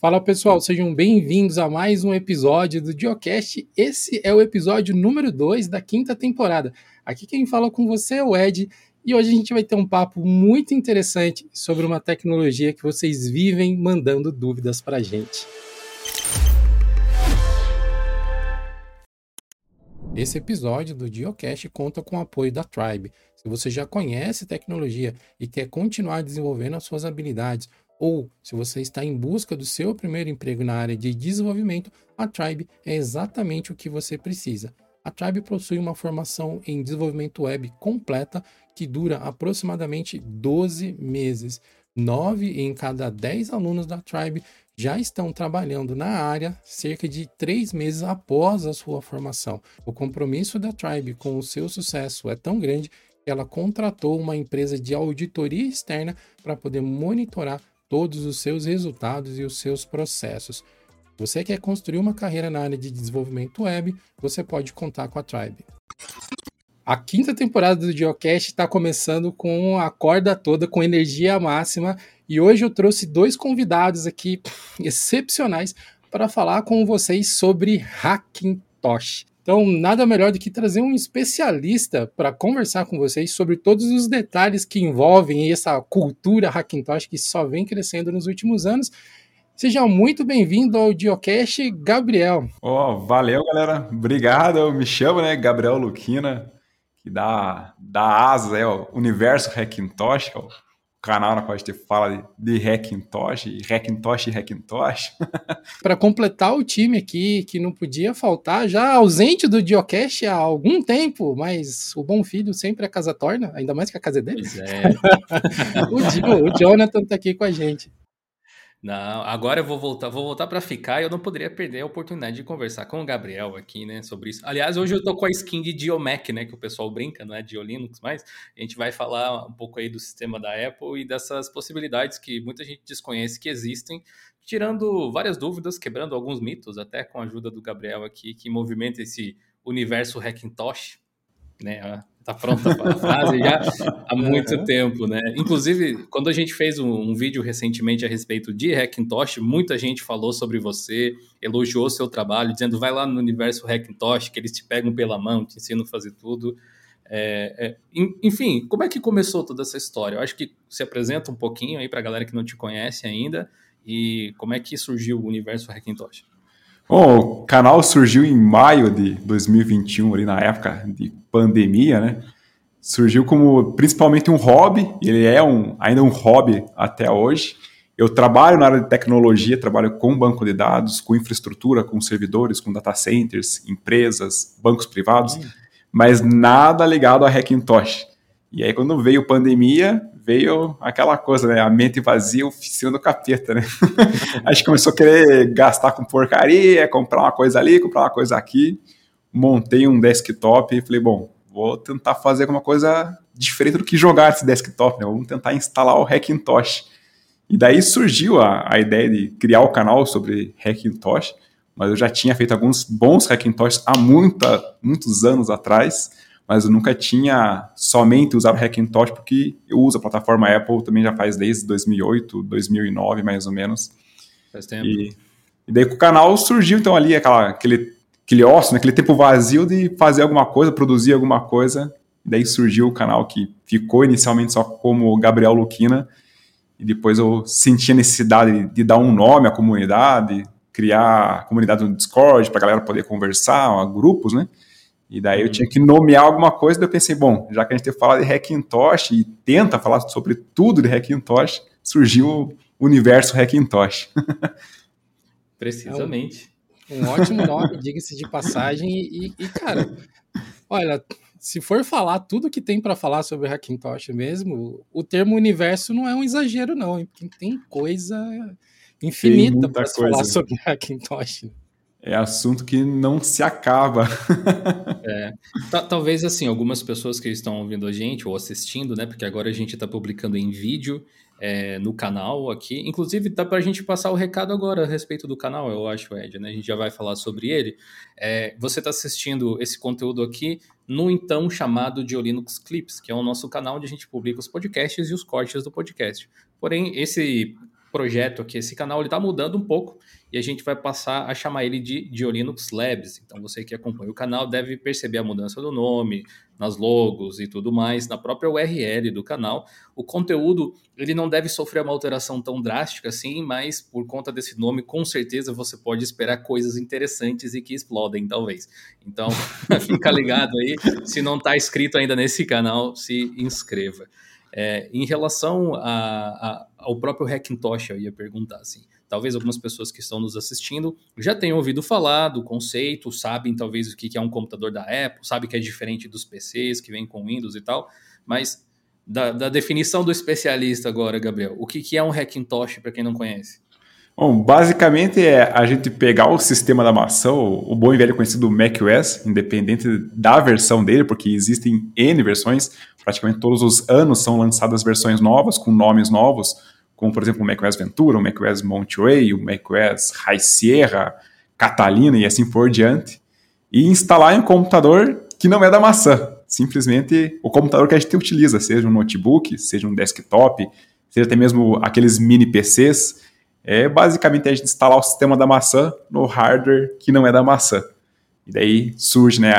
Fala pessoal, sejam bem-vindos a mais um episódio do Geocast. Esse é o episódio número 2 da quinta temporada. Aqui quem fala com você é o Ed e hoje a gente vai ter um papo muito interessante sobre uma tecnologia que vocês vivem mandando dúvidas para a gente. Esse episódio do Geocast conta com o apoio da Tribe. Se você já conhece tecnologia e quer continuar desenvolvendo as suas habilidades, ou se você está em busca do seu primeiro emprego na área de desenvolvimento, a Tribe é exatamente o que você precisa. A Tribe possui uma formação em desenvolvimento web completa que dura aproximadamente 12 meses. Nove em cada 10 alunos da Tribe já estão trabalhando na área cerca de três meses após a sua formação. O compromisso da Tribe com o seu sucesso é tão grande que ela contratou uma empresa de auditoria externa para poder monitorar todos os seus resultados e os seus processos. Você quer construir uma carreira na área de desenvolvimento web, você pode contar com a Tribe. A quinta temporada do Geocast está começando com a corda toda, com energia máxima, e hoje eu trouxe dois convidados aqui excepcionais para falar com vocês sobre Hackintosh. Então, nada melhor do que trazer um especialista para conversar com vocês sobre todos os detalhes que envolvem essa cultura Hackintosh que só vem crescendo nos últimos anos. Seja muito bem-vindo ao Diocast, Gabriel. Oh, valeu, galera. Obrigado. Eu me chamo, né, Gabriel Luquina, que dá, dá asas ao universo Hackintosh, é o canal na qual a gente fala de Hackintosh, Hackintosh e Hackintosh. Para completar o time aqui, que não podia faltar, já ausente do Diocast há algum tempo, mas o bom filho sempre é casa torna, ainda mais que a casa é dele. Pois é. o, o Jonathan está aqui com a gente. Não, agora eu vou voltar, vou voltar para ficar e eu não poderia perder a oportunidade de conversar com o Gabriel aqui, né, sobre isso. Aliás, hoje eu tô com a skin de Diomac, né, que o pessoal brinca, não é Dio Linux, mas a gente vai falar um pouco aí do sistema da Apple e dessas possibilidades que muita gente desconhece que existem, tirando várias dúvidas, quebrando alguns mitos, até com a ajuda do Gabriel aqui, que movimenta esse universo Hackintosh, né, Tá pronta a frase já há muito uhum. tempo, né? Inclusive, quando a gente fez um, um, vídeo recentemente a respeito de Hackintosh, muita gente falou sobre você, elogiou seu trabalho, dizendo vai lá no universo Hackintosh, que eles te pegam pela mão, te ensinam a fazer tudo. É, é, enfim, como é que começou toda essa história? Eu acho que se apresenta um pouquinho aí para a galera que não te conhece ainda e como é que surgiu o universo Hackintosh. Bom, o canal surgiu em maio de 2021, ali na época de pandemia, né? Surgiu como principalmente um hobby, ele é um, ainda um hobby até hoje. Eu trabalho na área de tecnologia, trabalho com banco de dados, com infraestrutura, com servidores, com data centers, empresas, bancos privados, mas nada ligado a Hackintosh. E aí, quando veio pandemia, veio aquela coisa, né? A mente vazia, oficina do capeta, né? a gente começou a querer gastar com porcaria, comprar uma coisa ali, comprar uma coisa aqui. Montei um desktop e falei, bom, vou tentar fazer alguma coisa diferente do que jogar esse desktop, né? Vamos tentar instalar o Hackintosh. E daí surgiu a, a ideia de criar o canal sobre Hackintosh, mas eu já tinha feito alguns bons Hackintosh há muita, muitos anos atrás, mas eu nunca tinha somente usado Hackintosh, porque eu uso a plataforma Apple também já faz desde 2008, 2009, mais ou menos. Faz tempo. E, e daí com o canal surgiu, então, ali aquela, aquele, aquele ócio, né, aquele tempo vazio de fazer alguma coisa, produzir alguma coisa. E daí surgiu o canal que ficou inicialmente só como Gabriel Luquina, e depois eu senti a necessidade de, de dar um nome à comunidade, criar comunidade no Discord para a galera poder conversar, grupos, né? E daí eu uhum. tinha que nomear alguma coisa, daí eu pensei, bom, já que a gente tem que falar de Hackintosh e tenta falar sobre tudo de Hackintosh, surgiu o universo Hackintosh. Precisamente. É um, um ótimo nome, diga-se de passagem. E, e, cara, olha, se for falar tudo que tem para falar sobre Hackintosh mesmo, o termo universo não é um exagero, não, porque tem coisa infinita para falar sobre Hackintosh é assunto que não se acaba. é. Talvez assim, algumas pessoas que estão ouvindo a gente ou assistindo, né? Porque agora a gente está publicando em vídeo é, no canal aqui. Inclusive, dá para a gente passar o recado agora a respeito do canal, eu acho, Ed, né? A gente já vai falar sobre ele. É, você está assistindo esse conteúdo aqui no então chamado de Linux Clips, que é o nosso canal onde a gente publica os podcasts e os cortes do podcast. Porém, esse projeto aqui, esse canal, ele está mudando um pouco e a gente vai passar a chamar ele de Diolinux Labs. Então você que acompanha o canal deve perceber a mudança do nome, nas logos e tudo mais, na própria URL do canal. O conteúdo ele não deve sofrer uma alteração tão drástica assim, mas por conta desse nome, com certeza você pode esperar coisas interessantes e que explodem, talvez. Então fica ligado aí. Se não está inscrito ainda nesse canal, se inscreva. É, em relação a, a, ao próprio Hackintosh, eu ia perguntar assim. Talvez algumas pessoas que estão nos assistindo já tenham ouvido falar do conceito, sabem talvez o que é um computador da Apple, sabem que é diferente dos PCs que vem com Windows e tal, mas da, da definição do especialista agora, Gabriel, o que é um Hackintosh para quem não conhece? Bom, basicamente é a gente pegar o sistema da maçã, o bom e velho conhecido macOS, independente da versão dele, porque existem N versões, praticamente todos os anos são lançadas versões novas, com nomes novos, como por exemplo o macOS Ventura, o macOS Monterey, o macOS High Sierra, Catalina e assim por diante, e instalar em um computador que não é da maçã, simplesmente o computador que a gente utiliza, seja um notebook, seja um desktop, seja até mesmo aqueles mini PCs, é basicamente a gente instalar o sistema da maçã no hardware que não é da maçã. E daí surge né,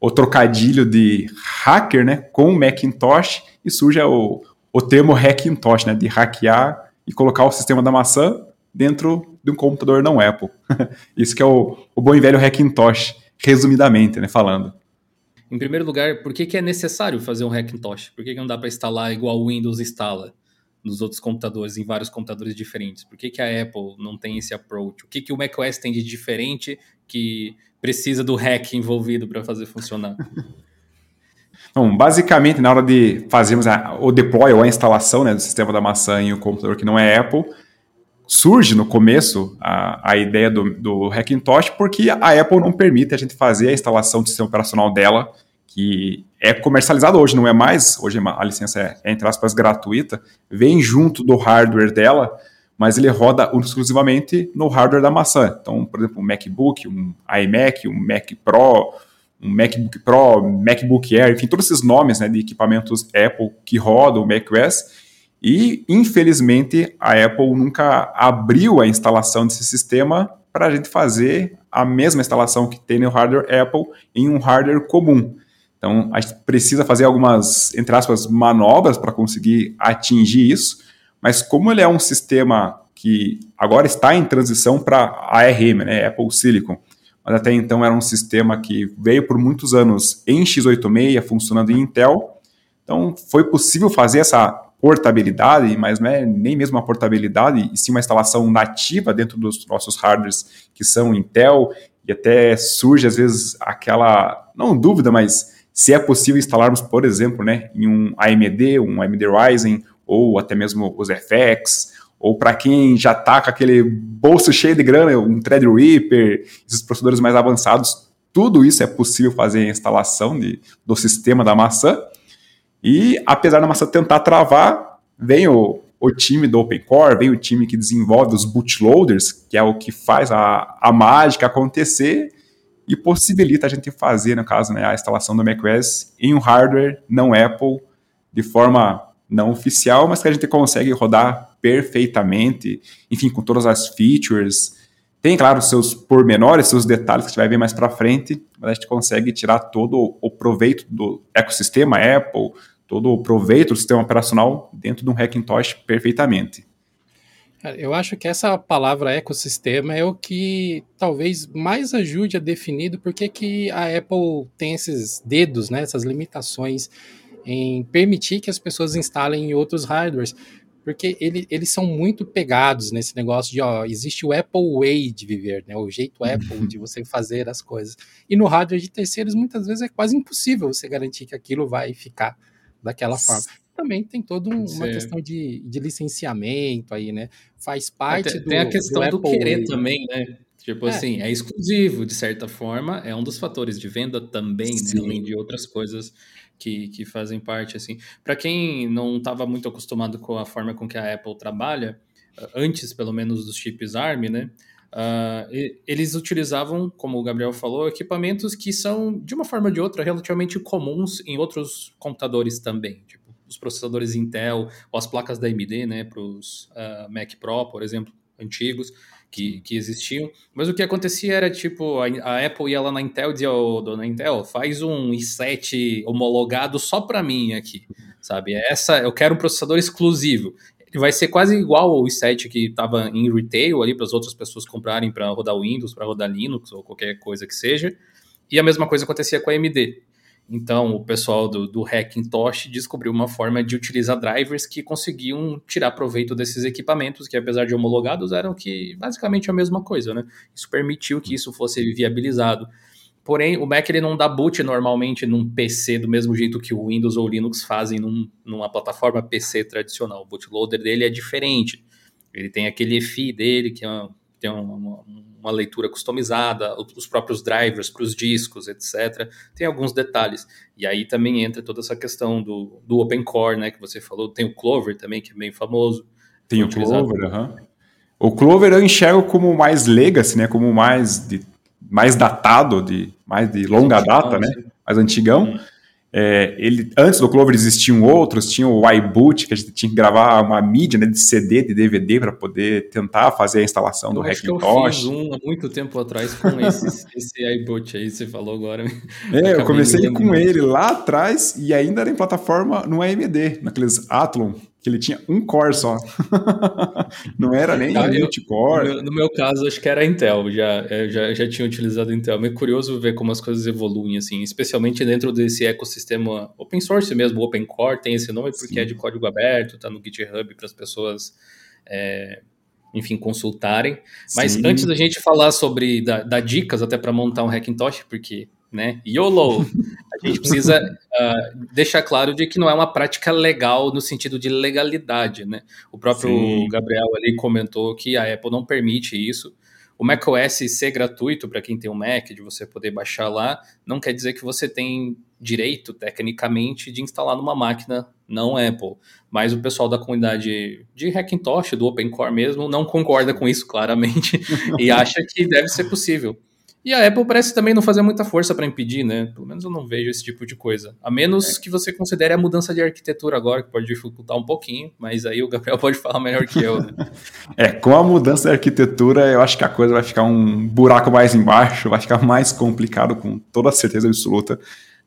o trocadilho de hacker né, com Macintosh e surge o, o termo Hackintosh, né, de hackear e colocar o sistema da maçã dentro de um computador não Apple. Isso que é o, o bom e velho Hackintosh, resumidamente, né, falando. Em primeiro lugar, por que, que é necessário fazer um Hackintosh? Por que, que não dá para instalar igual o Windows instala nos outros computadores, em vários computadores diferentes? Por que, que a Apple não tem esse approach? O que, que o macOS tem de diferente que precisa do hack envolvido para fazer funcionar? Então, basicamente, na hora de fazermos a, o deploy ou a instalação né, do sistema da maçã em um computador que não é Apple, surge no começo a, a ideia do, do Hackintosh porque a Apple não permite a gente fazer a instalação do sistema operacional dela, que é comercializado hoje, não é mais, hoje a licença é, é entre aspas, gratuita, vem junto do hardware dela, mas ele roda exclusivamente no hardware da maçã. Então, por exemplo, um MacBook, um iMac, um Mac Pro, um MacBook Pro, MacBook Air, enfim, todos esses nomes né, de equipamentos Apple que rodam o macOS. E, infelizmente, a Apple nunca abriu a instalação desse sistema para a gente fazer a mesma instalação que tem no hardware Apple em um hardware comum. Então, a gente precisa fazer algumas, entre aspas, manobras para conseguir atingir isso, mas como ele é um sistema que agora está em transição para ARM, né, Apple Silicon, mas até então era um sistema que veio por muitos anos em x86, funcionando em Intel. Então foi possível fazer essa portabilidade, mas não é nem mesmo uma portabilidade, e sim uma instalação nativa dentro dos nossos hardwares que são Intel, e até surge às vezes aquela, não dúvida, mas se é possível instalarmos, por exemplo, né, em um AMD, um AMD Ryzen, ou até mesmo os FX, ou para quem já está com aquele bolso cheio de grana, um Threadripper, esses processadores mais avançados, tudo isso é possível fazer a instalação de, do sistema da maçã. E apesar da maçã tentar travar, vem o, o time do OpenCore, vem o time que desenvolve os bootloaders, que é o que faz a, a mágica acontecer e possibilita a gente fazer, no caso, né, a instalação do macOS em um hardware não Apple de forma não oficial, mas que a gente consegue rodar perfeitamente, enfim, com todas as features. Tem, claro, seus pormenores, seus detalhes que a gente vai ver mais para frente, mas a gente consegue tirar todo o proveito do ecossistema Apple, todo o proveito do sistema operacional dentro de um Hackintosh perfeitamente. Eu acho que essa palavra ecossistema é o que talvez mais ajude a definir por que, que a Apple tem esses dedos, né, essas limitações em permitir que as pessoas instalem em outros hardwares, porque ele, eles são muito pegados nesse negócio de, ó, existe o Apple Way de viver, né, o jeito Apple de você fazer as coisas. E no hardware de terceiros, muitas vezes é quase impossível você garantir que aquilo vai ficar daquela forma. Também tem toda um, uma questão de, de licenciamento aí, né? Faz parte tem, do. Tem a questão do, do querer Way. também, né? Tipo é. assim, é exclusivo, de certa forma, é um dos fatores de venda também, né? além de outras coisas que, que fazem parte, assim. Para quem não estava muito acostumado com a forma com que a Apple trabalha, antes, pelo menos, dos chips ARM, né? Uh, eles utilizavam, como o Gabriel falou, equipamentos que são, de uma forma ou de outra, relativamente comuns em outros computadores também. Tipo, os processadores Intel ou as placas da AMD, né, para os uh, Mac Pro, por exemplo, antigos, que, que existiam. Mas o que acontecia era, tipo, a, a Apple ia lá na Intel e dizia, ô, oh, dona Intel, faz um i7 homologado só para mim aqui, sabe? Essa, eu quero um processador exclusivo. Ele vai ser quase igual ao i7 que estava em retail ali para as outras pessoas comprarem para rodar Windows, para rodar Linux ou qualquer coisa que seja. E a mesma coisa acontecia com a AMD. Então, o pessoal do, do Hackintosh descobriu uma forma de utilizar drivers que conseguiam tirar proveito desses equipamentos, que apesar de homologados, eram que basicamente a mesma coisa, né? Isso permitiu que isso fosse viabilizado. Porém, o Mac ele não dá boot normalmente num PC do mesmo jeito que o Windows ou o Linux fazem num, numa plataforma PC tradicional. O bootloader dele é diferente. Ele tem aquele EFI dele, que é uma, tem uma, uma leitura customizada, os próprios drivers para os discos, etc. Tem alguns detalhes. E aí também entra toda essa questão do, do Open Core, né, que você falou. Tem o Clover também, que é bem famoso. Tem o Clover, aham. O Clover eu enxergo como mais legacy, né, como mais, de, mais datado, de, mais de longa antigão, data, né, mais antigão. Hum. É, ele, antes do Clover existiam outros, tinha o iBoot, que a gente tinha que gravar uma mídia né, de CD, de DVD, para poder tentar fazer a instalação eu do Hackintosh. Eu fiz um há muito tempo atrás com esse, esse iBoot aí, você falou agora. É, eu comecei com ele lá atrás e ainda era em plataforma no AMD, naqueles Athlon que ele tinha um core só. não era nem ah, multicore. No, no, meu caso, acho que era Intel, já, é, já, já tinha utilizado Intel. É curioso ver como as coisas evoluem, assim, especialmente dentro desse ecossistema open source mesmo, Open Core tem esse nome porque Sim. é de código aberto, está no GitHub para as pessoas, é, enfim, consultarem. Mas Sim. antes da gente falar sobre, dar, dar dicas até para montar um Hackintosh, porque né? YOLO. A gente precisa uh, deixar claro de que não é uma prática legal no sentido de legalidade, né? O próprio Sim. Gabriel ali comentou que a Apple não permite isso. O macOS ser gratuito para quem tem um Mac, de você poder baixar lá, não quer dizer que você tem direito, tecnicamente, de instalar numa máquina não Apple. Mas o pessoal da comunidade de Hackintosh, do Open Core mesmo, não concorda com isso claramente e acha que deve ser possível. E a Apple parece também não fazer muita força para impedir, né? Pelo menos eu não vejo esse tipo de coisa. A menos é. que você considere a mudança de arquitetura agora, que pode dificultar um pouquinho, mas aí o Gabriel pode falar melhor que eu. Né? é, com a mudança de arquitetura, eu acho que a coisa vai ficar um buraco mais embaixo, vai ficar mais complicado com toda certeza absoluta.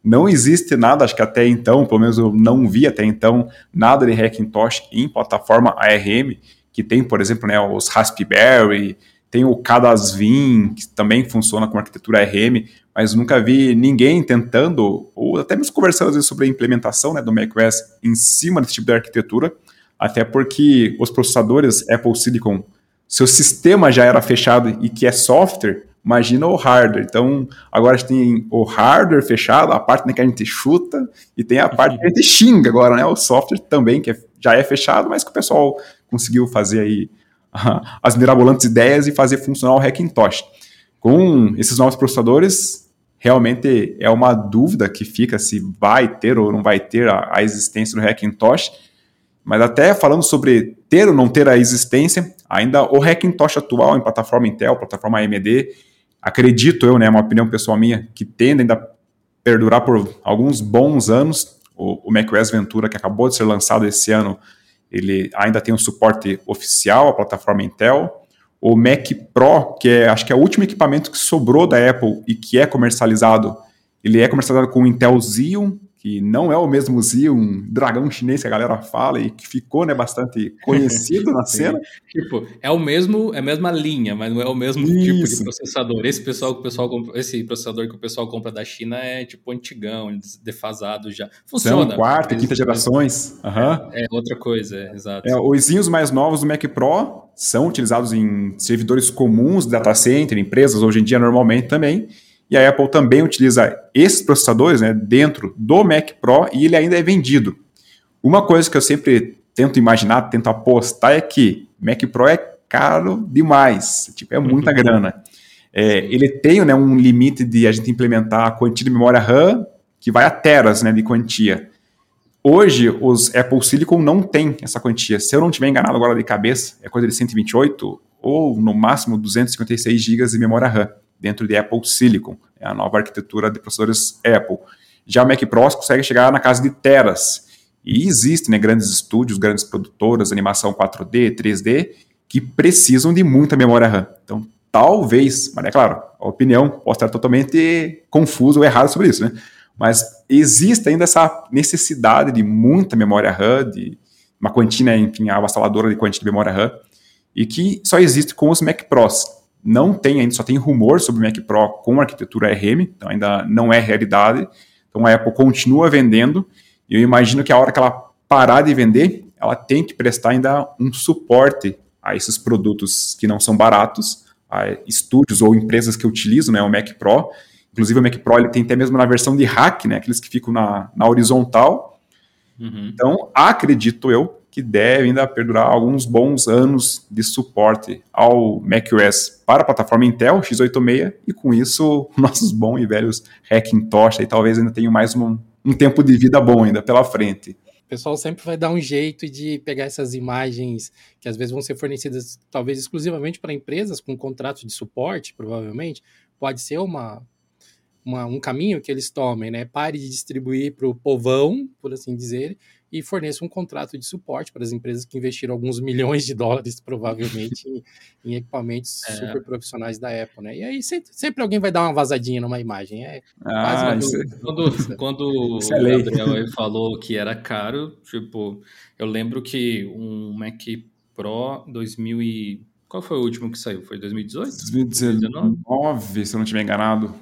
Não existe nada, acho que até então, pelo menos eu não vi até então, nada de Hackintosh em plataforma ARM, que tem, por exemplo, né, os Raspberry, tem o Cadasvin, que também funciona com arquitetura RM, mas nunca vi ninguém tentando, ou até mesmo conversando às vezes, sobre a implementação né, do macOS em cima desse tipo de arquitetura, até porque os processadores Apple Silicon, seu sistema já era fechado e que é software, imagina o hardware. Então, agora a gente tem o hardware fechado, a parte né, que a gente chuta, e tem a parte que a gente xinga agora, né? O software também, que é, já é fechado, mas que o pessoal conseguiu fazer aí as mirabolantes ideias e fazer funcionar o Hackintosh. Com esses novos processadores, realmente é uma dúvida que fica se vai ter ou não vai ter a, a existência do Hackintosh. Mas até falando sobre ter ou não ter a existência, ainda o Hackintosh atual em plataforma Intel, plataforma AMD, acredito eu, né, é uma opinião pessoal minha, que tende ainda a perdurar por alguns bons anos. O, o macOS Ventura, que acabou de ser lançado esse ano, ele ainda tem um suporte oficial à plataforma Intel. O Mac Pro, que é, acho que é o último equipamento que sobrou da Apple e que é comercializado, ele é comercializado com o Intel Xeon que não é o mesmo Xeon, dragão chinês que a galera fala e que ficou né, bastante conhecido na cena. Tipo, é o mesmo, é a mesma linha, mas não é o mesmo Isso. tipo de processador. Esse pessoal que o pessoal compra, esse processador que o pessoal compra da China é tipo antigão, defasado já. Funciona. São quarta e quinta gerações. Uhum. É, é, outra coisa, é, exato. É, os Xeons mais novos do Mac Pro são utilizados em servidores comuns, data center, empresas hoje em dia normalmente também. E a Apple também utiliza esses processadores né, dentro do Mac Pro e ele ainda é vendido. Uma coisa que eu sempre tento imaginar, tento apostar é que Mac Pro é caro demais, tipo, é muita uhum. grana. É, ele tem né, um limite de a gente implementar a quantia de memória RAM que vai a teras né, de quantia. Hoje, os Apple Silicon não tem essa quantia. Se eu não estiver enganado agora de cabeça, é coisa de 128 ou no máximo 256 GB de memória RAM dentro de Apple Silicon, é a nova arquitetura de processadores Apple. Já o Mac Pro consegue chegar na casa de teras. E existem né, grandes estúdios, grandes produtoras, animação 4D, 3D, que precisam de muita memória RAM. Então, talvez, mas é claro, a opinião pode estar totalmente confusa ou errada sobre isso, né? Mas existe ainda essa necessidade de muita memória RAM, de uma quantia, né, enfim, avassaladora de quantia de memória RAM, e que só existe com os Mac Pros. Não tem ainda, só tem rumor sobre o Mac Pro com arquitetura RM, então ainda não é realidade. Então a Apple continua vendendo, e eu imagino que a hora que ela parar de vender, ela tem que prestar ainda um suporte a esses produtos que não são baratos, a estúdios ou empresas que utilizam né, o Mac Pro. Inclusive o Mac Pro ele tem até mesmo na versão de hack, né, aqueles que ficam na, na horizontal. Uhum. Então, acredito eu que deve ainda perdurar alguns bons anos de suporte ao macOS para a plataforma Intel x86 e com isso nossos bons e velhos Hackintosh aí talvez ainda tenham mais um, um tempo de vida bom ainda pela frente. O pessoal sempre vai dar um jeito de pegar essas imagens que às vezes vão ser fornecidas talvez exclusivamente para empresas com contrato de suporte, provavelmente. Pode ser uma, uma, um caminho que eles tomem, né? Pare de distribuir para o povão, por assim dizer, e forneça um contrato de suporte para as empresas que investiram alguns milhões de dólares, provavelmente, em, em, equipamentos é. super profissionais da Apple, né? E aí sempre, sempre, alguém vai dar uma vazadinha numa imagem. É ah, isso... É quando, quando isso é o Gabriel falou que era caro, tipo, eu lembro que um Mac Pro 2000 e... Qual foi o último que saiu? Foi 2018? 2019, se eu não estiver enganado.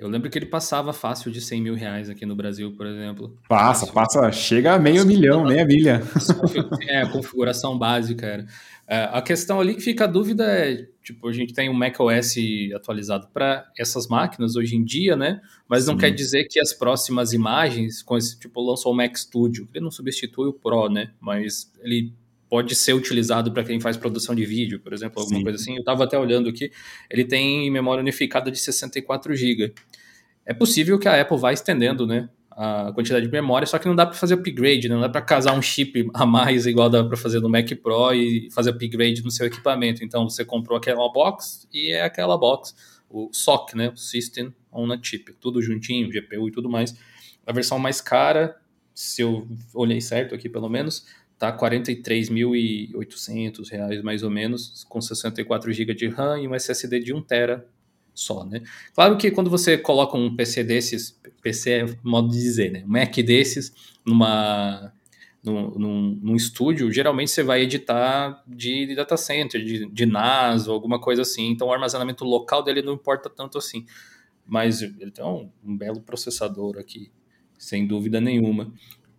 Eu lembro que ele passava fácil de 100 mil reais aqui no Brasil, por exemplo. Passa, fácil. passa, chega a meio milhão, meia milha. É, a configuração básica era. É, a questão ali que fica a dúvida é, tipo, a gente tem um macOS atualizado para essas máquinas hoje em dia, né? Mas não Sim. quer dizer que as próximas imagens, com esse, tipo, lançou o Mac Studio, ele não substitui o Pro, né? Mas ele pode ser utilizado para quem faz produção de vídeo, por exemplo, alguma Sim. coisa assim. Eu estava até olhando aqui, ele tem memória unificada de 64 GB. É possível que a Apple vá estendendo, né, a quantidade de memória, só que não dá para fazer upgrade, né? não dá para casar um chip a mais igual dá para fazer no Mac Pro e fazer upgrade no seu equipamento. Então você comprou aquela box e é aquela box, o SoC, né, o System on a Chip, tudo juntinho, GPU e tudo mais. A versão mais cara, se eu olhei certo aqui pelo menos, tá 43.800 reais mais ou menos, com 64 GB de RAM e um SSD de 1 tera só, né? Claro que quando você coloca um PC desses, PC é modo de dizer, né? Um Mac desses numa num, num, num, estúdio, geralmente você vai editar de data center, de, de NAS ou alguma coisa assim. Então o armazenamento local dele não importa tanto assim. Mas ele tem um, um belo processador aqui, sem dúvida nenhuma.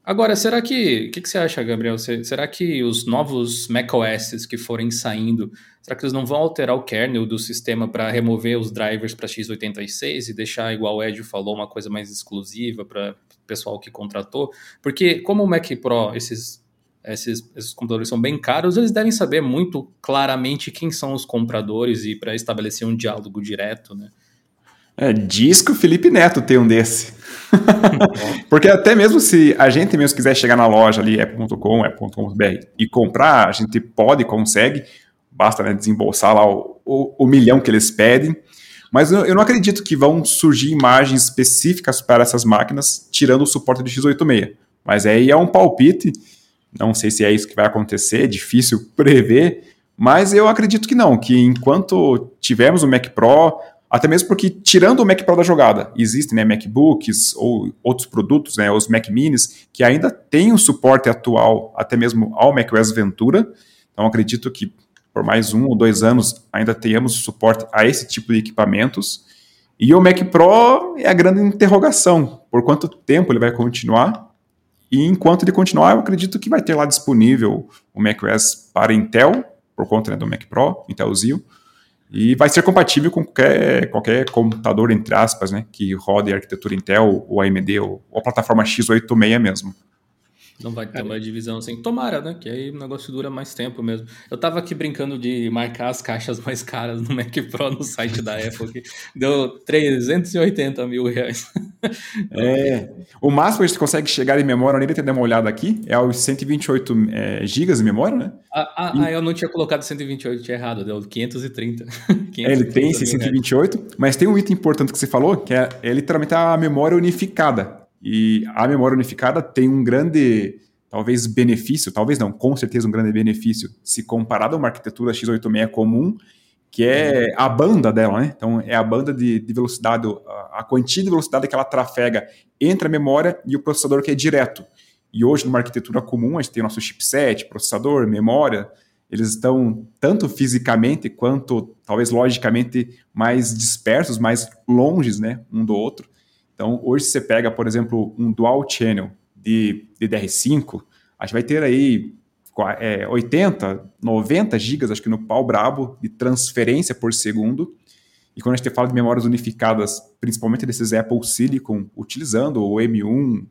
Agora, será que. O que, que, você acha, Gabriel? Será que os novos macOS que forem saindo, será que eles não vão alterar o kernel do sistema para remover os drivers para x86 e deixar, igual o Ed falou, uma coisa mais exclusiva para o pessoal que contratou? Porque, como o Mac Pro, esses, esses, esses computadores são bem caros, eles devem saber muito claramente quem são os compradores e para estabelecer um diálogo direto, né? É, diz que o Felipe Neto tem um desse. Porque até mesmo se a gente mesmo quiser chegar na loja ali, app.com, app.com.br e comprar, a gente pode, consegue, basta né, desembolsar lá o, o, o, milhão que eles pedem. Mas eu, eu, não acredito que vão surgir imagens específicas para essas máquinas, tirando o suporte do x86. Mas aí é um palpite, não sei se é isso que vai acontecer, é difícil prever, mas eu acredito que não, que enquanto tivermos o Mac Pro, até mesmo porque, tirando o Mac Pro da jogada, existem né, MacBooks ou outros produtos, né, os Mac Minis, que ainda têm o suporte atual, até mesmo ao macOS Ventura. Então, acredito que por mais um ou dois anos ainda tenhamos suporte a esse tipo de equipamentos. E o Mac Pro é a grande interrogação: por quanto tempo ele vai continuar? E enquanto ele continuar, eu acredito que vai ter lá disponível o macOS para Intel, por conta né, do Mac Pro, Intel Zio e vai ser compatível com qualquer, qualquer computador, entre aspas, né, que rode a arquitetura Intel, ou AMD, ou, ou a plataforma x86 mesmo. Não vai ter uma divisão assim. Tomara, né? Que aí o negócio dura mais tempo mesmo. Eu tava aqui brincando de marcar as caixas mais caras no Mac Pro no site da Apple, deu 380 mil reais. É. O máximo que a gente consegue chegar em memória, eu nem ter uma olhada aqui, é aos 128 é, gigas de memória, né? Ah, ah, e... ah, eu não tinha colocado 128, tinha errado, deu 530. 530 é, ele tem esse 128, mas tem um item importante que você falou, que é, é literalmente a memória unificada. E a memória unificada tem um grande, talvez, benefício, talvez não, com certeza um grande benefício, se comparado a uma arquitetura x86 comum, que é a banda dela, né? Então, é a banda de, de velocidade, a, a quantia de velocidade que ela trafega entre a memória e o processador que é direto. E hoje, numa arquitetura comum, a gente tem o nosso chipset, processador, memória, eles estão tanto fisicamente quanto talvez logicamente mais dispersos, mais longes, né, um do outro. Então, hoje você pega, por exemplo, um dual channel de DDR5, a gente vai ter aí é, 80, 90 gigas, acho que no pau brabo, de transferência por segundo. E quando a gente fala de memórias unificadas, principalmente desses Apple Silicon, utilizando o M1, eu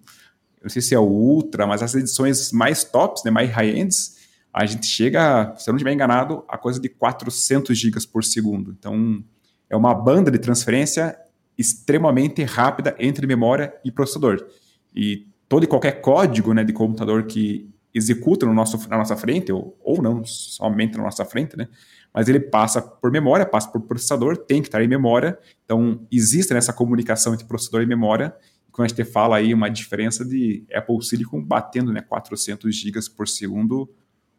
não sei se é o Ultra, mas as edições mais tops, né, mais high-ends, a gente chega, se eu não estiver enganado, a coisa de 400 gigas por segundo. Então, é uma banda de transferência extremamente rápida entre memória e processador. E todo e qualquer código né, de computador que executa no nosso, na nossa frente, ou, ou não somente na nossa frente, né, mas ele passa por memória, passa por processador, tem que estar em memória. Então, existe nessa comunicação entre processador e memória. Quando a gente fala aí uma diferença de Apple Silicon batendo né, 400 gigas por segundo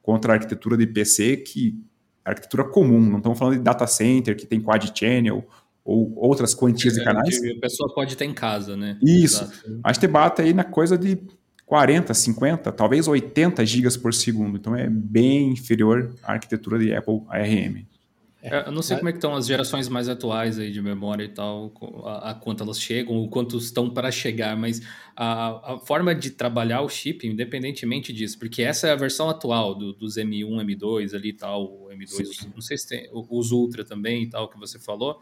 contra a arquitetura de PC, que é arquitetura comum, não estamos falando de data center, que tem quad channel, ou outras quantias é, de canais. a pessoa pode ter em casa, né? Isso. Exato. A gente bate aí na coisa de 40, 50, talvez 80 gigas por segundo. Então é bem inferior à arquitetura de Apple ARM. É, eu não sei como é que estão as gerações mais atuais aí de memória e tal, a, a quanto elas chegam, ou quanto estão para chegar, mas a, a, forma de trabalhar o chip, independentemente disso, porque essa é a versão atual do, dos M1, M2 ali e tal, o M2, Sim. não sei se tem os Ultra também e tal, que você falou,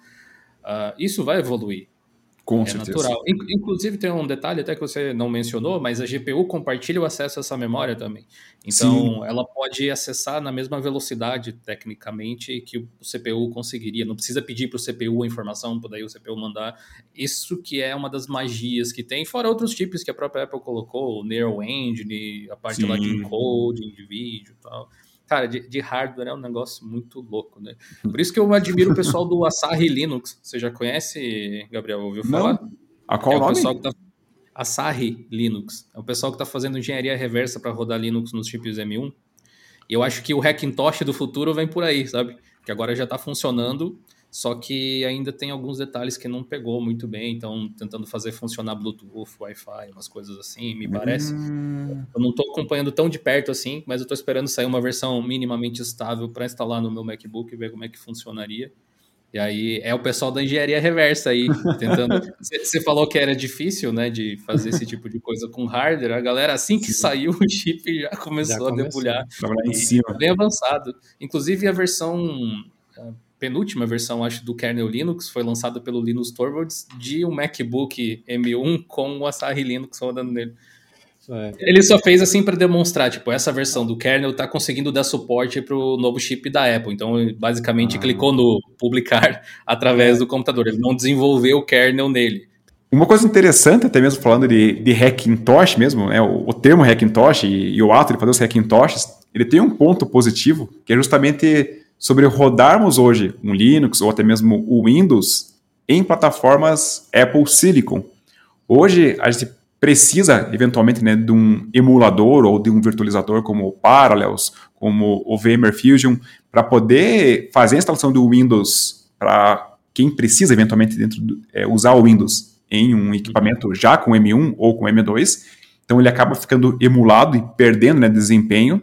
uh, isso vai evoluir. Com é certeza. natural. Inclusive, tem um detalhe até que você não mencionou, mas a GPU compartilha o acesso a essa memória também. Então, Sim. ela pode acessar na mesma velocidade, tecnicamente, que o CPU conseguiria. Não precisa pedir para o CPU a informação, para daí o CPU mandar. Isso que é uma das magias que tem, fora outros chips que a própria Apple colocou, o Neural Engine, a parte Sim. lá de encoding de vídeo e tal cara, de, de, hardware é um negócio muito louco, né? Por isso que eu admiro o pessoal do Asahi Linux. Você já conhece, Gabriel? Ouviu falar? Não. A qual é nome? O tá... Asahi Linux. É o pessoal que está fazendo engenharia reversa para rodar Linux nos chips M1. E eu acho que o Hackintosh do futuro vem por aí, sabe? Que agora já está funcionando só que ainda tem alguns detalhes que não pegou muito bem, então tentando fazer funcionar Bluetooth, Wi-Fi, umas coisas assim, me parece. Hum. Eu não estou acompanhando tão de perto assim, mas eu estou esperando sair uma versão minimamente estável para instalar no meu MacBook e ver como é que funcionaria. E aí é o pessoal da engenharia reversa aí, tentando. Você falou que era difícil, né, de fazer esse tipo de coisa com hardware. A galera, assim que saiu o chip, já começou, já começou. a debulhar. Em cima. Bem avançado. Inclusive a versão penúltima versão, acho, do kernel Linux, foi lançada pelo Linus Torvalds, de um MacBook M1 com o Asahi Linux rodando nele. É. Ele só fez assim para demonstrar, tipo, essa versão do kernel tá conseguindo dar suporte para o novo chip da Apple. Então, basicamente, ah. clicou no publicar através do computador. Ele não desenvolveu o kernel nele. Uma coisa interessante, até mesmo falando de, de Hackintosh mesmo, né, o, o termo Hackintosh e, e, o ato de fazer os Hackintoshes, ele tem um ponto positivo, que é justamente sobre rodarmos hoje um Linux ou até mesmo o Windows em plataformas Apple Silicon. Hoje a gente precisa eventualmente né, de um emulador ou de um virtualizador como o Parallels, como o VMware Fusion, para poder fazer a instalação do Windows para quem precisa eventualmente dentro do, é, usar o Windows em um equipamento já com M1 ou com M2. Então ele acaba ficando emulado e perdendo né, desempenho.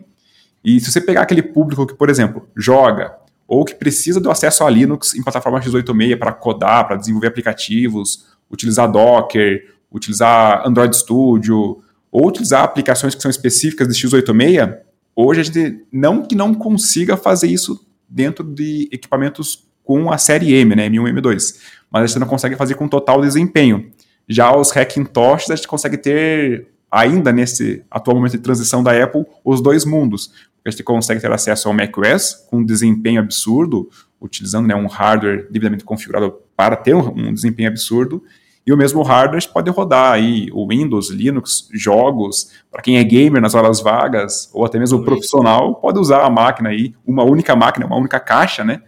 E se você pegar aquele público que, por exemplo, joga ou que precisa do acesso a Linux em plataforma x86 para codar, para desenvolver aplicativos, utilizar Docker, utilizar Android Studio, ou utilizar aplicações que são específicas de x86, hoje a gente não que não consiga fazer isso dentro de equipamentos com a série M, né, M1 e M2, mas a gente não consegue fazer com total desempenho. Já os Hackintosh a gente consegue ter ainda nesse atual momento de transição da Apple os dois mundos, a gente consegue ter acesso ao macOS com um desempenho absurdo, utilizando né, um hardware devidamente configurado para ter um, um desempenho absurdo, e o mesmo hardware pode rodar aí o Windows, Linux, jogos, para quem é gamer nas horas vagas, ou até mesmo profissional, pode usar a máquina aí, uma única máquina, uma única caixa, né,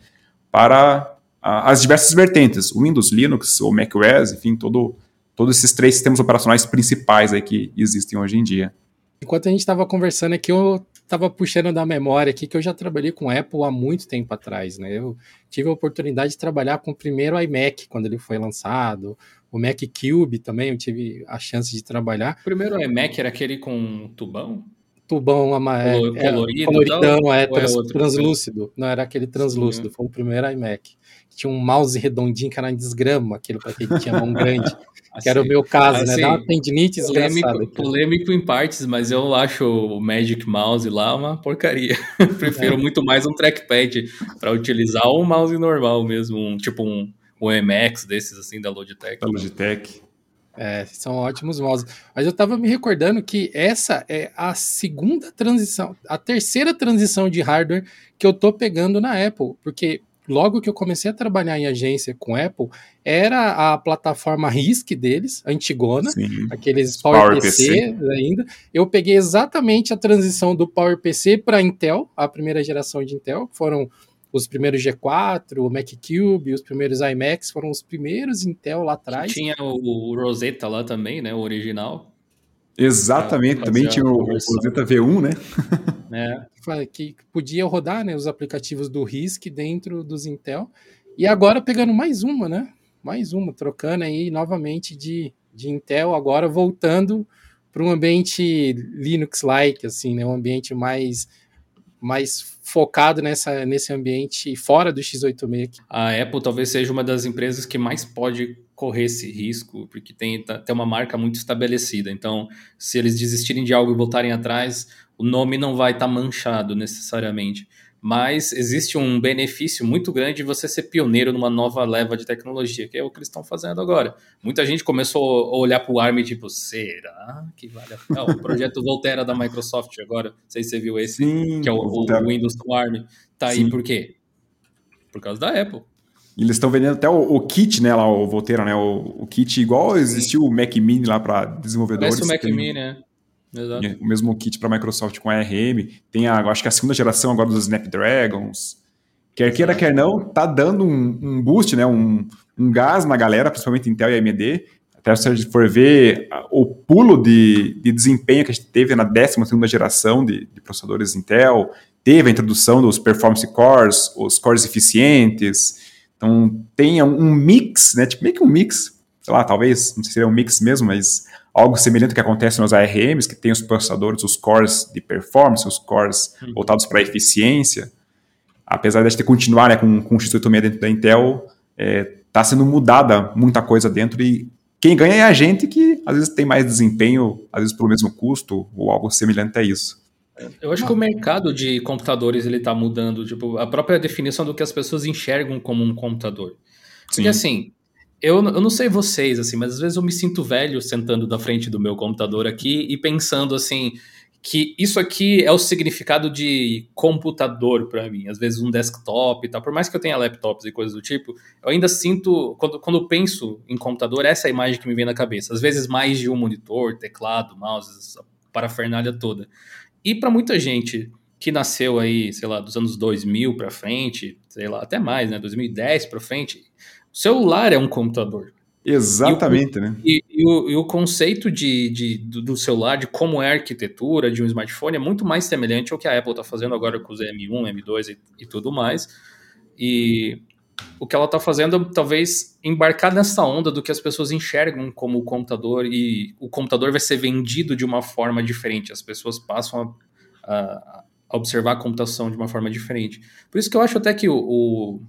para a, as diversas vertentes, Windows, Linux ou macOS, enfim, todo, todos esses três sistemas operacionais principais aí que existem hoje em dia. Enquanto a gente estava conversando aqui, eu estava puxando da memória aqui que eu já trabalhei com Apple há muito tempo atrás, né? Eu tive a oportunidade de trabalhar com o primeiro iMac quando ele foi lançado, o Mac Cube também eu tive a chance de trabalhar. O primeiro iMac era aquele com tubão? Tubão amarelo, é, colorido, coloridão, é, trans, é translúcido. Não, era aquele translúcido, Sim. foi o primeiro iMac. Tinha um mouse redondinho que era em desgrama, aquele para quem tinha mão grande. Assim, que era o meu caso, assim, né? Dá uma tendinite polêmico, polêmico em partes, mas eu acho o Magic Mouse lá uma porcaria. Prefiro é. muito mais um trackpad para utilizar um mouse normal mesmo, um, tipo um, um MX desses assim da Logitech. Da Logitech. É, são ótimos mouses. Mas eu estava me recordando que essa é a segunda transição, a terceira transição de hardware que eu tô pegando na Apple, porque logo que eu comecei a trabalhar em agência com Apple, era a plataforma RISC deles, antigona, Sim. aqueles PowerPC Power ainda. Eu peguei exatamente a transição do PowerPC para Intel, a primeira geração de Intel, que foram os primeiros G4, o Mac Cube, os primeiros iMacs foram os primeiros Intel lá atrás. Tinha o Rosetta lá também, né, o original. Exatamente, também tinha o, o Rosetta V1, né? É. Que podia rodar né, os aplicativos do RISC dentro dos Intel. E agora pegando mais uma, né? Mais uma, trocando aí novamente de, de Intel, agora voltando para um ambiente Linux-like, assim, né? Um ambiente mais mais focado nessa, nesse ambiente fora do x86. A Apple talvez seja uma das empresas que mais pode correr esse risco, porque tem, tá, tem uma marca muito estabelecida. Então, se eles desistirem de algo e voltarem atrás, o nome não vai estar tá manchado necessariamente mas existe um benefício muito grande de você ser pioneiro numa nova leva de tecnologia, que é o que eles estão fazendo agora. Muita gente começou a olhar para o ARM e tipo, será que vale a pena? o projeto Volterra da Microsoft agora, não sei se você viu esse, Sim, que é o, o, o Windows com ARM. Tá Sim. aí por quê? Por causa da Apple. E eles estão vendendo até o, o, kit, né, lá, o Volterra, né, o, o kit igual existiu o Mac Mini lá para desenvolvedores. Parece o Mac Mini, né? Exato. O mesmo kit para Microsoft com ARM. Tem a, acho que a segunda geração agora dos Snapdragons. Quer queira, quer não, tá dando um, um boost, né? Um, um, gás na galera, principalmente Intel e AMD. Até se a gente for ver o pulo de, de desempenho que a gente teve na 12 geração de, de processadores Intel, teve a introdução dos performance cores, os cores eficientes. Então tem um mix, né? Tipo, meio que um mix, sei lá, talvez, não sei se seria um mix mesmo, mas algo semelhante ao que acontece nos ARMs, que tem os processadores, os cores de performance, os cores uhum. voltados para eficiência. Apesar de a gente continuar né, com, com o X86 dentro da Intel, está é, tá sendo mudada muita coisa dentro e quem ganha é a gente que às vezes tem mais desempenho, às vezes pelo mesmo custo ou algo semelhante a isso. Eu acho que o mercado de computadores ele está mudando, tipo, a própria definição do que as pessoas enxergam como um computador. Sim. Porque assim, eu, eu não sei vocês, assim, mas às vezes eu me sinto velho sentando da frente do meu computador aqui e pensando assim que isso aqui é o significado de computador para mim. Às vezes um desktop e tal. Por mais que eu tenha laptops e coisas do tipo, eu ainda sinto, quando, quando eu penso em computador, essa é a imagem que me vem na cabeça. Às vezes mais de um monitor, teclado, mouse, parafernália toda. E para muita gente que nasceu aí, sei lá, dos anos 2000 para frente, sei lá, até mais, né, 2010 para frente, celular é um computador. Exatamente, e o, né? E, e, o, e, o, conceito de, de, do celular, de como é a arquitetura de um smartphone, é muito mais semelhante ao que a Apple está fazendo agora com os M1, M2 e, e tudo mais. E o que ela está fazendo é talvez embarcar nessa onda do que as pessoas enxergam como computador e o computador vai ser vendido de uma forma diferente. As pessoas passam a, a, a observar a computação de uma forma diferente. Por isso que eu acho até que o, o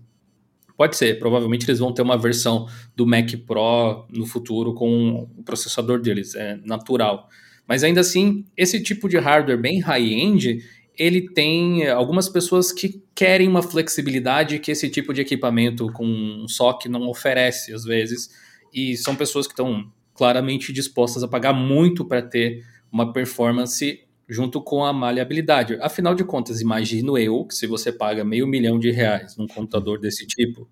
Pode ser, provavelmente eles vão ter uma versão do Mac Pro no futuro com o processador deles, é natural. Mas ainda assim, esse tipo de hardware bem high-end, ele tem algumas pessoas que querem uma flexibilidade que esse tipo de equipamento com um SOC não oferece às vezes, e são pessoas que estão claramente dispostas a pagar muito para ter uma performance junto com a maleabilidade. Afinal de contas, imagino eu que se você paga meio milhão de reais num computador desse tipo,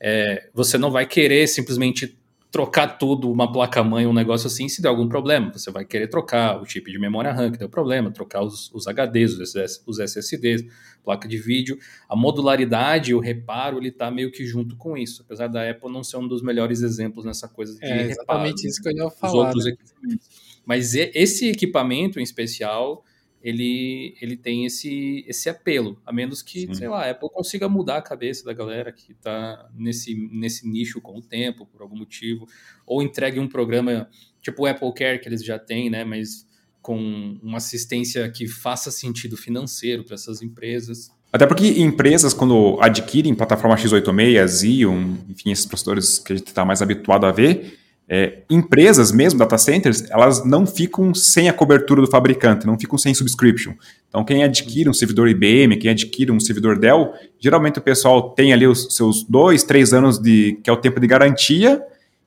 é, você não vai querer simplesmente trocar tudo, uma placa-mãe, um negócio assim, se der algum problema. Você vai querer trocar o chip de memória RAM que deu problema, trocar os, os HDs, os, os SSDs, placa de vídeo. A modularidade, o reparo, ele está meio que junto com isso. Apesar da Apple não ser um dos melhores exemplos nessa coisa de é, exatamente isso que eu ia falar. Os outros né? equipamentos. Mas esse equipamento em especial, ele, ele tem esse, esse apelo, a menos que, Sim. sei lá, a Apple consiga mudar a cabeça da galera que está nesse, nesse nicho com o tempo, por algum motivo, ou entregue um programa tipo o Apple Care que eles já têm, né, mas com uma assistência que faça sentido financeiro para essas empresas. Até porque empresas, quando adquirem plataforma x86, Xeon, enfim, esses processadores que a gente está mais habituado a ver, é, empresas mesmo, data centers, elas não ficam sem a cobertura do fabricante, não ficam sem subscription. Então, quem adquire um servidor IBM, quem adquire um servidor Dell, geralmente o pessoal tem ali os seus dois, três anos de que é o tempo de garantia,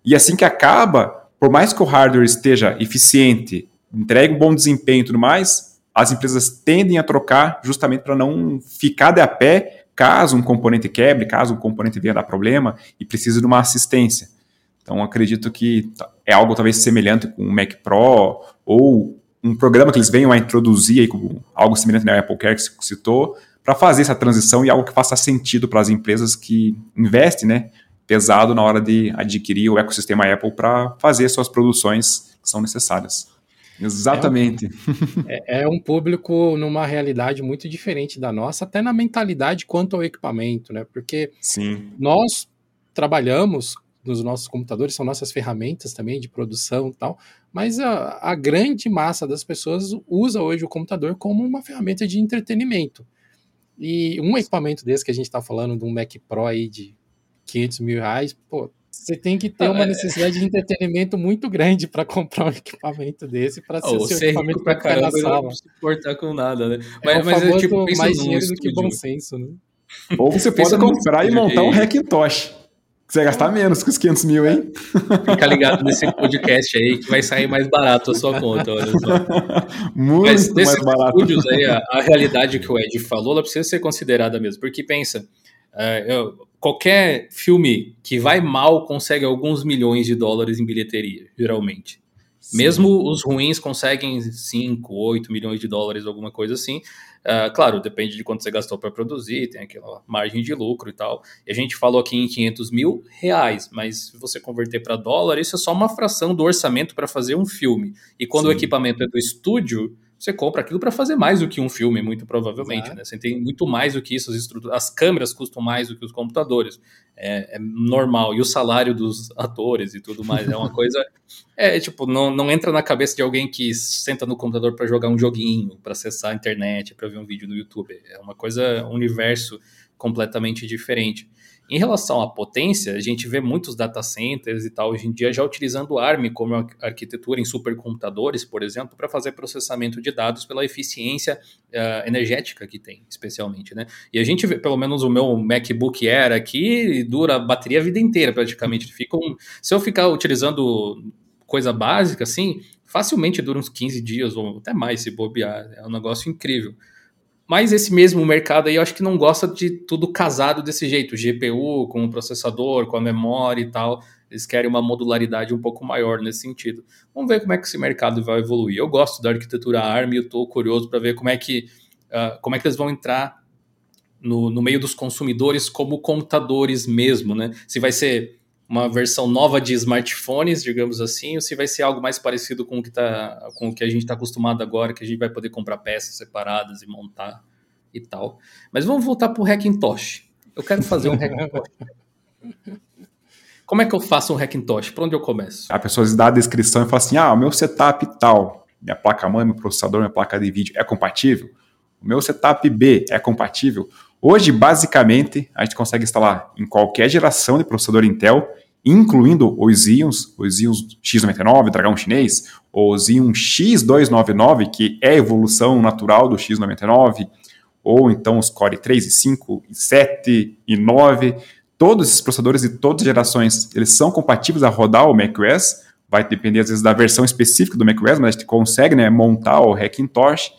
e assim que acaba, por mais que o hardware esteja eficiente, entregue um bom desempenho e tudo mais, as empresas tendem a trocar justamente para não ficar de a pé caso um componente quebre, caso um componente venha dar problema e precise de uma assistência. Então, acredito que é algo talvez semelhante com o Mac Pro ou um programa que eles venham a introduzir aí, como algo semelhante na Apple Care que você citou, para fazer essa transição e algo que faça sentido para as empresas que investem, né, pesado na hora de adquirir o ecossistema Apple para fazer suas produções que são necessárias. Exatamente. É, é, um público numa realidade muito diferente da nossa, até na mentalidade quanto ao equipamento, né? Porque Sim. nós trabalhamos nos nossos computadores, são nossas ferramentas também de produção e tal, mas a, a grande massa das pessoas usa hoje o computador como uma ferramenta de entretenimento. E um equipamento desse que a gente está falando, de um Mac Pro aí de 500 mil reais, pô, você tem que ter uma é. necessidade de entretenimento muito grande para comprar um equipamento desse para ser oh, seu equipamento para caramba, na sala. Não se importar com nada, né? Mas, é mas é tipo mais dinheiro do que bom senso, né? Ou você pode comprar e montar um Hackintosh. Você vai gastar menos que os 500 mil, hein? Fica ligado nesse podcast aí que vai sair mais barato a sua conta, olha só. Muito Mas mais barato. estúdios aí, a, a, realidade que o Ed falou, ela precisa ser considerada mesmo. Porque pensa, uh, eu, qualquer filme que vai mal consegue alguns milhões de dólares em bilheteria, geralmente. Sim. Mesmo os ruins conseguem 5, 8 milhões de dólares, alguma coisa assim. Uh, claro, depende de quanto você gastou para produzir, tem aquela margem de lucro e tal. E a gente falou aqui em 500 mil reais, mas se você converter para dólar, isso é só uma fração do orçamento para fazer um filme. E quando Sim. o equipamento é do estúdio, você compra aquilo para fazer mais do que um filme, muito provavelmente. Né? Você tem muito mais do que isso, as, as câmeras custam mais do que os computadores. É, é, normal. E o salário dos atores e tudo mais é uma coisa. É tipo, não, não entra na cabeça de alguém que senta no computador para jogar um joguinho, para acessar a internet, para ver um vídeo no YouTube. É uma coisa, um universo completamente diferente. Em relação à potência, a gente vê muitos data centers e tal hoje em dia já utilizando ARM como arquitetura em supercomputadores, por exemplo, para fazer processamento de dados pela eficiência uh, energética que tem, especialmente, né? E a gente vê, pelo menos o meu MacBook Air aqui, dura a bateria a vida inteira praticamente. Fica um, se eu ficar utilizando coisa básica assim, facilmente dura uns 15 dias ou até mais se bobear. É um negócio incrível. Mas esse mesmo mercado aí eu acho que não gosta de tudo casado desse jeito, GPU com o processador, com a memória e tal. Eles querem uma modularidade um pouco maior nesse sentido. Vamos ver como é que esse mercado vai evoluir. Eu gosto da arquitetura ARM e eu estou curioso para ver como é que uh, como é que eles vão entrar no, no meio dos consumidores como computadores mesmo, né? Se vai ser uma versão nova de smartphones, digamos assim, ou se vai ser algo mais parecido com o que, tá, com o que a gente está acostumado agora, que a gente vai poder comprar peças separadas e montar e tal. Mas vamos voltar para o Hackintosh. Eu quero fazer um Hackintosh. Como é que eu faço um Hackintosh? Por onde eu começo? A pessoa dá a descrição e fala assim: ah, o meu setup tal, minha placa-mãe, meu processador, minha placa de vídeo é compatível? O meu setup B é compatível? Hoje, basicamente, a gente consegue instalar em qualquer geração de processador Intel incluindo os Xeons, os Xeons X99, dragão chinês, o Xeon X299, que é a evolução natural do X99, ou então os Core 3 e 5 e 7 e 9, todos esses processadores de todas as gerações, eles são compatíveis a rodar o macOS, vai depender às vezes da versão específica do macOS, mas a gente consegue né, montar o Hackintosh,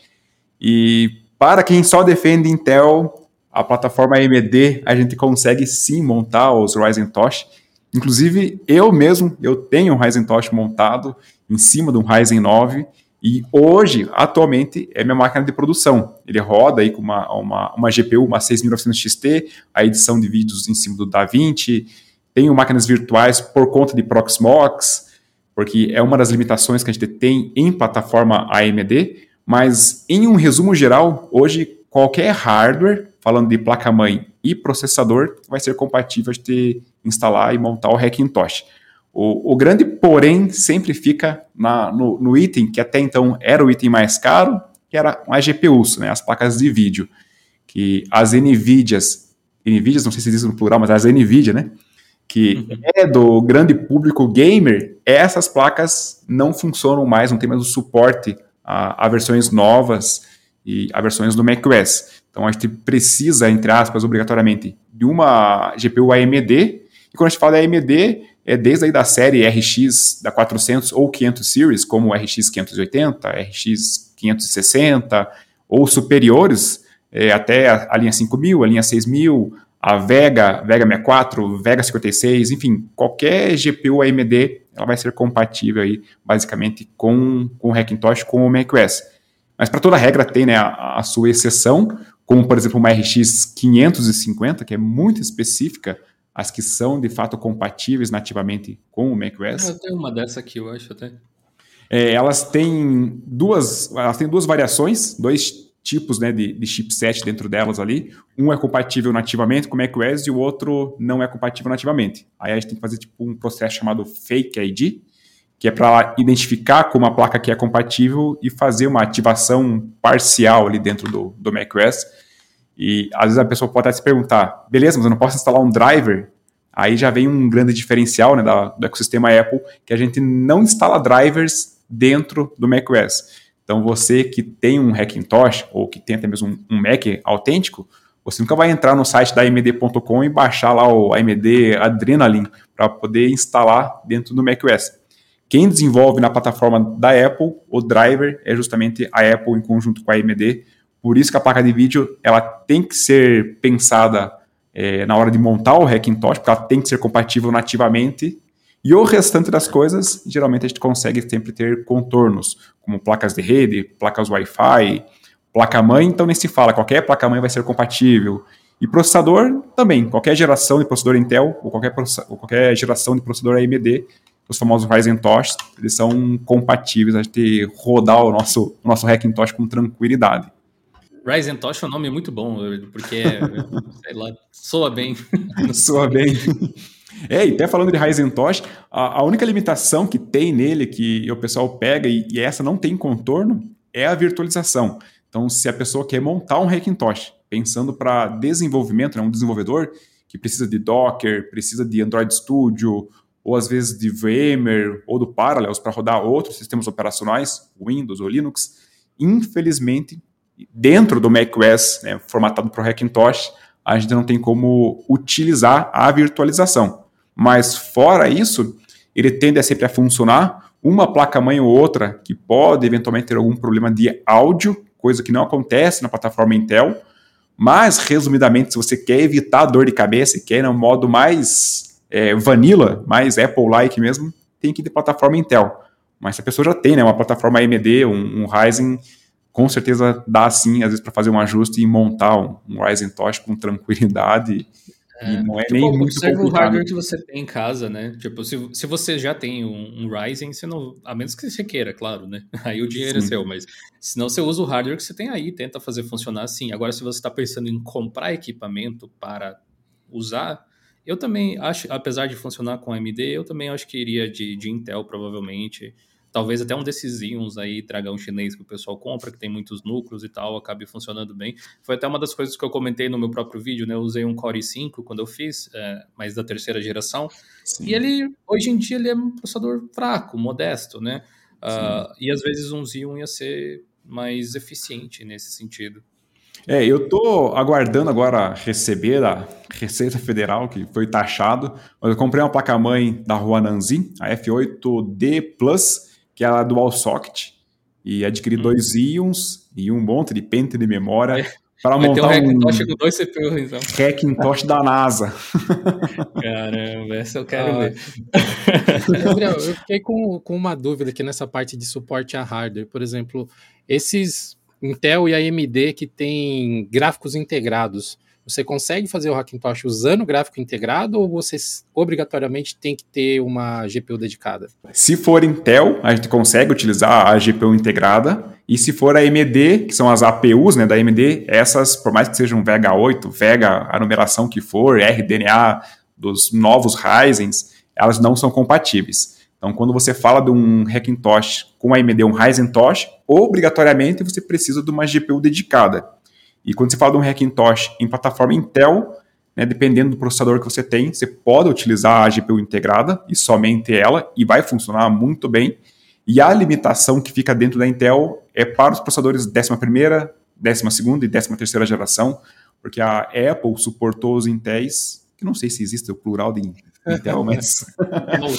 e para quem só defende Intel, a plataforma AMD, a gente consegue sim montar os Ryzen Tosh, Inclusive, eu mesmo, eu tenho um Ryzen Tosh montado em cima de um Ryzen 9 e hoje, atualmente, é minha máquina de produção. Ele roda aí com uma, uma, uma GPU, uma 6900 XT, a edição de vídeos em cima do DaVinci, tenho máquinas virtuais por conta de Proxmox, porque é uma das limitações que a gente tem em plataforma AMD, mas em um resumo geral, hoje qualquer hardware, falando de placa-mãe e processador, vai ser compatível de instalar e montar o Hackintosh. O, o grande porém sempre fica na, no, no, item que até então era o item mais caro, que era as GPUs, né, as placas de vídeo, que as NVIDIAs, NVIDIAs, não sei se diz no plural, mas as NVIDIA, né, que uhum. é do grande público gamer, essas placas não funcionam mais, não tem mais o suporte a, a versões novas e a versões do macOS. Então a gente precisa, entre aspas, obrigatoriamente, de uma GPU AMD, e quando a gente fala de AMD, é desde aí da série RX da 400 ou 500 Series, como o RX 580, RX 560, ou superiores, é, até a, a linha 5000, a linha 6000, a Vega, Vega 64, Vega 56, enfim, qualquer GPU AMD ela vai ser compatível aí, basicamente com, com o Hackintosh, com o macOS. Mas para toda regra tem né, a, a, sua exceção, como por exemplo uma RX 550, que é muito específica as que são de fato compatíveis nativamente com o macOS. Eu tenho uma dessa aqui, eu acho até. É, elas têm duas, elas têm duas variações, dois tipos né, de, de, chipset dentro delas ali. Um é compatível nativamente com o macOS e o outro não é compatível nativamente. Aí a gente tem que fazer tipo um processo chamado Fake ID, que é para identificar como a placa que é compatível e fazer uma ativação parcial ali dentro do, do macOS e às vezes a pessoa pode até se perguntar, beleza, mas eu não posso instalar um driver? Aí já vem um grande diferencial né, do ecossistema Apple, que a gente não instala drivers dentro do macOS. Então você que tem um Hackintosh, ou que tem até mesmo um Mac autêntico, você nunca vai entrar no site da AMD.com e baixar lá o AMD Adrenaline para poder instalar dentro do macOS. Quem desenvolve na plataforma da Apple, o driver é justamente a Apple em conjunto com a AMD, por isso que a placa de vídeo ela tem que ser pensada é, na hora de montar o Hackintosh, porque ela tem que ser compatível nativamente. E o restante das coisas, geralmente a gente consegue sempre ter contornos, como placas de rede, placas Wi-Fi, placa-mãe, então nem se fala, qualquer placa-mãe vai ser compatível. E processador também, qualquer geração de processador Intel ou qualquer, ou qualquer geração de processador AMD, os famosos Ryzen Tosh, eles são compatíveis a gente rodar o nosso, o nosso Hackintosh com tranquilidade. Ryzen Tosh é um nome muito bom, porque, sei lá, soa bem. soa bem. É, e até falando de Ryzen Tosh, a, a, única limitação que tem nele, que o pessoal pega, e, e, essa não tem contorno, é a virtualização. Então, se a pessoa quer montar um Hackintosh, pensando para desenvolvimento, né, um desenvolvedor que precisa de Docker, precisa de Android Studio, ou às vezes de VMware ou do Parallels para rodar outros sistemas operacionais, Windows ou Linux, infelizmente dentro do macOS, né, formatado para o Hackintosh, a gente não tem como utilizar a virtualização. Mas fora isso, ele tende a sempre a funcionar. Uma placa-mãe ou outra que pode eventualmente ter algum problema de áudio, coisa que não acontece na plataforma Intel. Mas, resumidamente, se você quer evitar dor de cabeça e quer ir no modo mais é, vanilla, mais Apple-like mesmo, tem que ir de plataforma Intel. Mas se a pessoa já tem né, uma plataforma AMD, um, um Ryzen com certeza dá sim, às vezes, para fazer um ajuste e montar um, um Ryzen Tosh com tranquilidade. É, e não é tipo, nem muito observa o hardware que você tem em casa, né? Tipo, se, se você já tem um, um Ryzen, você não, a menos que você queira, claro, né? Aí o dinheiro sim. é seu, mas se não você usa o hardware que você tem aí, tenta fazer funcionar assim. Agora, se você está pensando em comprar equipamento para usar, eu também acho, apesar de funcionar com AMD, eu também acho que iria de, de Intel, provavelmente. Talvez até um desses íons aí, dragão chinês que o pessoal compra, que tem muitos núcleos e tal, acabe funcionando bem. Foi até uma das coisas que eu comentei no meu próprio vídeo, né? Eu usei um Core i5 quando eu fiz, é, mas da terceira geração. Sim. E ele, hoje em dia, ele é um processador fraco, modesto, né? Uh, e às vezes um Xeon ia ser mais eficiente nesse sentido. É, eu tô aguardando agora receber a Receita Federal, que foi taxado, mas eu comprei uma placa-mãe da Huananzi, a F8D Plus, que é a Dual Socket, e adquiri hum. dois íons e um monte de pente de memória. É. para montar um Hackintosh com dois CPUs, então. Hackintosh da NASA. Caramba, essa eu quero ah, ver. Gabriel, eu fiquei com, com uma dúvida aqui nessa parte de suporte a hardware. Por exemplo, esses Intel e AMD que tem gráficos integrados, você consegue fazer o Hackintosh usando gráfico integrado ou você obrigatoriamente tem que ter uma GPU dedicada? Se for Intel, a gente consegue utilizar a GPU integrada. E se for a AMD, que são as APUs né, da AMD, essas, por mais que sejam Vega 8, Vega, a numeração que for, RDNA dos novos Ryzens, elas não são compatíveis. Então, quando você fala de um Hackintosh com AMD, um Ryzen Tosh, obrigatoriamente você precisa de uma GPU dedicada. E quando você fala de um Hackintosh em plataforma Intel, né, dependendo do processador que você tem, você pode utilizar a GPU integrada e somente ela, e vai funcionar muito bem. E a limitação que fica dentro da Intel é para os processadores 11ª, 12ª e 13ª geração, porque a Apple suportou os Intels, que não sei se existe o plural de Intel, mas...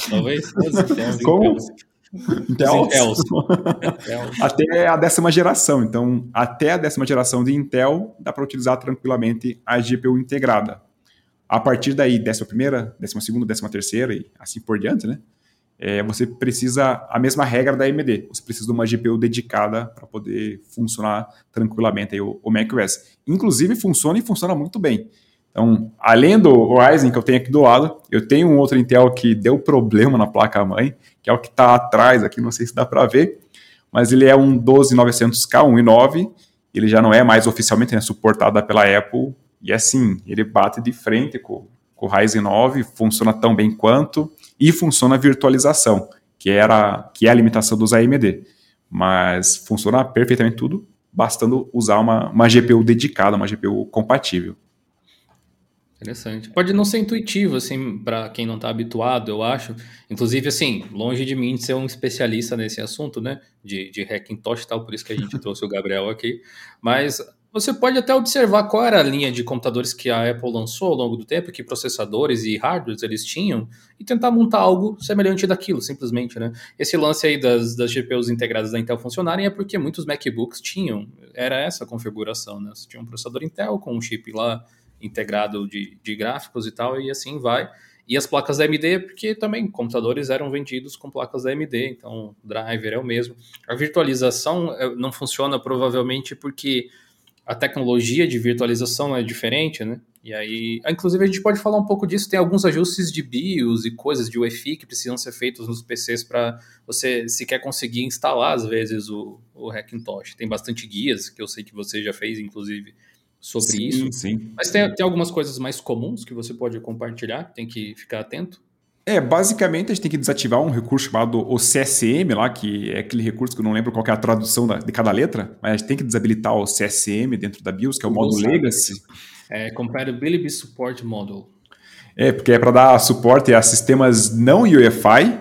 Talvez. Como? Intel. até a décima geração. Então, até a décima geração de Intel, dá para utilizar tranquilamente a GPU integrada. A partir daí, décima primeira, décima segunda, décima terceira e assim por diante, né? É, você precisa a mesma regra da AMD. Você precisa de uma GPU dedicada para poder funcionar tranquilamente aí o, o macOS. Inclusive funciona e funciona muito bem. Então, além do Ryzen que eu tenho aqui do lado, eu tenho um outro Intel que deu problema na placa-mãe, que é o que está atrás aqui, não sei se dá para ver, mas ele é um 12900K, 1.9, ele já não é mais oficialmente né, suportado pela Apple, e assim, ele bate de frente com, com o Ryzen 9, funciona tão bem quanto, e funciona a virtualização, que, era, que é a limitação dos AMD. Mas funciona perfeitamente tudo, bastando usar uma, uma GPU dedicada, uma GPU compatível. Interessante. Pode não ser intuitivo, assim, para quem não está habituado, eu acho. Inclusive, assim, longe de mim de ser um especialista nesse assunto, né? De, de Hackintosh e tal, por isso que a gente trouxe o Gabriel aqui. Mas você pode até observar qual era a linha de computadores que a Apple lançou ao longo do tempo, que processadores e hardwares eles tinham, e tentar montar algo semelhante daquilo, simplesmente, né? Esse lance aí das, das GPUs integradas da Intel funcionarem é porque muitos MacBooks tinham, era essa configuração, né? Você tinha um processador Intel com um chip lá integrado de, de gráficos e tal, e assim vai. E as placas da AMD, porque também computadores eram vendidos com placas da AMD, então o driver é o mesmo. A virtualização eh, não funciona provavelmente porque a tecnologia de virtualização é diferente, né? E aí, inclusive a gente pode falar um pouco disso, tem alguns ajustes de BIOS e coisas de UEFI que precisam ser feitos nos PCs para você, se quer conseguir instalar às vezes o, o Hackintosh. Tem bastante guias que eu sei que você já fez, inclusive, sobre sim, isso. Sim. Mas tem, tem algumas coisas mais comuns que você pode compartilhar, tem que ficar atento. É, basicamente a gente tem que desativar um recurso chamado o CSM lá, que é aquele recurso que eu não lembro qual é a tradução da, de cada letra, mas a gente tem que desabilitar o CSM dentro da BIOS, que é o modo Legacy. É Compatibility Support Model. É, porque é para dar suporte a sistemas não UEFI,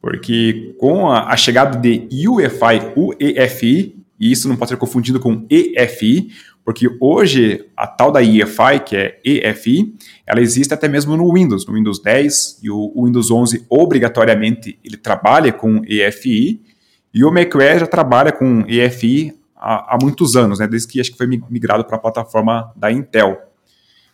porque com a, a chegada de UEFI, UEFI, e isso não pode ser confundido com EFI, porque hoje a tal da EFI, que é EFI, ela existe até mesmo no Windows, no Windows 10 e o Windows 11 obrigatoriamente ele trabalha com EFI e o macOS já trabalha com EFI há, há muitos anos, né, desde que acho que foi migrado para a plataforma da Intel.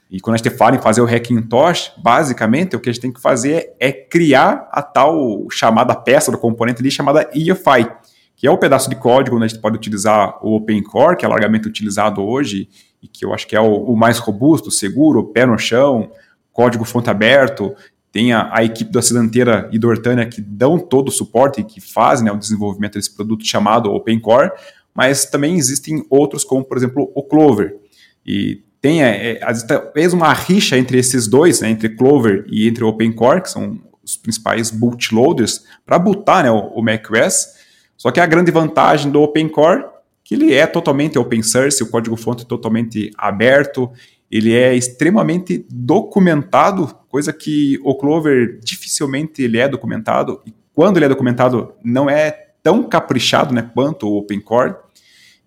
E quando a gente fala em fazer o Hackintosh, basicamente o que a gente tem que fazer é, é criar a tal chamada peça do componente ali chamada EFI que é o pedaço de código onde a gente pode utilizar o OpenCore, que é largamente utilizado hoje, e que eu acho que é o, o mais robusto, seguro, pé no chão, código fonte aberto, tem a, a, equipe do Acidanteira e do Hortânia que dão todo o suporte e que fazem né, o desenvolvimento desse produto chamado OpenCore, mas também existem outros, como por exemplo o Clover. E tem é, talvez uma rixa entre esses dois, né, entre Clover e entre o OpenCore, que são os principais bootloaders, para bootar né, o, o macOS, só que a grande vantagem do OpenCore que ele é totalmente open source, o código-fonte é totalmente aberto, ele é extremamente documentado, coisa que o Clover dificilmente ele é documentado, e quando ele é documentado não é tão caprichado né, quanto o OpenCore,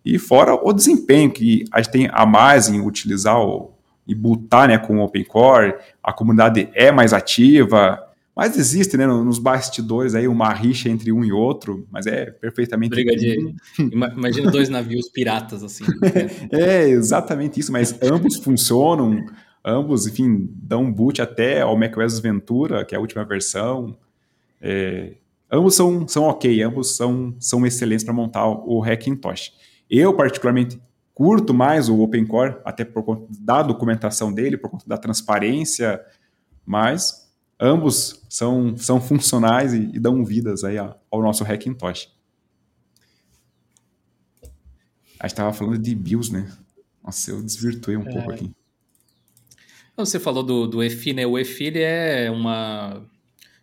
e fora o desempenho que a gente tem a mais em utilizar o, e botar né, com o OpenCore, a comunidade é mais ativa, Mas existe, né, nos bastidores aí uma rixa entre um e outro, mas é perfeitamente. Briga de. Imagina dois navios piratas assim. é, exatamente isso, mas ambos funcionam, ambos, enfim, dão boot até ao macOS Ventura, que é a última versão. É, ambos são, são ok, ambos são, são excelentes para montar o Hackintosh. Eu, particularmente, curto mais o OpenCore, até por conta da documentação dele, por conta da transparência, mas ambos são, são funcionais e, e dão vidas aí ao nosso Hackintosh. A gente estava falando de BIOS, né? Nossa, eu desvirtuei um é. pouco aqui. Você falou do, do EFI, né? O EFI ele é uma.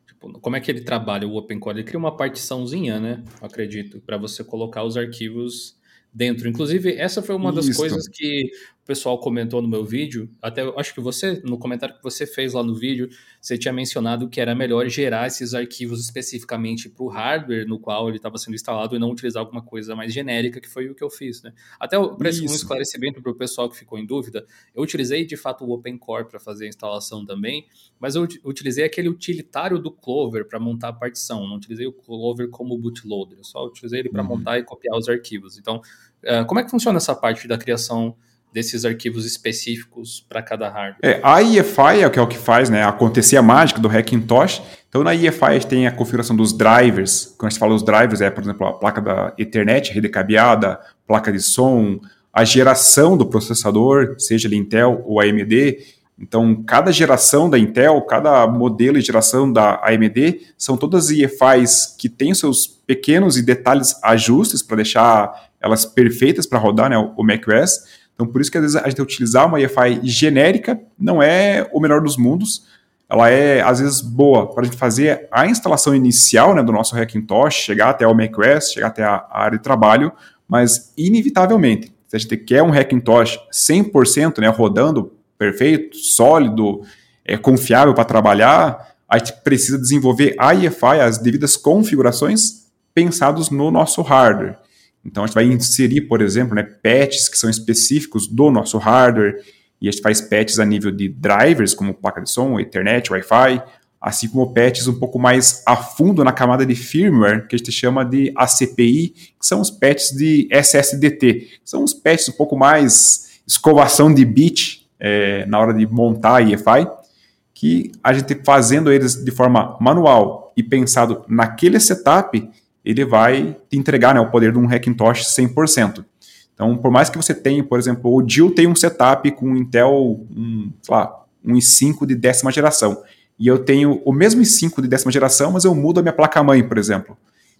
Tipo, como é que ele trabalha o OpenCore? Ele cria uma partiçãozinha, né? Acredito, para você colocar os arquivos dentro. Inclusive, essa foi uma das coisas que o pessoal comentou no meu vídeo. Até acho que você, no comentário que você fez lá no vídeo, você tinha mencionado que era melhor gerar esses arquivos especificamente para o hardware no qual ele estava sendo instalado e não utilizar alguma coisa mais genérica, que foi o que eu fiz. Né? Até para um esclarecimento para o pessoal que ficou em dúvida, eu utilizei de fato o OpenCore para fazer a instalação também, mas eu utilizei aquele utilitário do Clover para montar a partição. Não utilizei o Clover como bootloader, eu só utilizei ele para uhum. montar e copiar os arquivos. Então, uh, como é que funciona essa parte da criação desses arquivos específicos para cada hardware. É, a EFI é o que é o que faz, né, acontecer a mágica do Hackintosh. Então na EFI tem a configuração dos drivers. Quando a gente fala os drivers é, por exemplo, a placa da Ethernet, rede cabeada, placa de som, a geração do processador, seja ele Intel ou AMD. Então, cada geração da Intel, cada modelo de geração da AMD, são todas EFIs que têm seus pequenos e detalhes ajustes para deixar elas perfeitas para rodar né, o macOS. Então, por isso que às vezes a gente utilizar uma EFI genérica não é o melhor dos mundos. Ela é, às vezes, boa para a gente fazer a instalação inicial né, do nosso Hackintosh, chegar até o macOS, chegar até a, área de trabalho, mas, inevitavelmente, se a gente quer um Hackintosh 100% né, rodando perfeito, sólido, é, confiável para trabalhar, a gente precisa desenvolver a EFI, as devidas configurações, pensados no nosso hardware. Então a gente vai inserir, por exemplo, né, patches que são específicos do nosso hardware, e a gente faz patches a nível de drivers, como placa de som, Ethernet, Wi-Fi, assim como patches um pouco mais a fundo na camada de firmware, que a gente chama de ACPI, que são os patches de SSDT, são os patches um pouco mais escovação de bit é, na hora de montar a EFI, que a gente fazendo eles de forma manual e pensado naquele setup, ele vai te entregar né, o poder de um Hackintosh 100%. Então, por mais que você tenha, por exemplo, o Jill tem um setup com um Intel, um, sei lá, um i5 de décima geração, e eu tenho o mesmo i5 de décima geração, mas eu mudo a minha placa-mãe, por exemplo.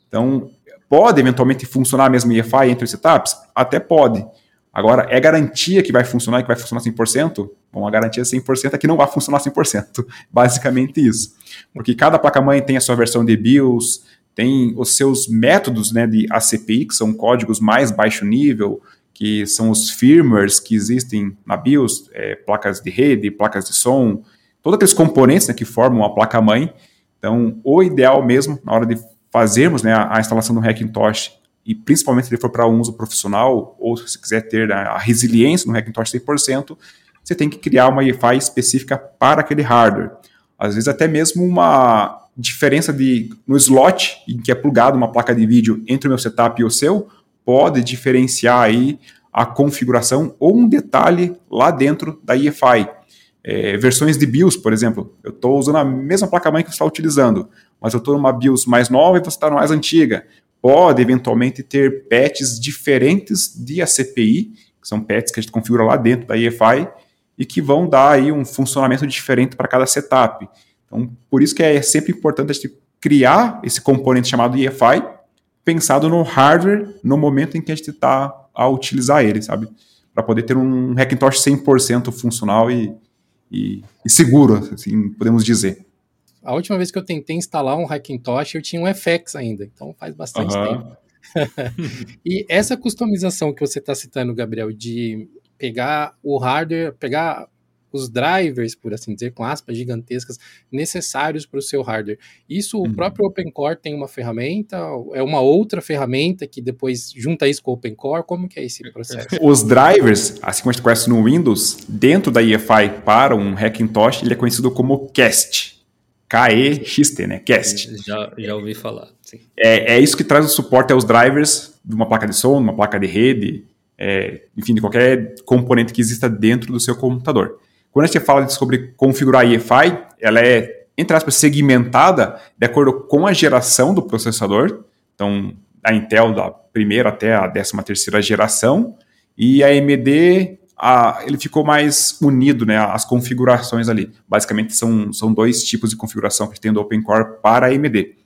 Então, pode eventualmente funcionar a mesma EFI entre os setups? Até pode. Agora, é garantia que vai funcionar e que vai funcionar 100%? Bom, a garantia 100% é que não vai funcionar 100%. Basicamente isso. Porque cada placa-mãe tem a sua versão de BIOS, tem os seus métodos né, de ACPI, que são códigos mais baixo nível, que são os firmwares que existem na BIOS, é, placas de rede, placas de som, todos aqueles componentes né, que formam a placa-mãe. Então, o ideal mesmo, na hora de fazermos né, a, a instalação do Hackintosh, e principalmente se ele for para uso profissional, ou se quiser ter né, a resiliência no Hackintosh 100%, você tem que criar uma EFI específica para aquele hardware. Às vezes até mesmo uma, diferença de no slot em que é plugado uma placa de vídeo entre o meu setup e o seu pode diferenciar aí a configuração ou um detalhe lá dentro da EFI. É, versões de BIOS, por exemplo, eu estou usando a mesma placa-mãe que você está utilizando, mas eu estou numa BIOS mais nova e você está mais antiga. Pode eventualmente ter patches diferentes de ACPI, que são patches que a gente configura lá dentro da EFI e que vão dar aí um funcionamento diferente para cada setup. Então, por isso que é sempre importante a gente criar esse componente chamado EFI, pensado no hardware no momento em que a gente está a utilizar ele, sabe? Para poder ter um Hackintosh 100% funcional e, e, e, seguro, assim, podemos dizer. A última vez que eu tentei instalar um Hackintosh, eu tinha um FX ainda, então faz bastante uhum. tempo. e essa customização que você está citando, Gabriel, de pegar o hardware, pegar os drivers, por assim dizer, com aspas gigantescas, necessários para o seu hardware. Isso uhum. o próprio OpenCore tem uma ferramenta, é uma outra ferramenta que depois junta isso com o OpenCore, como que é esse processo? Os drivers, assim como a gente conhece no Windows, dentro da EFI para um Hackintosh, ele é conhecido como CAST. KEXT, né? Cast. Já, já ouvi falar. É, é isso que traz o suporte aos drivers de uma placa de som, de uma placa de rede, é, enfim, de qualquer componente que exista dentro do seu computador. Quando a gente fala sobre configurar EFI, ela é, entre aspas, segmentada de acordo com a geração do processador. Então, da Intel, da primeira até a décima terceira geração, e a AMD a, ele ficou mais unido, né, as configurações ali. Basicamente são, são dois tipos de configuração que a tem do OpenCore para a AMD.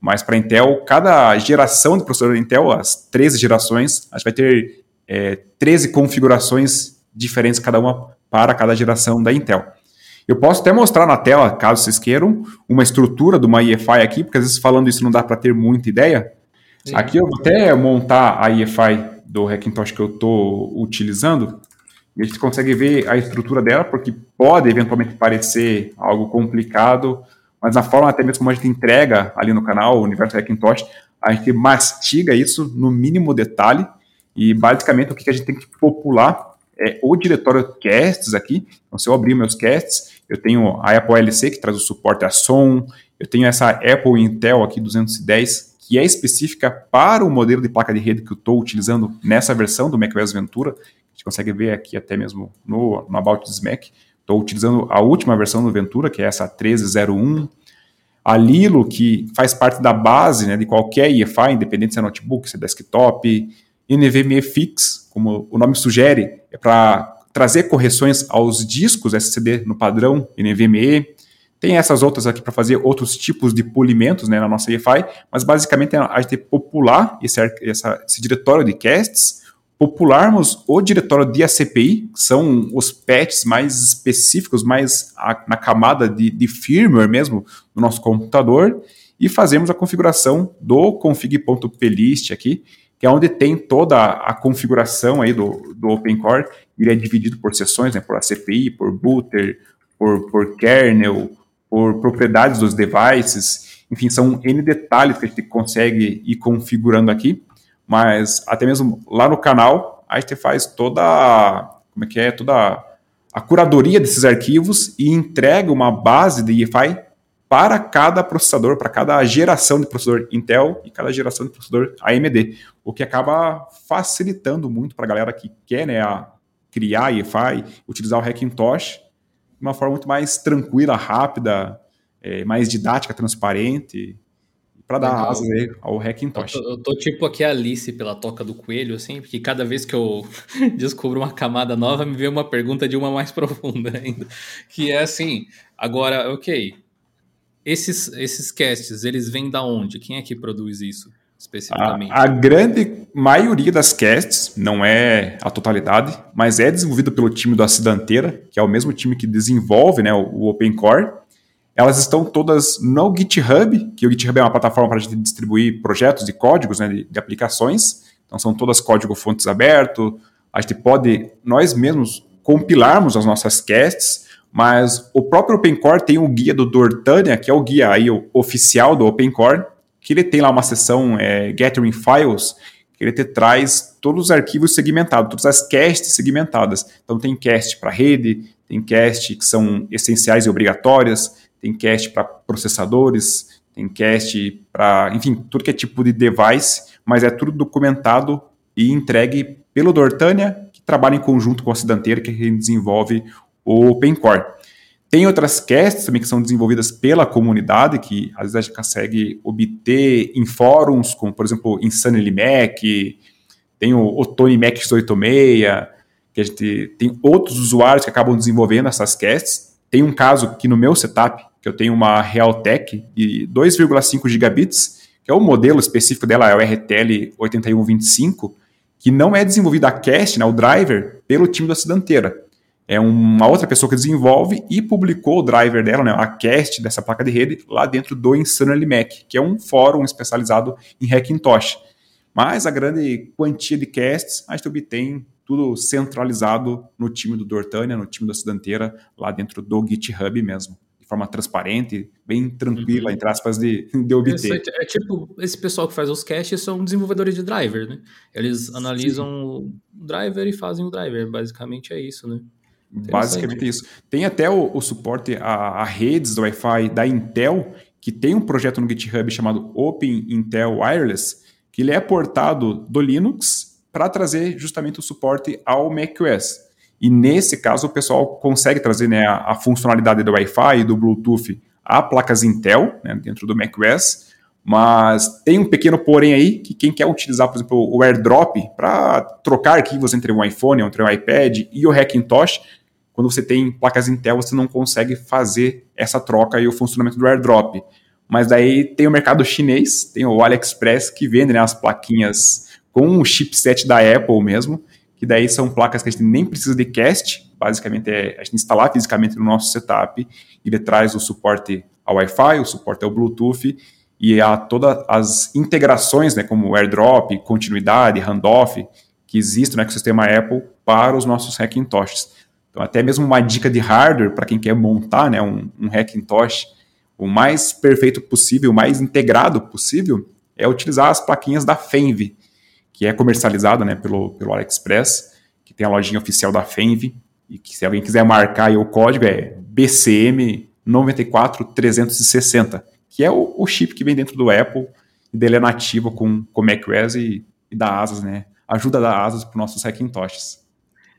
Mas para a Intel, cada geração de processador Intel, as 13 gerações, a gente vai ter é, 13 configurações diferentes, cada uma para cada geração da Intel. Eu posso até mostrar na tela, caso vocês queiram, uma estrutura de uma EFI aqui, porque às vezes falando isso não dá para ter muita ideia. Sim. Aqui eu vou até montar a EFI do Hackintosh que eu estou utilizando. E a gente consegue ver a estrutura dela, porque pode eventualmente parecer algo complicado, mas na forma até mesmo como a gente entrega ali no canal, o Universo Hackintosh, a gente mastiga isso no mínimo detalhe, e basicamente o que a gente tem que popular é o diretório casts aqui. Então, se eu abrir meus casts, eu tenho a Apple LC, que traz o suporte a som, eu tenho essa Apple Intel aqui 210, que é específica para o modelo de placa de rede que eu estou utilizando nessa versão do macOS Ventura. A gente consegue ver aqui até mesmo no, no About This Mac. Estou utilizando a última versão do Ventura, que é essa 1301. A Lilo, que faz parte da base né, de qualquer EFI, independente se é notebook, se é desktop. NVMe Fix, como o nome sugere, é para trazer correções aos discos SSD no padrão NVMe. Tem essas outras aqui para fazer outros tipos de polimentos né, na nossa EFI, mas basicamente a gente popular esse, essa, esse diretório de casts, popularmos o diretório de ACPI, que são os patches mais específicos, mais a, na camada de, de firmware mesmo do nosso computador, e fazemos a configuração do config.plist aqui, que é onde tem toda a configuração aí do, do OpenCore. Ele é dividido por seções, né, por ACPI, por booter, por, por kernel, por propriedades dos devices. Enfim, são N detalhes que a gente consegue ir configurando aqui. Mas até mesmo lá no canal, a gente faz toda, como é que é, toda a curadoria desses arquivos e entrega uma base de EFI para cada processador, para cada geração de processador Intel e cada geração de processador AMD, o que acaba facilitando muito para a galera que quer né, criar EFI, utilizar o Hackintosh de uma forma muito mais tranquila, rápida, é, mais didática, transparente, para dar asas ao Hackintosh. Eu tô, eu tô, tipo aqui a Alice pela toca do coelho, assim, porque cada vez que eu descubro uma camada nova, me vem uma pergunta de uma mais profunda ainda, que é assim, agora, ok, esses, esses casts, eles vêm da onde? Quem é que produz isso especificamente? A, a, grande maioria das casts, não é a totalidade, mas é desenvolvida pelo time do Acidanteira, que é o mesmo time que desenvolve né, o, o OpenCore. Elas estão todas no GitHub, que o GitHub é uma plataforma para a gente distribuir projetos e códigos né, de, de aplicações. Então são todas código fontes aberto. A gente pode, nós mesmos, compilarmos as nossas casts mas o próprio OpenCore tem o guia do Dortania, que é o guia aí, oficial do OpenCore, que ele tem lá uma seção é, Gathering Files, que ele te traz todos os arquivos segmentados, todas as casts segmentadas. Então tem cast para rede, tem cast que são essenciais e obrigatórias, tem cast para processadores, tem cast para, enfim, tudo que é tipo de device, mas é tudo documentado e entregue pelo Dortania, que trabalha em conjunto com a Acidanteira, que desenvolve o OpenCore. Tem outras casts também que são desenvolvidas pela comunidade, que às vezes a gente consegue obter em fóruns, como por exemplo Insanely Mac, tem o, o Tony Mac X86, que a gente tem outros usuários que acabam desenvolvendo essas casts. Tem um caso aqui no meu setup, que eu tenho uma Realtek de 2,5 gigabits, que é o modelo específico dela, é o RTL 8125, que não é desenvolvido a cast, né, o driver, pelo time da Acidanteira é uma outra pessoa que desenvolve e publicou o driver dela, né, a cast dessa placa de rede, lá dentro do Insanely Mac, que é um fórum especializado em Hackintosh. Mas a grande quantia de casts a gente obtém tudo centralizado no time do Dortania, no time da Acidanteira, lá dentro do GitHub mesmo. De forma transparente, bem tranquila, uhum. entre aspas, de, de obter. É, é, tipo, esse pessoal que faz os caches são desenvolvedores de driver, né? Eles analisam Sim. o driver e fazem o driver, basicamente é isso, né? Basicamente isso. Tem até o, o suporte a, a, redes do Wi-Fi da Intel, que tem um projeto no GitHub chamado Open Intel Wireless, que ele é portado do Linux para trazer justamente o suporte ao macOS. E nesse caso, o pessoal consegue trazer né, a, a, funcionalidade do Wi-Fi e do Bluetooth a placas Intel né, dentro do macOS, mas tem um pequeno porém aí que quem quer utilizar, por exemplo, o AirDrop para trocar arquivos entre um iPhone, entre um iPad e o Hackintosh, quando você tem placas Intel, você não consegue fazer essa troca e o funcionamento do AirDrop. Mas daí tem o mercado chinês, tem o AliExpress que vende né, as plaquinhas com o chipset da Apple mesmo, que daí são placas que a gente nem precisa de cast, basicamente é a gente instalar fisicamente no nosso setup, ele traz o suporte ao Wi-Fi, o suporte ao Bluetooth, e a todas as integrações, né, como AirDrop, continuidade, handoff, que existem no ecossistema Apple para os nossos Hackintoshes. Então, até mesmo uma dica de hardware para quem quer montar né, um, um Hackintosh o mais perfeito possível, o mais integrado possível, é utilizar as plaquinhas da Fenve, que é comercializada né, pelo, pelo AliExpress, que tem a lojinha oficial da Fenve, e que se alguém quiser marcar o código é BCM 94360 que é o, o, chip que vem dentro do Apple, e dele é nativo com, com macOS e, e dá asas, né? Ajuda a dar asas para os nossos Hackintoshes.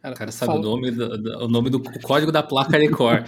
O cara sabe o nome do, o nome do o código da placa de core.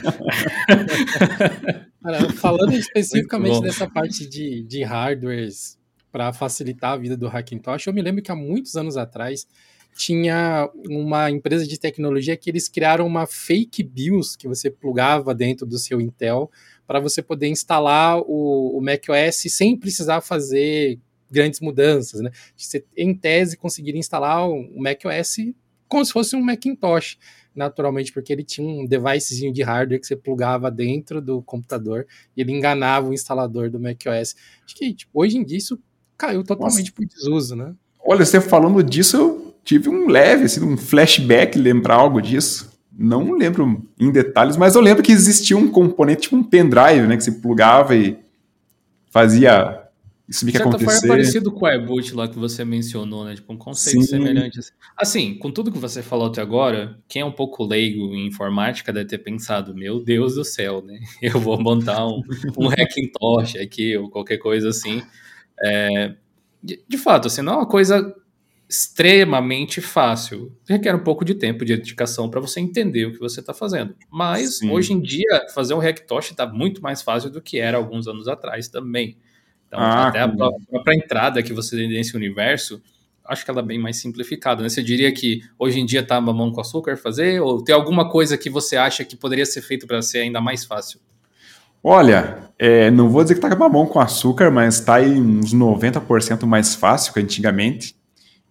cara, falando especificamente dessa parte de, de hardwares para facilitar a vida do Hackintosh, eu me lembro que há muitos anos atrás tinha uma empresa de tecnologia que eles criaram uma fake BIOS que você plugava dentro do seu Intel para você poder instalar o, o macOS sem precisar fazer grandes mudanças, né? Você, em tese, conseguiria instalar o macOS como se fosse um Macintosh, naturalmente, porque ele tinha um devicezinho de hardware que você plugava dentro do computador e ele enganava o instalador do macOS. Acho que tipo, hoje em dia isso caiu totalmente Nossa. por desuso, né? Olha, você falando disso, eu tive um leve, assim, um flashback lembrar algo disso não lembro em detalhes, mas eu lembro que existia um componente, tipo um pendrive, né, que você plugava e fazia isso que acontecer. Forma, é parecido com o iBoot lá que você mencionou, né, tipo um conceito Sim. semelhante. Assim. assim, com tudo que você falou até agora, quem é um pouco leigo em informática deve ter pensado, meu Deus do céu, né, eu vou montar um, um Hackintosh aqui ou qualquer coisa assim. É, de, de fato, assim, não é uma coisa extremamente fácil. Requer um pouco de tempo, de dedicação para você entender o que você está fazendo. Mas Sim. hoje em dia, fazer um Hacktosh está muito mais fácil do que era alguns anos atrás também. Então, ah, até a própria entrada que você tem nesse universo, acho que ela é bem mais simplificada. Né? Você diria que hoje em dia está mamão com açúcar fazer? Ou tem alguma coisa que você acha que poderia ser feito para ser ainda mais fácil? Olha, é, não vou dizer que está mamão com açúcar, mas está aí uns 90% mais fácil que antigamente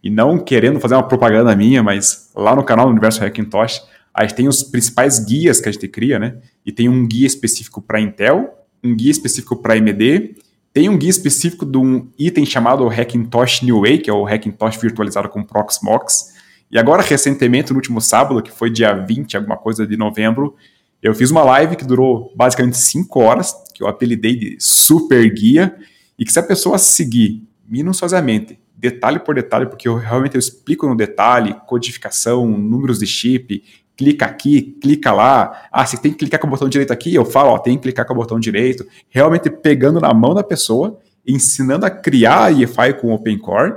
e não querendo fazer uma propaganda minha, mas lá no canal do Universo Hackintosh, a gente tem os principais guias que a gente cria, né? E tem um guia específico para Intel, um guia específico para AMD, tem um guia específico de um item chamado Hackintosh New Way, que é o Hackintosh virtualizado com Proxmox. E agora, recentemente, no último sábado, que foi dia 20, alguma coisa de novembro, eu fiz uma live que durou basicamente 5 horas, que eu apelidei de Super Guia, e que se a pessoa seguir minuciosamente detalhe por detalhe, porque eu realmente eu explico no detalhe, codificação, números de chip, clica aqui, clica lá. Ah, você tem que clicar com o botão direito aqui, eu falo, ó, tem que clicar com o botão direito. Realmente pegando na mão da pessoa, ensinando a criar a EFI com o OpenCore,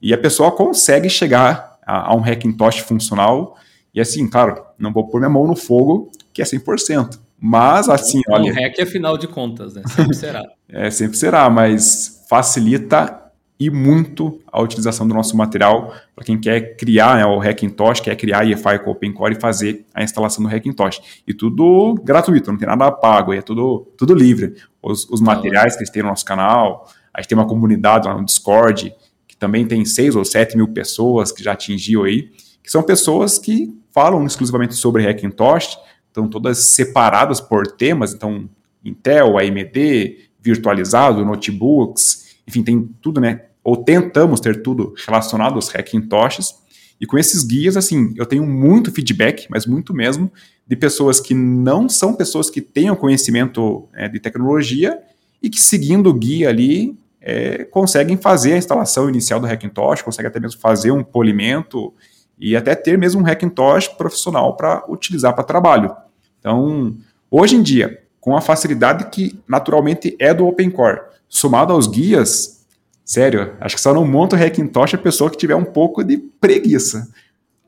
e a pessoa consegue chegar a, a um Hackintosh funcional. E assim, claro, não vou pôr minha mão no fogo, que é 100%. Mas assim, olha. Um hack é final de contas, né? Sempre será. é, sempre será, mas facilita e muito a utilização do nosso material para quem quer criar né, o Hackintosh, quer criar EFI com OpenCore e fazer a instalação do Hackintosh. E tudo gratuito, não tem nada pago, é tudo, tudo livre. Os, os materiais que gente tem no nosso canal, a gente tem uma comunidade lá no Discord, que também tem 6 ou 7 mil pessoas que já atingiu aí, que são pessoas que falam exclusivamente sobre Hackintosh, estão todas separadas por temas, então Intel, AMD, virtualizado, notebooks, enfim, tem tudo, né? Ou tentamos ter tudo relacionado aos Hackintoshes. E com esses guias, assim, eu tenho muito feedback, mas muito mesmo, de pessoas que não são pessoas que tenham conhecimento é, de tecnologia e que seguindo o guia ali é, conseguem fazer a instalação inicial do Hackintosh, conseguem até mesmo fazer um polimento e até ter mesmo um Hackintosh profissional para utilizar para trabalho. Então, hoje em dia, com a facilidade que naturalmente é do OpenCore, somado aos guias, sério, acho que só não monta o Hackintosh a pessoa que tiver um pouco de preguiça.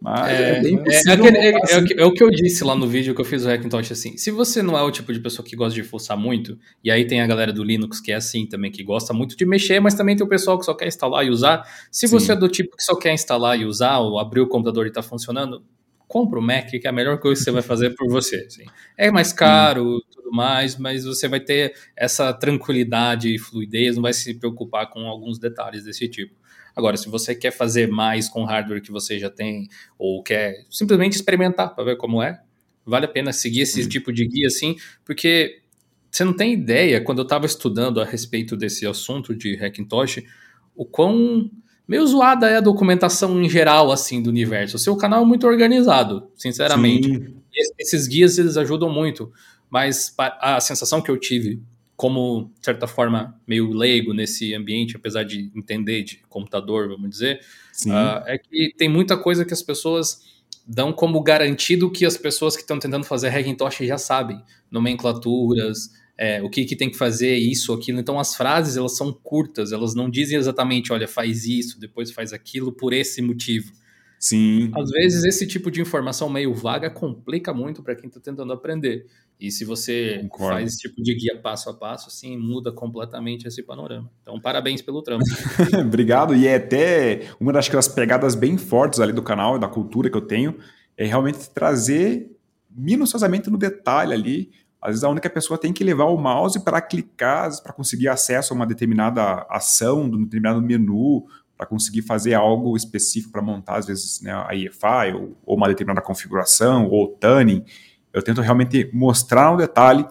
Mas é, é bem possível. É, aquele, é, assim. é, o que eu disse lá no vídeo que eu fiz o Hackintosh assim. Se você não é o tipo de pessoa que gosta de forçar muito, e aí tem a galera do Linux que é assim também, que gosta muito de mexer, mas também tem o pessoal que só quer instalar e usar. Se Sim. você é do tipo que só quer instalar e usar, ou abrir o computador e tá funcionando, compra o Mac, que é a melhor coisa que você vai fazer por você. Assim. É mais caro, tudo mais, mas você vai ter essa tranquilidade e fluidez, não vai se preocupar com alguns detalhes desse tipo. Agora, se você quer fazer mais com o hardware que você já tem, ou quer simplesmente experimentar para ver como é, vale a pena seguir esse uhum. tipo de guia assim, porque você não tem ideia, quando eu estava estudando a respeito desse assunto de Hackintosh, o quão meio zoada é a documentação em geral, assim, do universo. O seu canal é muito organizado, sinceramente. Sim. Esses guias, eles ajudam muito, mas a sensação que eu tive como, de certa forma, meio leigo nesse ambiente, apesar de entender de computador, vamos dizer, uh, é que tem muita coisa que as pessoas dão como garantido que as pessoas que estão tentando fazer Hackintosh já sabem. Nomenclaturas, é, o que, que tem que fazer, isso, aquilo. Então, as frases, elas são curtas, elas não dizem exatamente, olha, faz isso, depois faz aquilo, por esse motivo. Sim. Às vezes, esse tipo de informação meio vaga complica muito para quem está tentando aprender. E se você Concordo. faz esse tipo de guia passo a passo, assim, muda completamente esse panorama. Então, parabéns pelo trampo. Obrigado. E é até uma das pegadas bem fortes ali do canal, da cultura que eu tenho, é realmente trazer minuciosamente no detalhe ali. Às vezes a única pessoa tem que levar o mouse para clicar, para conseguir acesso a uma determinada ação, de um determinado menu, para conseguir fazer algo específico para montar, às vezes, né, a EFI, ou, ou uma determinada configuração, ou tuning. Eu tento realmente mostrar no detalhe.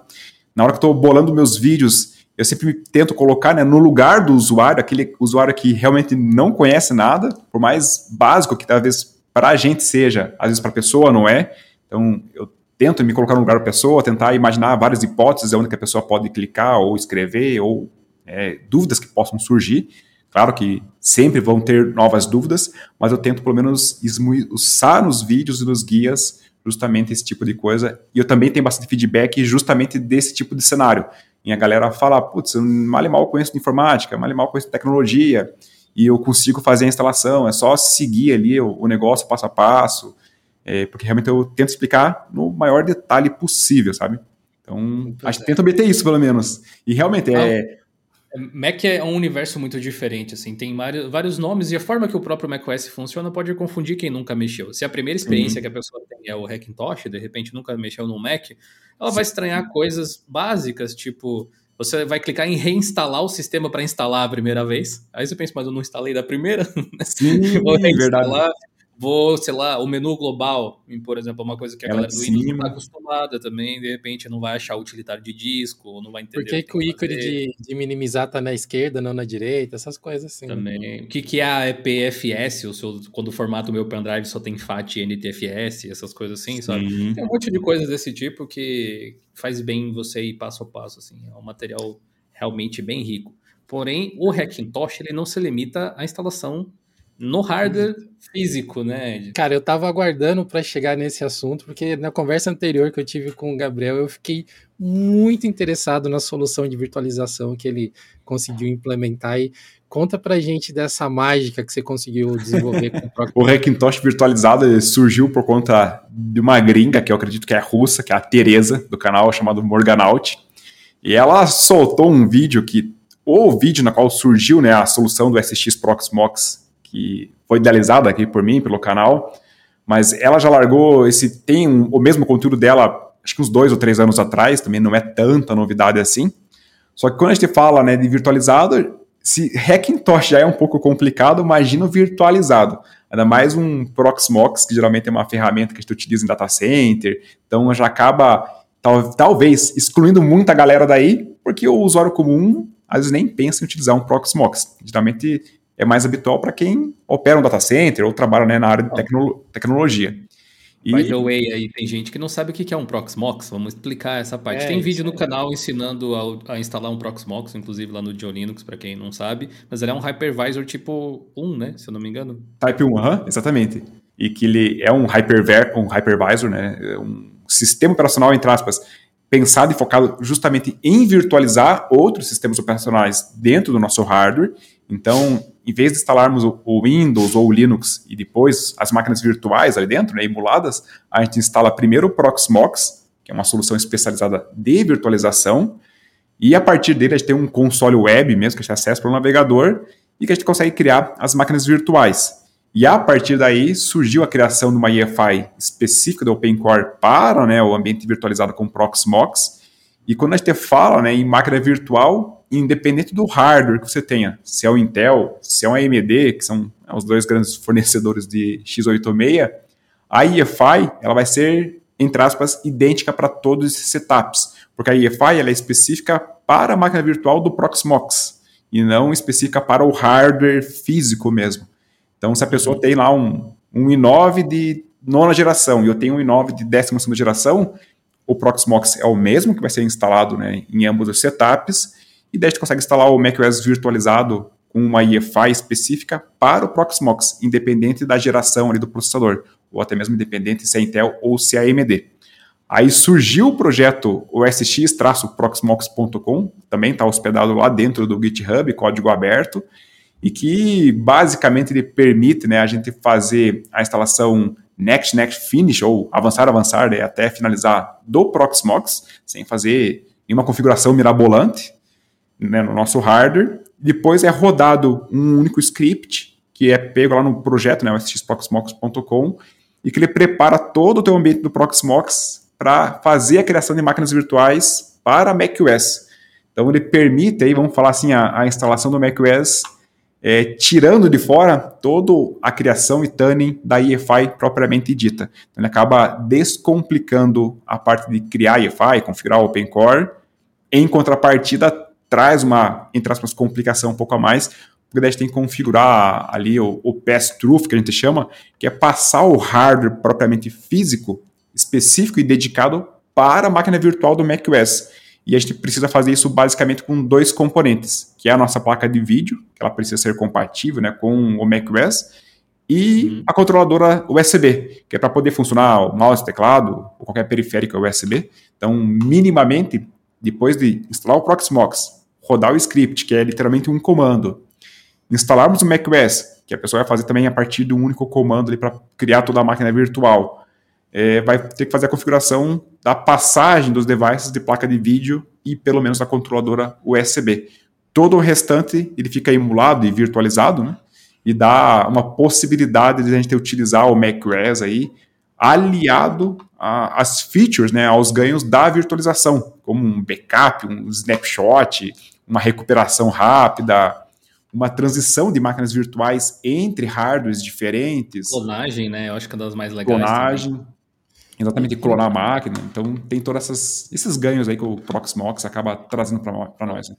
Na hora que estou bolando meus vídeos, eu sempre tento colocar né, no lugar do usuário, aquele usuário que realmente não conhece nada, por mais básico que talvez para a gente seja, às vezes para a pessoa não é. Então, eu tento me colocar no lugar da pessoa, tentar imaginar várias hipóteses onde que a pessoa pode clicar ou escrever, ou é, dúvidas que possam surgir. Claro que sempre vão ter novas dúvidas, mas eu tento pelo menos esmiuçar nos vídeos e nos guias justamente esse tipo de coisa. E eu também tenho bastante feedback justamente desse tipo de cenário. E a galera fala, putz, mal e mal conheço de informática, mal e mal conheço de tecnologia, e eu consigo fazer a instalação, é só seguir ali o, o negócio passo a passo, é, porque realmente eu tento explicar no maior detalhe possível, sabe? Então, acho que tento obter isso, pelo menos. E realmente é Mac é um universo muito diferente, assim, tem vários, nomes e a forma que o próprio macOS funciona pode confundir quem nunca mexeu. Se a primeira experiência uhum. que a pessoa tem é o Hackintosh, de repente nunca mexeu no Mac, ela Sim. vai estranhar coisas básicas, tipo, você vai clicar em reinstalar o sistema para instalar a primeira vez. Aí você pensa, mas eu não instalei da primeira? Sim, Vou reinstalar. Verdade vou, sei lá, o menu global, por exemplo, é uma coisa que a Ela galera do Windows não está acostumada também, de repente não vai achar utilitário de disco, ou não vai entender. Por que, que o ícone de, de, minimizar tá na esquerda, não na direita, essas coisas assim. Também. O que, que é a EPFS, ou se quando o formato do meu pendrive só tem FAT e NTFS, essas coisas assim, Sim. sabe? Tem um monte de coisas desse tipo que faz bem você ir passo a passo, assim. É um material realmente bem rico. Porém, o Hackintosh ele não se limita à instalação no hardware físico, né? Cara, eu tava aguardando para chegar nesse assunto, porque na conversa anterior que eu tive com o Gabriel, eu fiquei muito interessado na solução de virtualização que ele conseguiu implementar e conta pra gente dessa mágica que você conseguiu desenvolver com o O Hackintosh virtualizado surgiu por conta de uma gringa, que eu acredito que é russa, que é a Teresa, do canal chamado Morganaut. E ela soltou um vídeo que, o vídeo na qual surgiu né, a solução do SX Proxmox que foi idealizada aqui por mim, pelo canal, mas ela já largou esse, tem um, o mesmo conteúdo dela, acho que uns dois ou três anos atrás, também não é tanta novidade assim. Só que quando a gente fala né, de virtualizado, se Hackintosh já é um pouco complicado, imagina o virtualizado. Ainda mais um Proxmox, que geralmente é uma ferramenta que a gente utiliza em data center, então já acaba tal, talvez excluindo muita galera daí, porque o usuário comum às vezes nem pensa em utilizar um Proxmox. Geralmente é mais habitual para quem opera um data center ou trabalha né, na área de tecno tecnologia. E... By the way, aí tem gente que não sabe o que é um Proxmox, vamos explicar essa parte. É, tem vídeo no é. canal ensinando a, a, instalar um Proxmox, inclusive lá no Linux, para quem não sabe, mas ele é um hypervisor tipo 1, né, se eu não me engano. Type 1, aham, exatamente. e que ele é um, hyperver, um hypervisor, né, um sistema operacional, entre aspas, pensado e focado justamente em virtualizar outros sistemas operacionais dentro do nosso hardware. Então, em vez de instalarmos o Windows ou o Linux e depois as máquinas virtuais ali dentro, né, emuladas, a gente instala primeiro o Proxmox, que é uma solução especializada de virtualização, e a partir dele a gente tem um console web mesmo que a gente acessa pelo navegador e que a gente consegue criar as máquinas virtuais. E a partir daí surgiu a criação de uma EFI específica do OpenCore para né, o ambiente virtualizado com Proxmox. E quando a gente fala né, em máquina virtual, independente do hardware que você tenha, se é o Intel, se é um AMD, que são os dois grandes fornecedores de x86, a EFI ela vai ser, entre aspas, idêntica para todos esses setups, porque a EFI ela é específica para a máquina virtual do Proxmox e não específica para o hardware físico mesmo. Então, se a pessoa tem lá um, um i9 de nona geração e eu tenho um i9 de décima segunda geração, o Proxmox é o mesmo que vai ser instalado né, em ambos os setups, e daí a gente consegue instalar o macOS virtualizado com uma EFI específica para o Proxmox, independente da geração ali do processador, ou até mesmo independente se é Intel ou se é AMD. Aí surgiu o projeto osx-proxmox.com, também está hospedado lá dentro do GitHub, código aberto, e que basicamente ele permite né, a gente fazer a instalação next, next, finish, ou avançar, avançar, né, até finalizar do Proxmox, sem fazer nenhuma configuração mirabolante né, no nosso hardware. Depois é rodado um único script, que é pego lá no projeto, né, o sxproxmox.com, e que ele prepara todo o teu ambiente do Proxmox para fazer a criação de máquinas virtuais para macOS. Então ele permite, aí, vamos falar assim, a, a instalação do macOS é, tirando de fora toda a criação e tuning da EFI propriamente dita. Então, ele acaba descomplicando a parte de criar EFI, configurar o OpenCore, em contrapartida, traz uma, entre aspas, complicação um pouco a mais, porque daí a gente tem que configurar ali o, o pass-through, que a gente chama, que é passar o hardware propriamente físico, específico e dedicado para a máquina virtual do macOS. E a gente precisa fazer isso basicamente com dois componentes, que é a nossa placa de vídeo, que ela precisa ser compatível né, com o macOS, e uhum. a controladora USB, que é para poder funcionar o mouse, teclado, ou qualquer periférico USB. Então, minimamente, depois de instalar o Proxmox, rodar o script, que é literalmente um comando, instalarmos o macOS, que a pessoa vai fazer também a partir de um único comando para criar toda a máquina virtual, é, vai ter que fazer a configuração da passagem dos devices de placa de vídeo e pelo menos da controladora USB. Todo o restante ele fica emulado e virtualizado, né? E dá uma possibilidade de a gente utilizar o macOS aí aliado às features, né, aos ganhos da virtualização, como um backup, um snapshot, uma recuperação rápida, uma transição de máquinas virtuais entre hardwares diferentes. Clonagem, né? Eu acho que é uma das mais legais. Clonagem. Também. Exatamente, clonar a máquina. Então tem todos esses ganhos aí que o Proxmox acaba trazendo para nós. Né?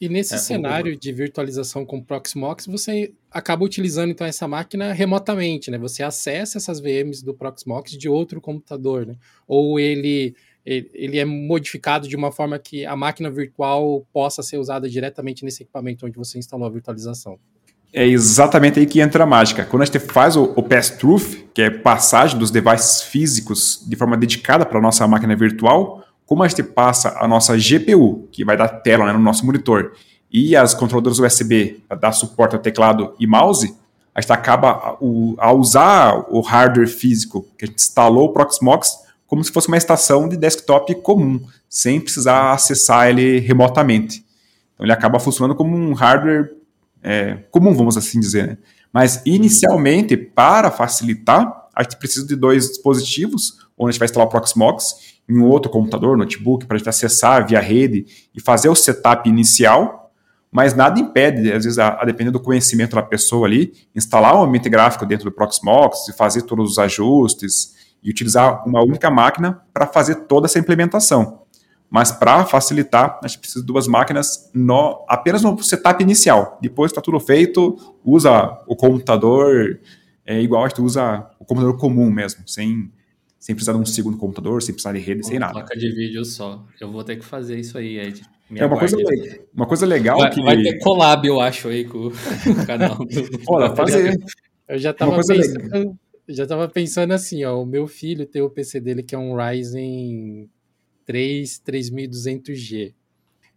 E nesse é, cenário de virtualização com Proxmox, você acaba utilizando então essa máquina remotamente, né? Você acessa essas VMs do Proxmox de outro computador, né? Ou ele ele é modificado de uma forma que a máquina virtual possa ser usada diretamente nesse equipamento onde você instalou a virtualização é exatamente aí que entra a mágica. Quando a gente faz o, o pass-through, que é passagem dos devices físicos de forma dedicada para a nossa máquina virtual, como a gente passa a nossa GPU, que vai dar tela né, no nosso monitor, e as controladoras USB para dar suporte ao teclado e mouse, a gente acaba a, a usar o hardware físico que a gente instalou o Proxmox como se fosse uma estação de desktop comum, sem precisar acessar ele remotamente. Então ele acaba funcionando como um hardware é, comum, vamos assim dizer. Né? Mas inicialmente, para facilitar, a gente precisa de dois dispositivos, onde a gente vai instalar o Proxmox em um outro computador, notebook, para a gente acessar via rede e fazer o setup inicial, mas nada impede, às vezes, a, a depender do conhecimento da pessoa ali, instalar um ambiente gráfico dentro do Proxmox e fazer todos os ajustes e utilizar uma única máquina para fazer toda essa implementação. Mas para facilitar, a gente precisa de duas máquinas no, apenas no setup inicial. Depois está tudo feito, usa o computador é, igual a gente usa o computador comum mesmo, sem, sem precisar de um segundo computador, sem precisar de rede, uma sem nada. Placa de vídeo só. Eu vou ter que fazer isso aí, Ed. Me é uma coisa, uma coisa legal vai, que. Vai ter collab, eu acho, aí com o canal do. Olha, fazer. Eu já estava pensando. Já tava pensando assim, ó, o meu filho tem o PC dele que é um Ryzen 3 3200G.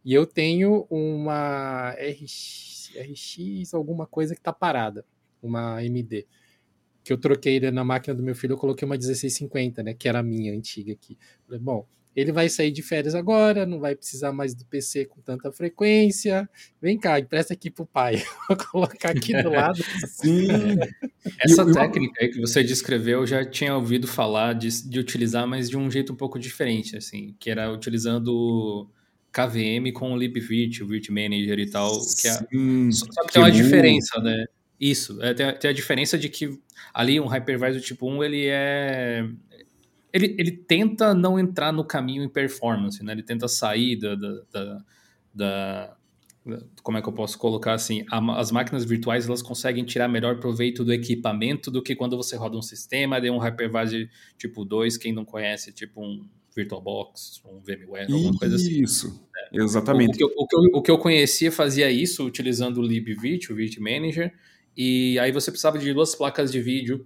E eu tenho uma RX, RX alguma coisa que tá parada, uma AMD. Que eu troquei na máquina do meu filho, eu coloquei uma 1650, né, que era a minha antiga aqui. Falei, bom, ele vai sair de férias agora, não vai precisar mais do PC com tanta frequência. Vem cá, empresta aqui pro pai. Vou colocar aqui do lado. Sim. Essa e, técnica aí que você descreveu, eu já tinha ouvido falar de, de utilizar, mas de um jeito um pouco diferente, assim, que era utilizando KVM com o libvirt, o Virt Manager e tal. Que é, Sim, só que, que tem uma diferença, né? Isso, é, tem, tem, a diferença de que ali um hypervisor tipo 1, ele é ele, ele tenta não entrar no caminho em performance, né? Ele tenta sair da, da, da, da como é que eu posso colocar assim? as máquinas virtuais elas conseguem tirar melhor proveito do equipamento do que quando você roda um sistema de um hypervisor tipo 2, quem não conhece, tipo um VirtualBox, um VMware, alguma coisa assim. Isso, é. exatamente. O, o, que eu, o, que eu, o, que eu, conhecia fazia isso utilizando o libvirt, o Virt Manager, e aí você precisava de duas placas de vídeo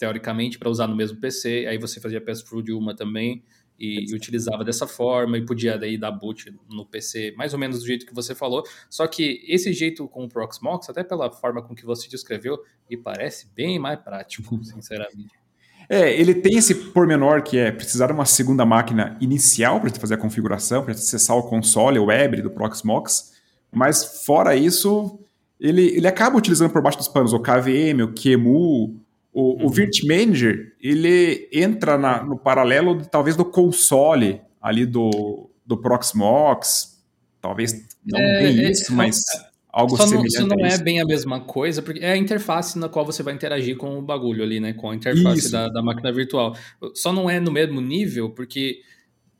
teoricamente, para usar no mesmo PC. Aí você fazia pass-through de uma também e, e, utilizava dessa forma e podia daí dar boot no PC, mais ou menos do jeito que você falou. Só que esse jeito com o Proxmox, até pela forma com que você descreveu, me parece bem mais prático, sinceramente. É, ele tem esse pormenor que é precisar de uma segunda máquina inicial para fazer a configuração, para acessar o console, o web do Proxmox, mas fora isso, ele, ele acaba utilizando por baixo dos panos o KVM, o QEMU, o, uhum. o Virt Manager, ele entra na, no paralelo, talvez, do console ali do, do Proxmox. Talvez não é, bem é, isso, mas é, algo só semelhante. Não, isso não é bem a mesma coisa, porque é a interface na qual você vai interagir com o bagulho ali, né? Com a interface da, da máquina virtual. Só não é no mesmo nível, porque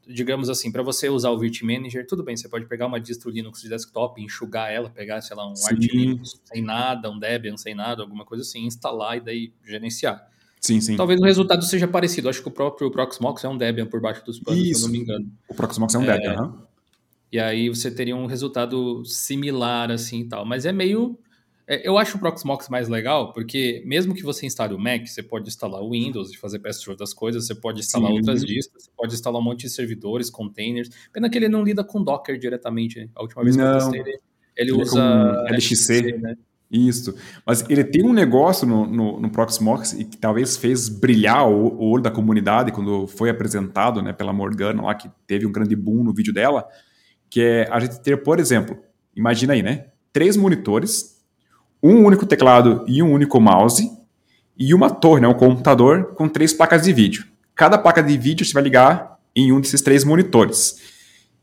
digamos assim, para você usar o Virt Manager, tudo bem, você pode pegar uma distro Linux de desktop, enxugar ela, pegar, sei lá, um Arch Linux sem nada, um Debian sem nada, alguma coisa assim, instalar e daí gerenciar. Sim, sim. Talvez o resultado seja parecido. Acho que o próprio Proxmox é um Debian por baixo dos panos, Isso. se eu não me engano. O Proxmox é um é, Debian, né? E aí você teria um resultado similar, assim, e tal. Mas é meio eu acho o Proxmox mais legal, porque mesmo que você instale o Mac, você pode instalar o Windows e fazer pass-through das coisas, você pode instalar Sim. outras distros, você pode instalar um monte de servidores, containers. Pena que ele não lida com Docker diretamente. A última vez não. que eu testei ele, ele, ele usa é LXC. né? Isso. Mas ele tem um negócio no, no, no Proxmox e que talvez fez brilhar o, o, olho da comunidade quando foi apresentado né, pela Morgana lá, que teve um grande boom no vídeo dela, que é a gente ter, por exemplo, imagina aí, né? Três monitores um único teclado e um único mouse e uma torre, né, um computador com três placas de vídeo. Cada placa de vídeo você vai ligar em um desses três monitores.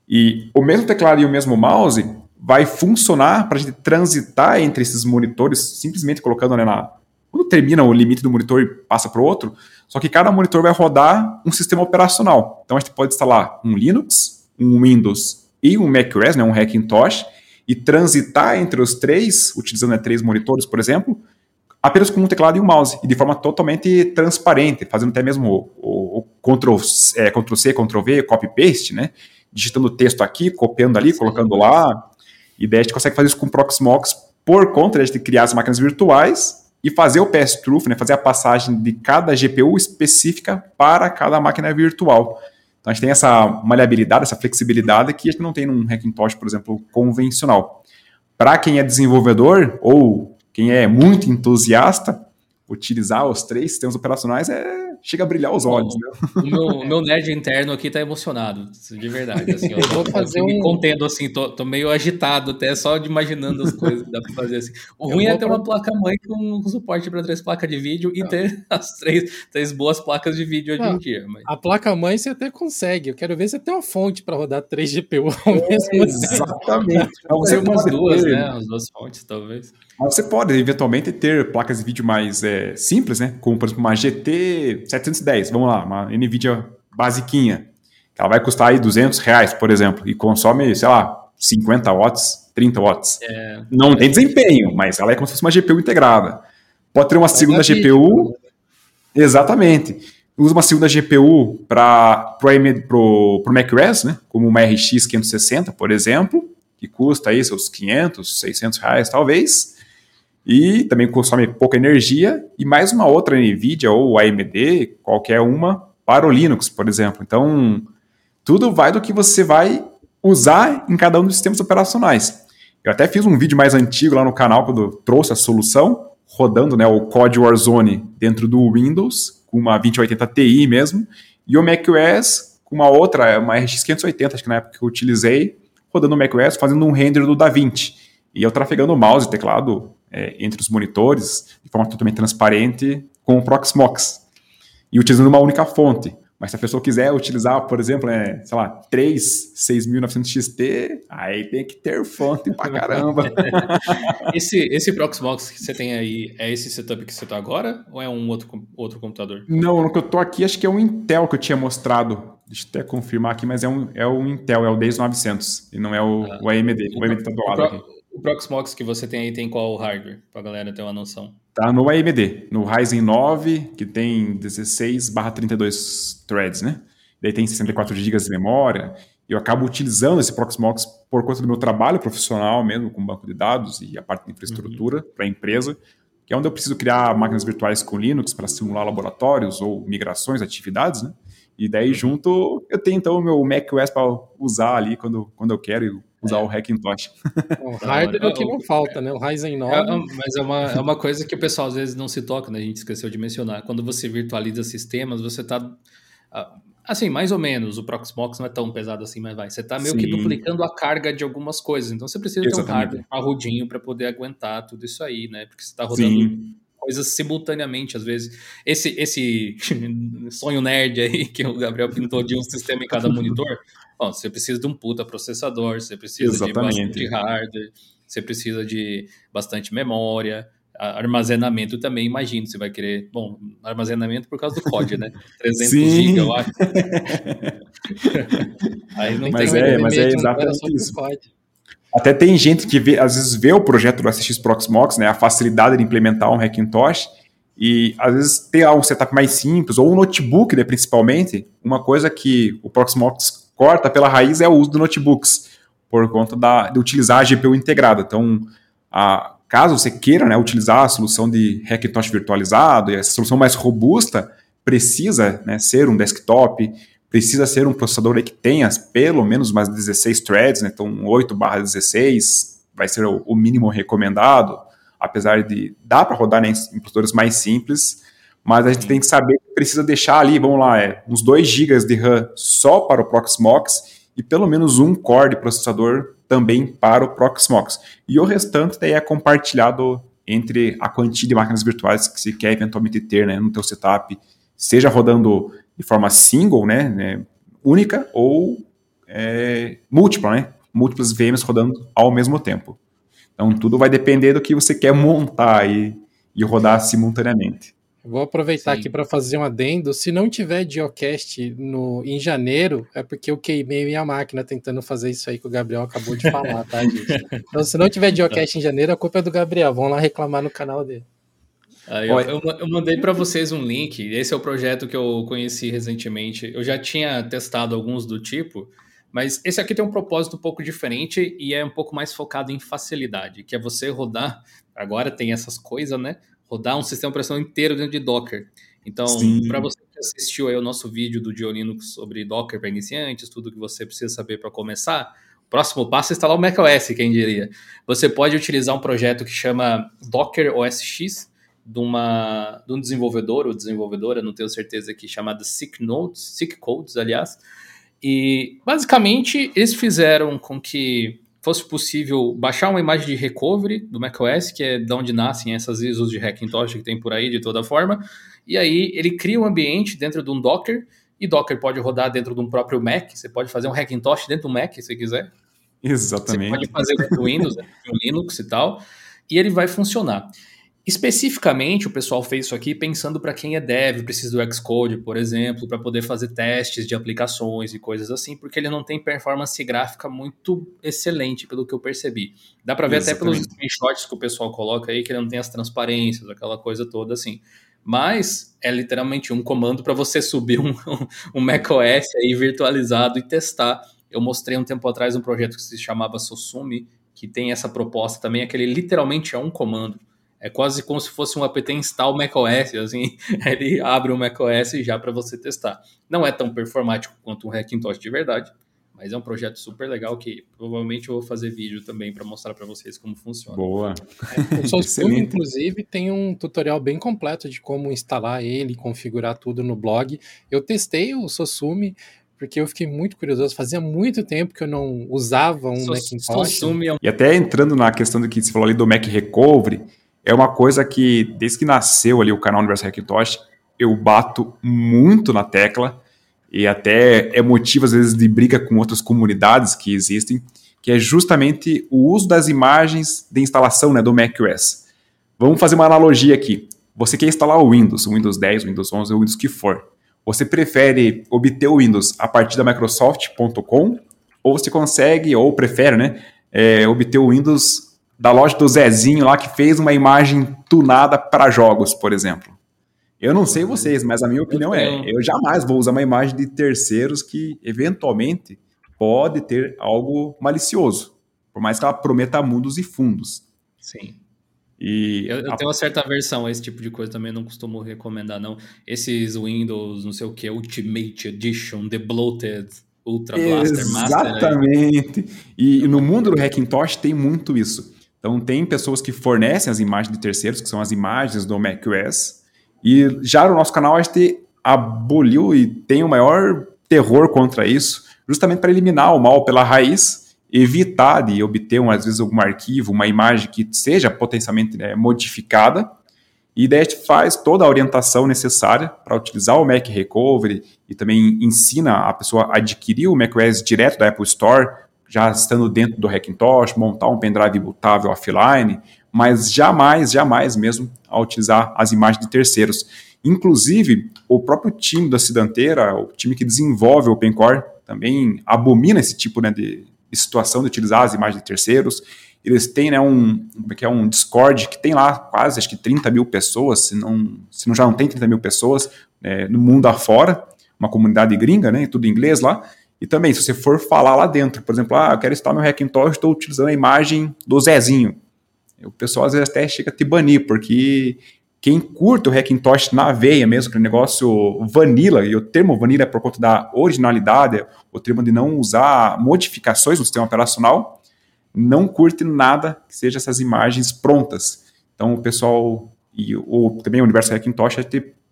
E o mesmo teclado e o mesmo mouse vai funcionar para a gente transitar entre esses monitores, simplesmente colocando né, na. Quando termina o limite do monitor e passa para o outro, só que cada monitor vai rodar um sistema operacional. Então a gente pode instalar um Linux, um Windows e um macOS, né, um Hackintosh, e transitar entre os três, utilizando né, três monitores, por exemplo, apenas com um teclado e um mouse, e de forma totalmente transparente, fazendo até mesmo o, o, o Ctrl, é, Ctrl C, Ctrl V, copy paste, né? Digitando o texto aqui, copiando ali, Sim. colocando lá. E daí a gente consegue fazer isso com o Proxmox por conta de criar as máquinas virtuais e fazer o pass-through, né? fazer a passagem de cada GPU específica para cada máquina virtual. Então a gente tem essa maleabilidade, essa flexibilidade que a gente não tem num Hackintosh, por exemplo, convencional. Para quem é desenvolvedor ou quem é muito entusiasta, utilizar os três sistemas operacionais é chega a brilhar os olhos. né? O meu, meu, nerd interno aqui tá emocionado, de verdade. Assim, eu, vou fazer eu um... me contendo assim, tô, tô, meio agitado até só de imaginando as coisas que dá para fazer assim. O eu ruim é ter pra... uma placa mãe com suporte para três placas de vídeo e ter as três, três boas placas de vídeo hoje em dia. Mas... A placa mãe você até consegue. Eu quero ver se tem uma fonte para rodar três GPU ao é, mesmo tempo. Exatamente. Você umas duas, né? As duas fontes, talvez. Mas você pode, eventualmente, ter placas de vídeo mais é, simples, né? Como, por exemplo, uma GT 710, vamos lá, uma NVIDIA basiquinha. Ela vai custar aí 200 reais, por exemplo, e consome, sei lá, 50 watts, 30 watts. É, Não é tem desempenho, mas ela é como se fosse uma GPU integrada. Pode ter uma segunda GPU. Exatamente. Usa uma segunda GPU para o macOS, né? Como uma RX 560, por exemplo, que custa aí seus 500, 600 reais, talvez e também consome pouca energia, e mais uma outra NVIDIA ou AMD, qualquer uma, para o Linux, por exemplo. Então, tudo vai do que você vai usar em cada um dos sistemas operacionais. Eu até fiz um vídeo mais antigo lá no canal quando trouxe a solução, rodando né, o Code Warzone dentro do Windows, com uma 2080 Ti mesmo, e o macOS com uma outra, uma RX 580, acho que na época que eu utilizei, rodando o macOS, fazendo um render do DaVinci. E eu trafegando o mouse e teclado é, entre os monitores, de forma totalmente transparente, com o Proxmox. E utilizando uma única fonte. Mas se a pessoa quiser utilizar, por exemplo, é, sei lá, 3 6900 XT, aí tem que ter fonte pra caramba. esse, esse Proxmox que você tem aí, é esse setup que você tá agora? Ou é um outro, outro computador? Não, no que eu tô aqui, acho que é um Intel que eu tinha mostrado. Deixa eu até confirmar aqui, mas é um, é um Intel, é o 10900, e não é o, ah. o AMD. O, o AMD tá do lado aqui. O Proxmox que você tem aí tem qual hardware? Pra galera ter uma noção. Tá no AMD, no Ryzen 9, que tem 16 32 threads, né? Daí tem 64 GB de memória. Eu acabo utilizando esse Proxmox por conta do meu trabalho profissional mesmo, com banco de dados e a parte de infraestrutura uhum. para a empresa, que é onde eu preciso criar máquinas virtuais com Linux para simular laboratórios ou migrações, atividades, né? E daí junto eu tenho então o meu macOS para usar ali quando, quando eu quero e usar é. o Hackintosh. O hardware é o que não falta, né? O Ryzen 9. É, mas é uma, é uma coisa que o pessoal às vezes não se toca, né? A gente esqueceu de mencionar. Quando você virtualiza sistemas, você está ah, Assim, mais ou menos, o Proxmox não é tão pesado assim, mas vai. Você está meio Sim. que duplicando a carga de algumas coisas. Então você precisa Exatamente. ter um hardware parrudinho para poder aguentar tudo isso aí, né? Porque você está rodando Sim. coisas simultaneamente, às vezes. Esse, esse sonho nerd aí que o Gabriel pintou de um sistema em cada monitor, Bom, você precisa de um puta processador, você precisa Exatamente. de bastante hardware, você precisa de bastante memória, armazenamento também, imagino, você vai querer, bom, armazenamento por causa do COD, né? 300 GB, eu acho. Aí não mas tem é, mas é exatamente isso. Até tem gente que vê, às vezes vê o projeto do SX Proxmox, né, a facilidade de implementar um Hackintosh, e às vezes ter um setup mais simples, ou um notebook, né, principalmente, uma coisa que o Proxmox corta pela raiz é o uso de notebooks, por conta da, de utilizar a GPU integrada. Então, a, caso você queira né, utilizar a solução de Hackintosh virtualizado, e essa solução mais robusta, precisa né, ser um desktop, precisa ser um processador que tenha pelo menos mais 16 threads, né, então 8 barra 16 vai ser o, o, mínimo recomendado, apesar de dar para rodar né, em processadores mais simples, mas a gente Sim. tem que saber que precisa deixar ali, vamos lá, é, uns 2 GB de RAM só para o Proxmox e pelo menos um core de processador também para o Proxmox. E o restante daí é compartilhado entre a quantia de máquinas virtuais que se quer eventualmente ter né, no teu setup, seja rodando de forma single, né, né única, ou é, múltipla, né, múltiplas VMs rodando ao mesmo tempo. Então tudo vai depender do que você quer montar e, e rodar simultaneamente. Vou aproveitar Sim. aqui para fazer um adendo. Se não tiver Geocast no, em janeiro, é porque eu queimei minha máquina tentando fazer isso aí que o Gabriel acabou de falar, tá, gente? Então, se não tiver Geocast em janeiro, a culpa é do Gabriel. Vão lá reclamar no canal dele. Aí, eu, eu, eu, mandei para vocês um link. Esse é o projeto que eu conheci recentemente. Eu já tinha testado alguns do tipo, mas esse aqui tem um propósito um pouco diferente e é um pouco mais focado em facilidade, que é você rodar. Agora tem essas coisas, né? Rodar um sistema operacional inteiro dentro de Docker. Então, para você que assistiu aí o nosso vídeo do Diolinux sobre Docker para iniciantes, tudo que você precisa saber para começar, o próximo passo é instalar o macOS, quem diria. Você pode utilizar um projeto que chama Docker OS X, de, uma, de um desenvolvedor ou desenvolvedora, não tenho certeza aqui, chamada Sick Nodes, Sick Codes, aliás. E, basicamente, eles fizeram com que fosse possível baixar uma imagem de recovery do macOS, que é de onde nascem essas ISOs de Hackintosh que tem por aí de toda forma, e aí ele cria um ambiente dentro de um Docker, e Docker pode rodar dentro de um próprio Mac, você pode fazer um Hackintosh dentro do Mac, se quiser. Exatamente. Você pode fazer dentro do Windows, dentro do Linux e tal, e ele vai funcionar. Especificamente, o pessoal fez isso aqui pensando para quem é dev, precisa do Xcode, por exemplo, para poder fazer testes de aplicações e coisas assim, porque ele não tem performance gráfica muito excelente, pelo que eu percebi. Dá para ver Exatamente. até pelos screenshots que o pessoal coloca aí que ele não tem as transparências, aquela coisa toda assim. Mas é literalmente um comando para você subir um, um macOS aí virtualizado e testar. Eu mostrei um tempo atrás um projeto que se chamava Sosumi, que tem essa proposta também, é que ele literalmente é um comando É quase como se fosse um apt install macOS, assim, ele abre o macOS já para você testar. Não é tão performático quanto um Hackintosh de verdade, mas é um projeto super legal que provavelmente eu vou fazer vídeo também para mostrar para vocês como funciona. Boa. É, o Sosumi, inclusive, tem um tutorial bem completo de como instalar ele, configurar tudo no blog. Eu testei o Sosumi porque eu fiquei muito curioso. Fazia muito tempo que eu não usava um Macintosh. É um... E até entrando na questão do que você falou ali do Mac Recovery, é uma coisa que, desde que nasceu ali o canal Universo Hackintosh, eu bato muito na tecla e até é motivo, às vezes, de briga com outras comunidades que existem, que é justamente o uso das imagens de instalação né, do macOS. Vamos fazer uma analogia aqui. Você quer instalar o Windows, o Windows 10, o Windows 11, o Windows que for. Você prefere obter o Windows a partir da Microsoft.com ou você consegue, ou prefere, né, é, obter o Windows da loja do Zezinho lá que fez uma imagem tunada para jogos, por exemplo. Eu não sei vocês, mas a minha opinião é, eu jamais vou usar uma imagem de terceiros que eventualmente pode ter algo malicioso, por mais que ela prometa mundos e fundos. Sim. E eu, eu a... tenho uma certa versão a esse tipo de coisa também, não costumo recomendar, não. Esses Windows, não sei o que, Ultimate Edition, The Bloated, Ultra Blaster Master. Exatamente. E no mundo do Hackintosh tem muito isso. Então, tem pessoas que fornecem as imagens de terceiros, que são as imagens do macOS, e já no nosso canal a gente aboliu e tem o maior terror contra isso, justamente para eliminar o mal pela raiz, evitar de obter, um, às vezes, algum arquivo, uma imagem que seja potencialmente né, modificada, e daí a gente faz toda a orientação necessária para utilizar o Mac Recovery e também ensina a pessoa a adquirir o macOS direto da Apple Store, já estando dentro do Hackintosh, montar um pendrive bootável offline, mas jamais, jamais mesmo a utilizar as imagens de terceiros. Inclusive, o próprio time da Cidanteira, o time que desenvolve o OpenCore, também abomina esse tipo né, de, situação de utilizar as imagens de terceiros. Eles têm né, um, é que é, um Discord que tem lá quase acho que 30 mil pessoas, se não, se não já não tem 30 mil pessoas é, no mundo afora, uma comunidade gringa, né, tudo em inglês lá, e também, se você for falar lá dentro, por exemplo, ah, eu quero instalar meu Hackintosh, estou utilizando a imagem do Zezinho. O pessoal às vezes até chega a te banir, porque quem curta o Hackintosh na veia mesmo, aquele negócio vanilla, e o termo vanilla é por conta da originalidade, o termo de não usar modificações no sistema operacional, não curte nada que seja essas imagens prontas. Então o pessoal e o, também o universo Hackintosh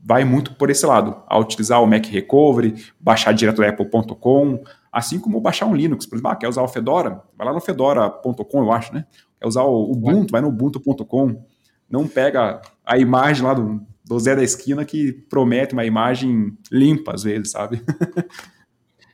vai muito por esse lado, a utilizar o Mac Recovery, baixar direto da Apple.com, assim como baixar um Linux. Por exemplo, ah, quer usar o Fedora? Vai lá no fedora.com, eu acho, né? Quer usar o Ubuntu? Vai no ubuntu.com. Não pega a imagem lá do, do Zé da esquina que promete uma imagem limpa às vezes, sabe?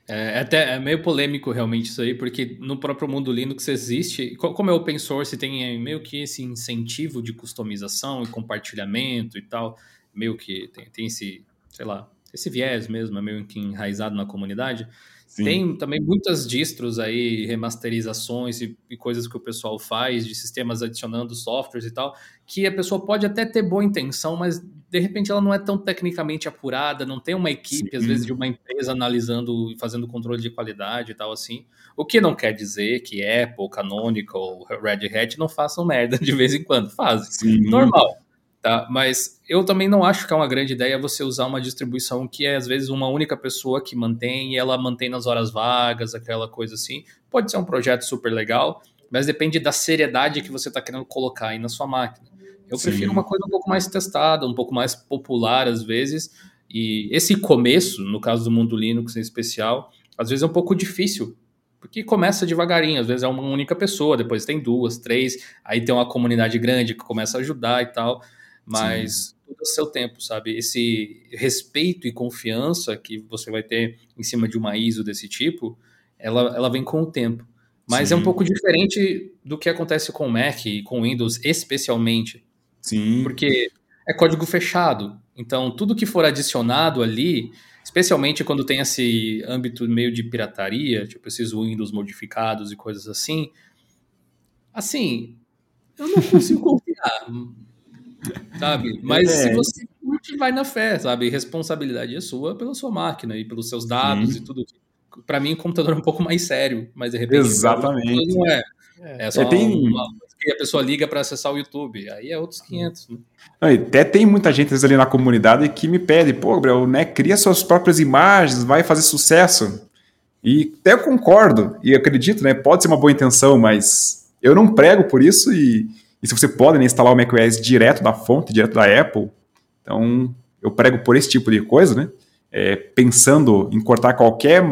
É, é, até é meio polêmico realmente isso aí, porque no próprio mundo Linux existe, como é open source, tem meio que esse incentivo de customização e compartilhamento e tal meio que tem, tem esse, sei lá, esse viés mesmo, é meio que enraizado na comunidade. Sim. Tem também muitas distros aí, remasterizações e, e, coisas que o pessoal faz, de sistemas adicionando softwares e tal, que a pessoa pode até ter boa intenção, mas de repente ela não é tão tecnicamente apurada, não tem uma equipe, Sim. às vezes, de uma empresa analisando e fazendo controle de qualidade e tal assim. O que não quer dizer que Apple, Canonical, Red Hat não façam merda de vez em quando. Fazem. Normal. Tá? Mas eu também não acho que é uma grande ideia você usar uma distribuição que é, às vezes, uma única pessoa que mantém e ela mantém nas horas vagas, aquela coisa assim. Pode ser um projeto super legal, mas depende da seriedade que você está querendo colocar aí na sua máquina. Eu Sim. prefiro uma coisa um pouco mais testada, um pouco mais popular, às vezes. E esse começo, no caso do mundo Linux em especial, às vezes é um pouco difícil, porque começa devagarinho, às vezes é uma única pessoa, depois tem duas, três, aí tem uma comunidade grande que começa a ajudar e tal mas Sim. tudo a seu tempo, sabe? Esse respeito e confiança que você vai ter em cima de uma ISO desse tipo, ela, ela vem com o tempo. Mas Sim. é um pouco diferente do que acontece com o Mac e com o Windows, especialmente. Sim. Porque é código fechado. Então, tudo que for adicionado ali, especialmente quando tem esse âmbito meio de pirataria, tipo esses Windows modificados e coisas assim, assim, eu não consigo confiar sabe? Mas é. se você curte, vai na fé, sabe? Responsabilidade é sua pela sua máquina e pelos seus dados Sim. e tudo. Para mim, o computador é um pouco mais sério, mas de repente Exatamente. não é. É, é só é, tem... uma que a pessoa liga para acessar o YouTube. Aí é outros 500. Né? Até tem muita gente ali na comunidade que me pede, pô, Gabriel, né, cria suas próprias imagens, vai fazer sucesso. E até eu concordo, e acredito, né, pode ser uma boa intenção, mas eu não prego por isso e, e se você pode né, instalar o macOS direto da fonte, direto da Apple, então eu prego por esse tipo de coisa, né, é, pensando em cortar qualquer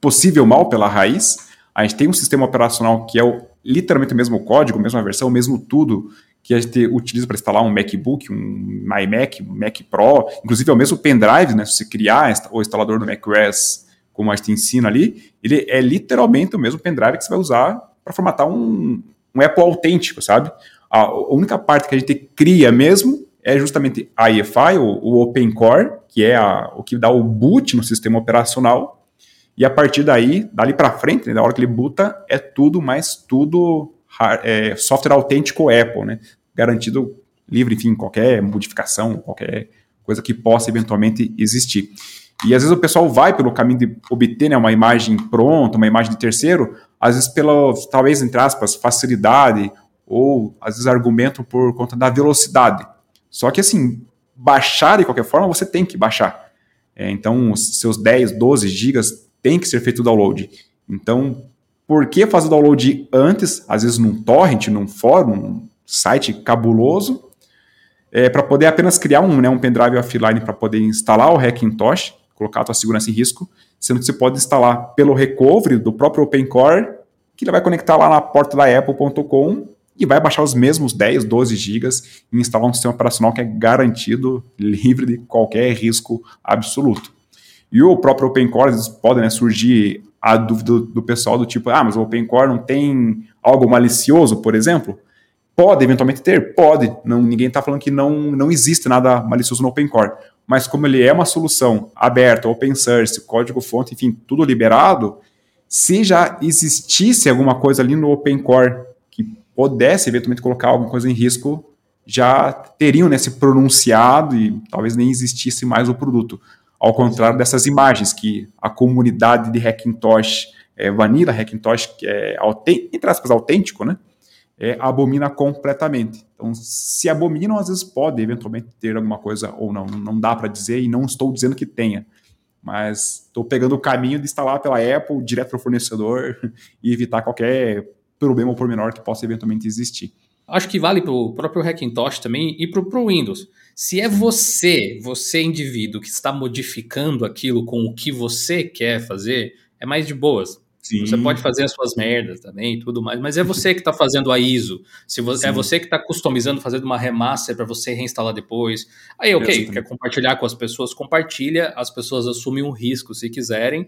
possível mal pela raiz, a gente tem um sistema operacional que é o, literalmente o mesmo código, mesma versão, o mesmo tudo que a gente utiliza para instalar um MacBook, um iMac, um Mac Pro, inclusive é o mesmo pendrive, né? Se você criar o instalador do macOS, como a gente ensina ali, ele é literalmente o mesmo pendrive que você vai usar para formatar um, um Apple autêntico, sabe? A única parte que a gente cria mesmo é justamente a EFI, o, o Open Core, que é a, o que dá o boot no sistema operacional, e a partir daí, dali para frente, né, da hora que ele buta, é tudo mais tudo é, software autêntico Apple, né? Garantido livre, enfim, qualquer modificação, qualquer coisa que possa eventualmente existir. E às vezes o pessoal vai pelo caminho de obter né, uma imagem pronta, uma imagem de terceiro, às vezes pela, talvez, entre aspas, facilidade, ou às vezes argumentam por conta da velocidade. Só que assim, baixar de qualquer forma, você tem que baixar. É, então, seus 10, 12 gigas tem que ser feito o download. Então, por que fazer o download antes, às vezes num torrent, num fórum, num site cabuloso, é, para poder apenas criar um, né, um pendrive offline para poder instalar o Hackintosh, colocar a tua segurança em risco, sendo que você pode instalar pelo recovery do próprio OpenCore, que ele vai conectar lá na porta da apple.com e vai baixar os mesmos 10, 12 gigas e instalar um sistema operacional que é garantido, livre de qualquer risco absoluto. E o próprio Open Core, às vezes pode né, surgir a dúvida do, pessoal do tipo, ah, mas o Open Core não tem algo malicioso, por exemplo? Pode eventualmente ter? Pode. Não, ninguém está falando que não, não existe nada malicioso no Open Core. Mas como ele é uma solução aberta, open source, código-fonte, enfim, tudo liberado, se já existisse alguma coisa ali no Open Core pudesse eventualmente colocar alguma coisa em risco, já teriam né, se pronunciado e talvez nem existisse mais o produto. Ao contrário dessas imagens que a comunidade de Hackintosh, é, Vanilla Hackintosh, que é, entre aspas, autêntico, né? É, abomina completamente. Então, se abominam, às vezes pode eventualmente ter alguma coisa ou não. Não dá para dizer e não estou dizendo que tenha. Mas estou pegando o caminho de instalar pela Apple direto para o fornecedor e evitar qualquer problema ou pormenor que possa eventualmente existir. Acho que vale para o próprio Hackintosh também e para o Windows. Se é você, você indivíduo, que está modificando aquilo com o que você quer fazer, é mais de boas. Sim. Você pode fazer as suas merdas também e tudo mais, mas é você que está fazendo a ISO. Se você, é você que está customizando, fazendo uma remaster para você reinstalar depois. Aí, ok, quer compartilhar com as pessoas, compartilha, as pessoas assumem um risco se quiserem,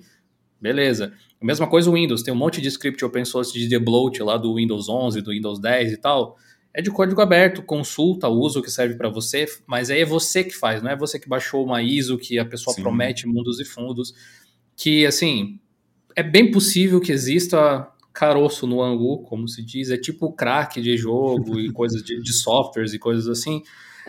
beleza. A mesma coisa o Windows, tem um monte de script open source de debloat lá do Windows 11, do Windows 10 e tal é de código aberto, consulta, usa o que serve para você, mas aí é você que faz, não é você que baixou uma ISO que a pessoa Sim. promete mundos e fundos, que assim, é bem possível que exista caroço no Angu, como se diz, é tipo crack de jogo e coisas de, de softwares e coisas assim.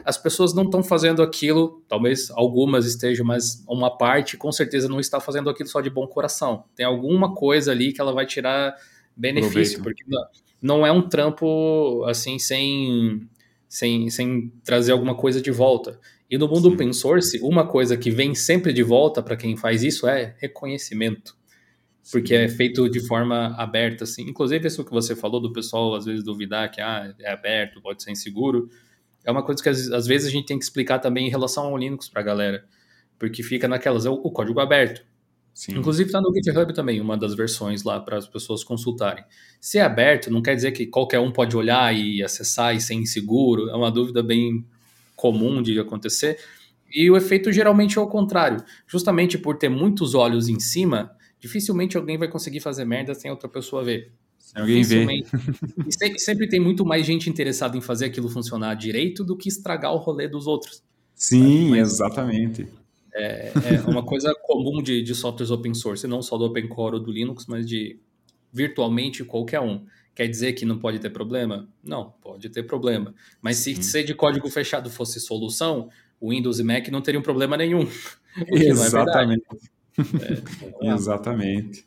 As pessoas não estão fazendo aquilo, talvez algumas estejam, mas uma parte com certeza não está fazendo aquilo só de bom coração. Tem alguma coisa ali que ela vai tirar benefício, Proveito. porque não é um trampo assim sem, sem, sem trazer alguma coisa de volta. E no mundo Sim. open source, uma coisa que vem sempre de volta para quem faz isso é reconhecimento. Porque é feito de forma aberta, assim. Inclusive, isso que você falou do pessoal às vezes duvidar que ah, é aberto, pode ser inseguro. É uma coisa que às, às vezes a gente tem que explicar também em relação ao Linux para a galera. Porque fica naquelas, é o, o código aberto. Sim. Inclusive está no GitHub também, uma das versões lá para as pessoas consultarem. Se é aberto, não quer dizer que qualquer um pode olhar e acessar e ser inseguro, é uma dúvida bem comum de acontecer. E o efeito geralmente é o contrário. Justamente por ter muitos olhos em cima, dificilmente alguém vai conseguir fazer merda sem outra pessoa ver. Alguém vê. e sempre tem muito mais gente interessada em fazer aquilo funcionar direito do que estragar o rolê dos outros. Sim, Mas, exatamente. É, é uma coisa comum de, de softwares open source, não só do OpenCore ou do Linux, mas de virtualmente qualquer um. Quer dizer que não pode ter problema? Não, pode ter problema. Mas se Sim. ser de código fechado fosse solução, o Windows e Mac não teriam problema nenhum. Exatamente. É, é, Exatamente.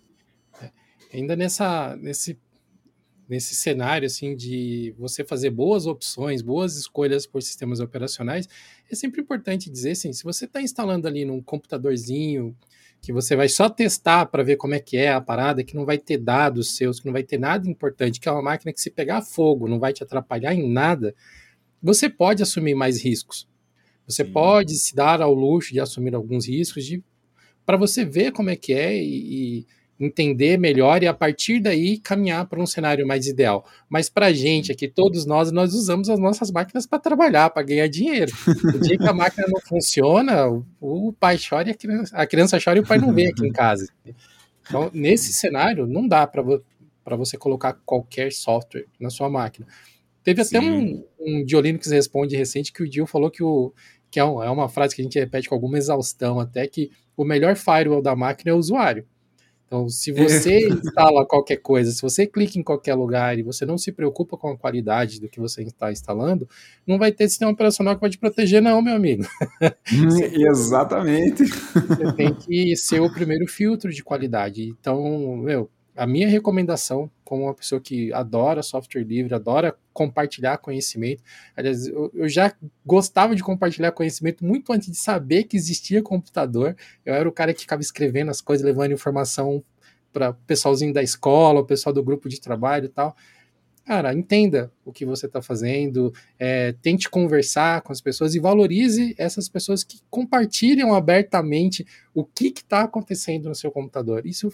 Ainda nessa, nesse nesse cenário assim de você fazer boas opções, boas escolhas por sistemas operacionais, é sempre importante dizer assim, se você está instalando ali num computadorzinho que você vai só testar para ver como é que é a parada, que não vai ter dados seus, que não vai ter nada importante, que é uma máquina que se pegar fogo não vai te atrapalhar em nada, você pode assumir mais riscos. Você Sim. pode se dar ao luxo de assumir alguns riscos para você ver como é que é e, e entender melhor e a partir daí caminhar para um cenário mais ideal. Mas para a gente aqui, todos nós, nós usamos as nossas máquinas para trabalhar, para ganhar dinheiro. O dia que a máquina não funciona, o pai chora e a criança, a criança chora e o pai não vem aqui em casa. Então, nesse cenário, não dá para você colocar qualquer software na sua máquina. Teve Sim. até um, um Diolino que responde recente que o Dio falou que o que é, um, é uma frase que a gente repete com alguma exaustão até que o melhor firewall da máquina é o usuário. Então, se você instala qualquer coisa, se você clica em qualquer lugar e você não se preocupa com a qualidade do que você está instalando, não vai ter sistema operacional que vai te proteger, não, meu amigo. Hum, exatamente. Você tem que ser o primeiro filtro de qualidade. Então, meu, a minha recomendação, como uma pessoa que adora software livre, adora compartilhar conhecimento, aliás, eu, eu, já gostava de compartilhar conhecimento muito antes de saber que existia computador. Eu era o cara que ficava escrevendo as coisas, levando informação para o pessoalzinho da escola, o pessoal do grupo de trabalho e tal. Cara, entenda o que você está fazendo, é, tente conversar com as pessoas e valorize essas pessoas que compartilham abertamente o que está acontecendo no seu computador. Isso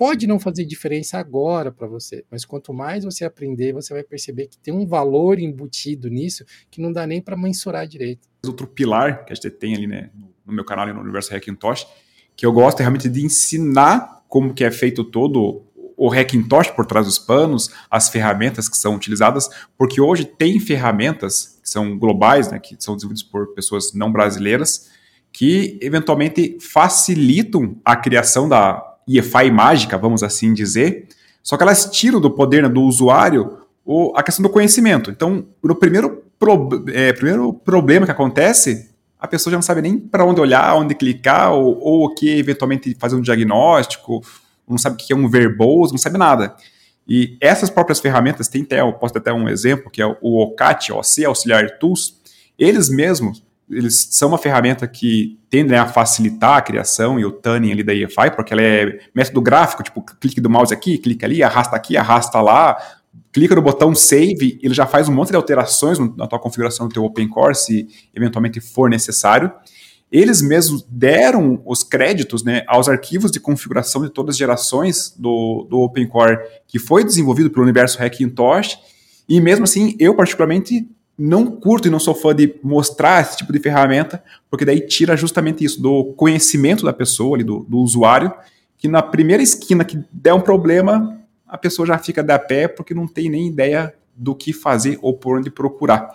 pode não fazer diferença agora para você, mas quanto mais você aprender, você vai perceber que tem um valor embutido nisso que não dá nem para mensurar direito. Outro pilar que a gente tem ali, né, no meu canal no Universo Hackintosh, que eu gosto é realmente de ensinar como que é feito todo o Hackintosh por trás dos panos, as ferramentas que são utilizadas, porque hoje tem ferramentas que são globais, né, que são desenvolvidas por pessoas não brasileiras, que eventualmente facilitam a criação da EFI mágica, vamos assim dizer, só que elas tiram do poder né, do usuário o, a questão do conhecimento. Então, no primeiro, pro, é, primeiro problema que acontece, a pessoa já não sabe nem para onde olhar, onde clicar, ou, ou o que eventualmente fazer um diagnóstico, não sabe o que é um verbose, não sabe nada. E essas próprias ferramentas, tem até, eu posso até um exemplo, que é o OCAT, OC, Auxiliar Tools, eles mesmos eles são uma ferramenta que tende a facilitar a criação e o tuning ali da EFI, porque ela é método gráfico, tipo, clique do mouse aqui, clica ali, arrasta aqui, arrasta lá, clica no botão Save, ele já faz um monte de alterações na tua configuração do teu OpenCore, se eventualmente for necessário. Eles mesmos deram os créditos né, aos arquivos de configuração de todas as gerações do, do OpenCore que foi desenvolvido pelo universo Hackintosh, e mesmo assim, eu particularmente não curto e não sou fã de mostrar esse tipo de ferramenta, porque daí tira justamente isso do conhecimento da pessoa, ali, do, do usuário, que na primeira esquina que der um problema, a pessoa já fica da pé porque não tem nem ideia do que fazer ou por onde procurar.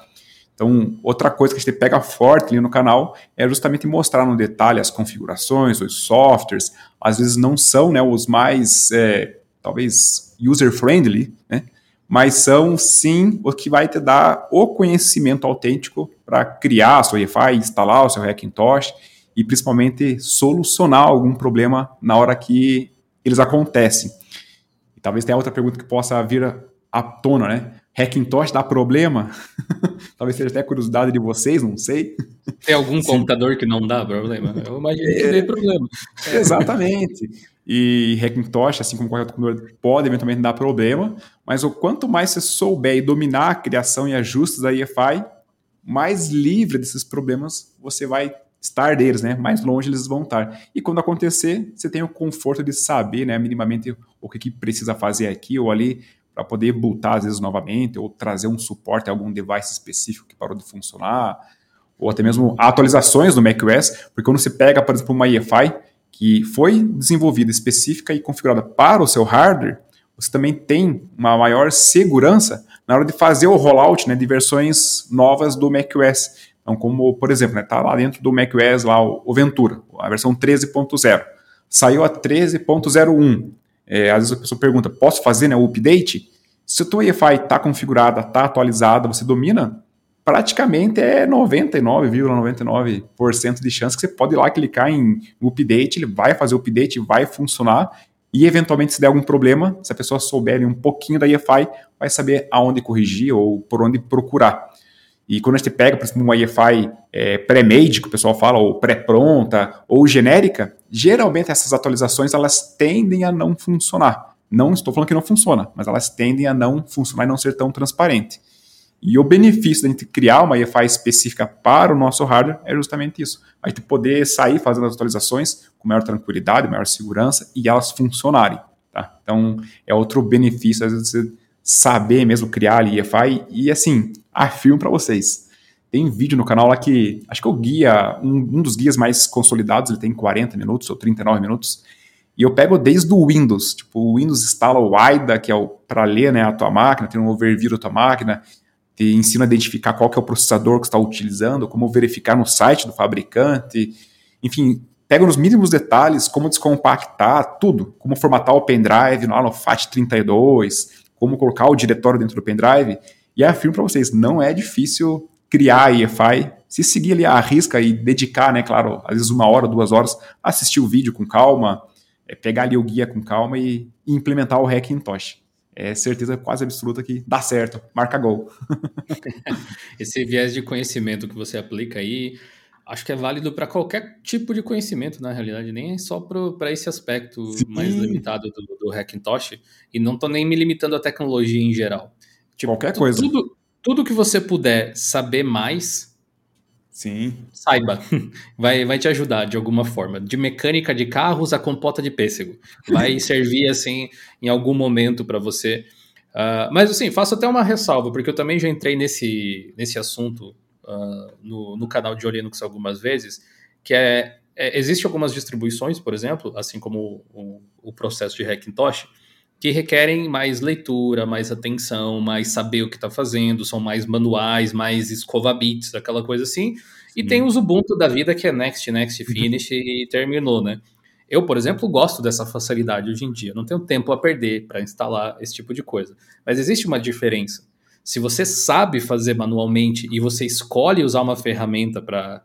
Então, outra coisa que a gente pega forte ali no canal é justamente mostrar no detalhe as configurações, os softwares, às vezes não são né, os mais, é, talvez, user-friendly, né? Mas são sim o que vai te dar o conhecimento autêntico para criar a sua EFI, instalar o seu Hackintosh e principalmente solucionar algum problema na hora que eles acontecem. E talvez tenha outra pergunta que possa vir à tona, né? Hackintosh dá problema? talvez seja até curiosidade de vocês, não sei. Tem algum Sim. computador que não dá problema? Eu imagino que dê problema. Exatamente. E Hackintosh, assim como qualquer computador, pode eventualmente dar problema, mas o quanto mais você souber e dominar a criação e ajustes da EFI, mais livre desses problemas você vai estar deles, né? Mais longe eles vão estar. E quando acontecer, você tem o conforto de saber, né, minimamente o que, que precisa fazer aqui ou ali para poder botar às vezes novamente ou trazer um suporte a algum device específico que parou de funcionar, ou até mesmo atualizações do macOS, porque quando você pega, por exemplo, uma EFI, que foi desenvolvida específica e configurada para o seu hardware, você também tem uma maior segurança na hora de fazer o rollout né, de versões novas do macOS. Então, como, por exemplo, está né, tá lá dentro do macOS lá, o Ventura, a versão 13.0. Saiu a 13.01. É, às vezes a pessoa pergunta, posso fazer né, o update? Se a tua EFI está configurada, está atualizada, você domina, praticamente é 99,99% ,99 de chance que você pode ir lá clicar em update, ele vai fazer o update, vai funcionar e eventualmente se der algum problema, se a pessoa souber um pouquinho da EFI, vai saber aonde corrigir ou por onde procurar. E quando a gente pega, por exemplo, uma EFI é, pré-made, que o pessoal fala, ou pré-pronta, ou genérica, geralmente essas atualizações elas tendem a não funcionar. Não estou falando que não funciona, mas elas tendem a não funcionar e não ser tão transparente. E o benefício da gente criar uma EFI específica para o nosso hardware é justamente isso. A gente poder sair fazendo as atualizações com maior tranquilidade, maior segurança e elas funcionarem. Tá? Então, é outro benefício, às vezes, você saber mesmo criar ali EFI. E assim, afirmo para vocês. Tem vídeo no canal lá que, acho que é o guia, um, um dos guias mais consolidados, ele tem 40 minutos ou 39 minutos. E eu pego desde o Windows, tipo, o Windows instala o AIDA, que é o para ler né, a tua máquina, tem um overview da tua máquina, te ensina a identificar qual que é o processador que está utilizando, como verificar no site do fabricante, enfim, pega nos mínimos detalhes como descompactar tudo, como formatar o pendrive lá no FAT32, como colocar o diretório dentro do pendrive, e afirmo para vocês, não é difícil criar a EFI, se seguir ali a risca e dedicar, né, claro, às vezes uma hora, duas horas, assistir o vídeo com calma, é pegar ali o guia com calma e, e implementar o Hackintosh é certeza quase absoluta que dá certo, marca gol. Esse viés de conhecimento que você aplica aí, acho que é válido para qualquer tipo de conhecimento, na realidade, nem só para esse aspecto Sim. mais limitado do, do Hackintosh, e não estou nem me limitando à tecnologia em geral. Tipo, qualquer coisa. Tudo, tudo que você puder saber mais, Sim. Saiba, vai, vai te ajudar de alguma forma. De mecânica de carros a compota de pêssego. Vai servir, assim, em algum momento para você. Uh, mas, assim, faço até uma ressalva, porque eu também já entrei nesse, nesse assunto uh, no, no canal de Linux algumas vezes, que é, é Existem algumas distribuições, por exemplo, assim como o, o processo de Hackintosh, que requerem mais leitura, mais atenção, mais saber o que está fazendo, são mais manuais, mais escova bits, aquela coisa assim. E tem os Ubuntu da vida que é next, next, finish e terminou, né? Eu, por exemplo, gosto dessa facilidade hoje em dia. Não tenho tempo a perder para instalar esse tipo de coisa. Mas existe uma diferença. Se você sabe fazer manualmente e você escolhe usar uma ferramenta para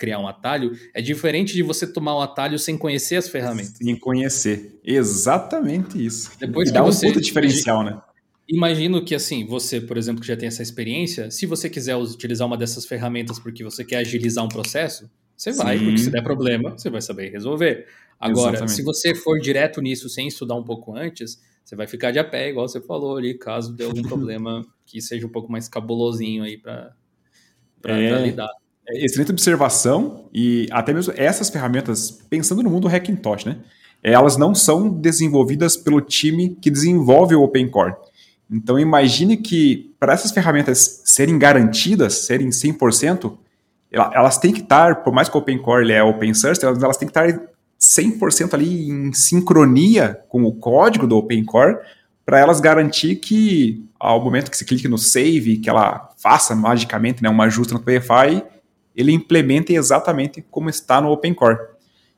criar um atalho, é diferente de você tomar um atalho sem conhecer as ferramentas. Sem conhecer. Exatamente isso. Depois e dá um ponto diferencial, né? Imagino que assim, você, por exemplo, que já tem essa experiência, se você quiser utilizar uma dessas ferramentas porque você quer agilizar um processo, você vai, Sim. porque se der problema, você vai saber resolver. Agora, Exatamente. se você for direto nisso sem estudar um pouco antes, você vai ficar de a pé, igual você falou ali, caso dê algum problema que seja um pouco mais cabulosinho aí para é. lidar. É, excelente observação e até mesmo essas ferramentas, pensando no mundo Hackintosh, né? Elas não são desenvolvidas pelo time que desenvolve o Open Core. Então imagine que para essas ferramentas serem garantidas, serem 100%, elas têm que estar, por mais que o Open Core é open source, elas, elas têm que estar 100% ali em sincronia com o código do Open Core para elas garantir que ao momento que se clique no save, que ela faça magicamente né, uma ajuste no PFI, ele implementa exatamente como está no Open Core.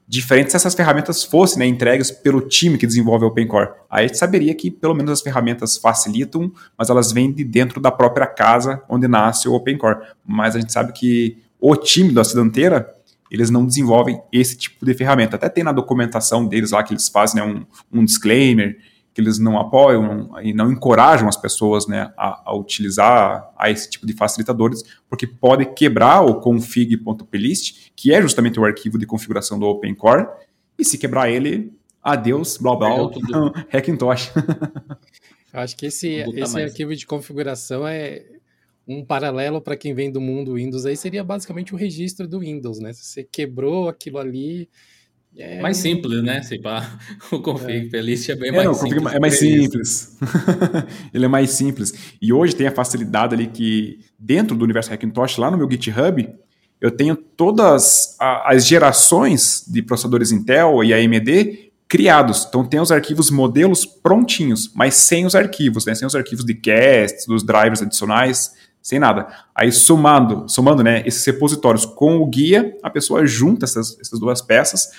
Diferente se essas ferramentas fossem né, entregues pelo time que desenvolve o Open Core. Aí a gente saberia que pelo menos as ferramentas facilitam, mas elas vêm de dentro da própria casa onde nasce o Open Core. Mas a gente sabe que o time da Cidanteira, eles não desenvolvem esse tipo de ferramenta. Até tem na documentação deles lá que eles fazem né, um, um disclaimer, que eles não apoiam e não encorajam as pessoas né, a, a, utilizar a esse tipo de facilitadores, porque pode quebrar o config.plist, que é justamente o arquivo de configuração do OpenCore, e se quebrar ele, adeus, blá blá, Hackintosh. Eu acho que esse, esse arquivo de configuração é um paralelo para quem vem do mundo Windows aí seria basicamente o registro do Windows, né? Se você quebrou aquilo ali, é mais simples, né? Se pá, o config é. playlist é bem é, mais não, simples. É mais simples. ele é mais simples. E hoje tem a facilidade ali que, dentro do universo Hackintosh, lá no meu GitHub, eu tenho todas as gerações de processadores Intel e AMD criados. Então tem os arquivos modelos prontinhos, mas sem os arquivos, né? Sem os arquivos de cast, dos drivers adicionais, sem nada. Aí somando, somando, né, esses repositórios com o guia, a pessoa junta essas, essas duas peças,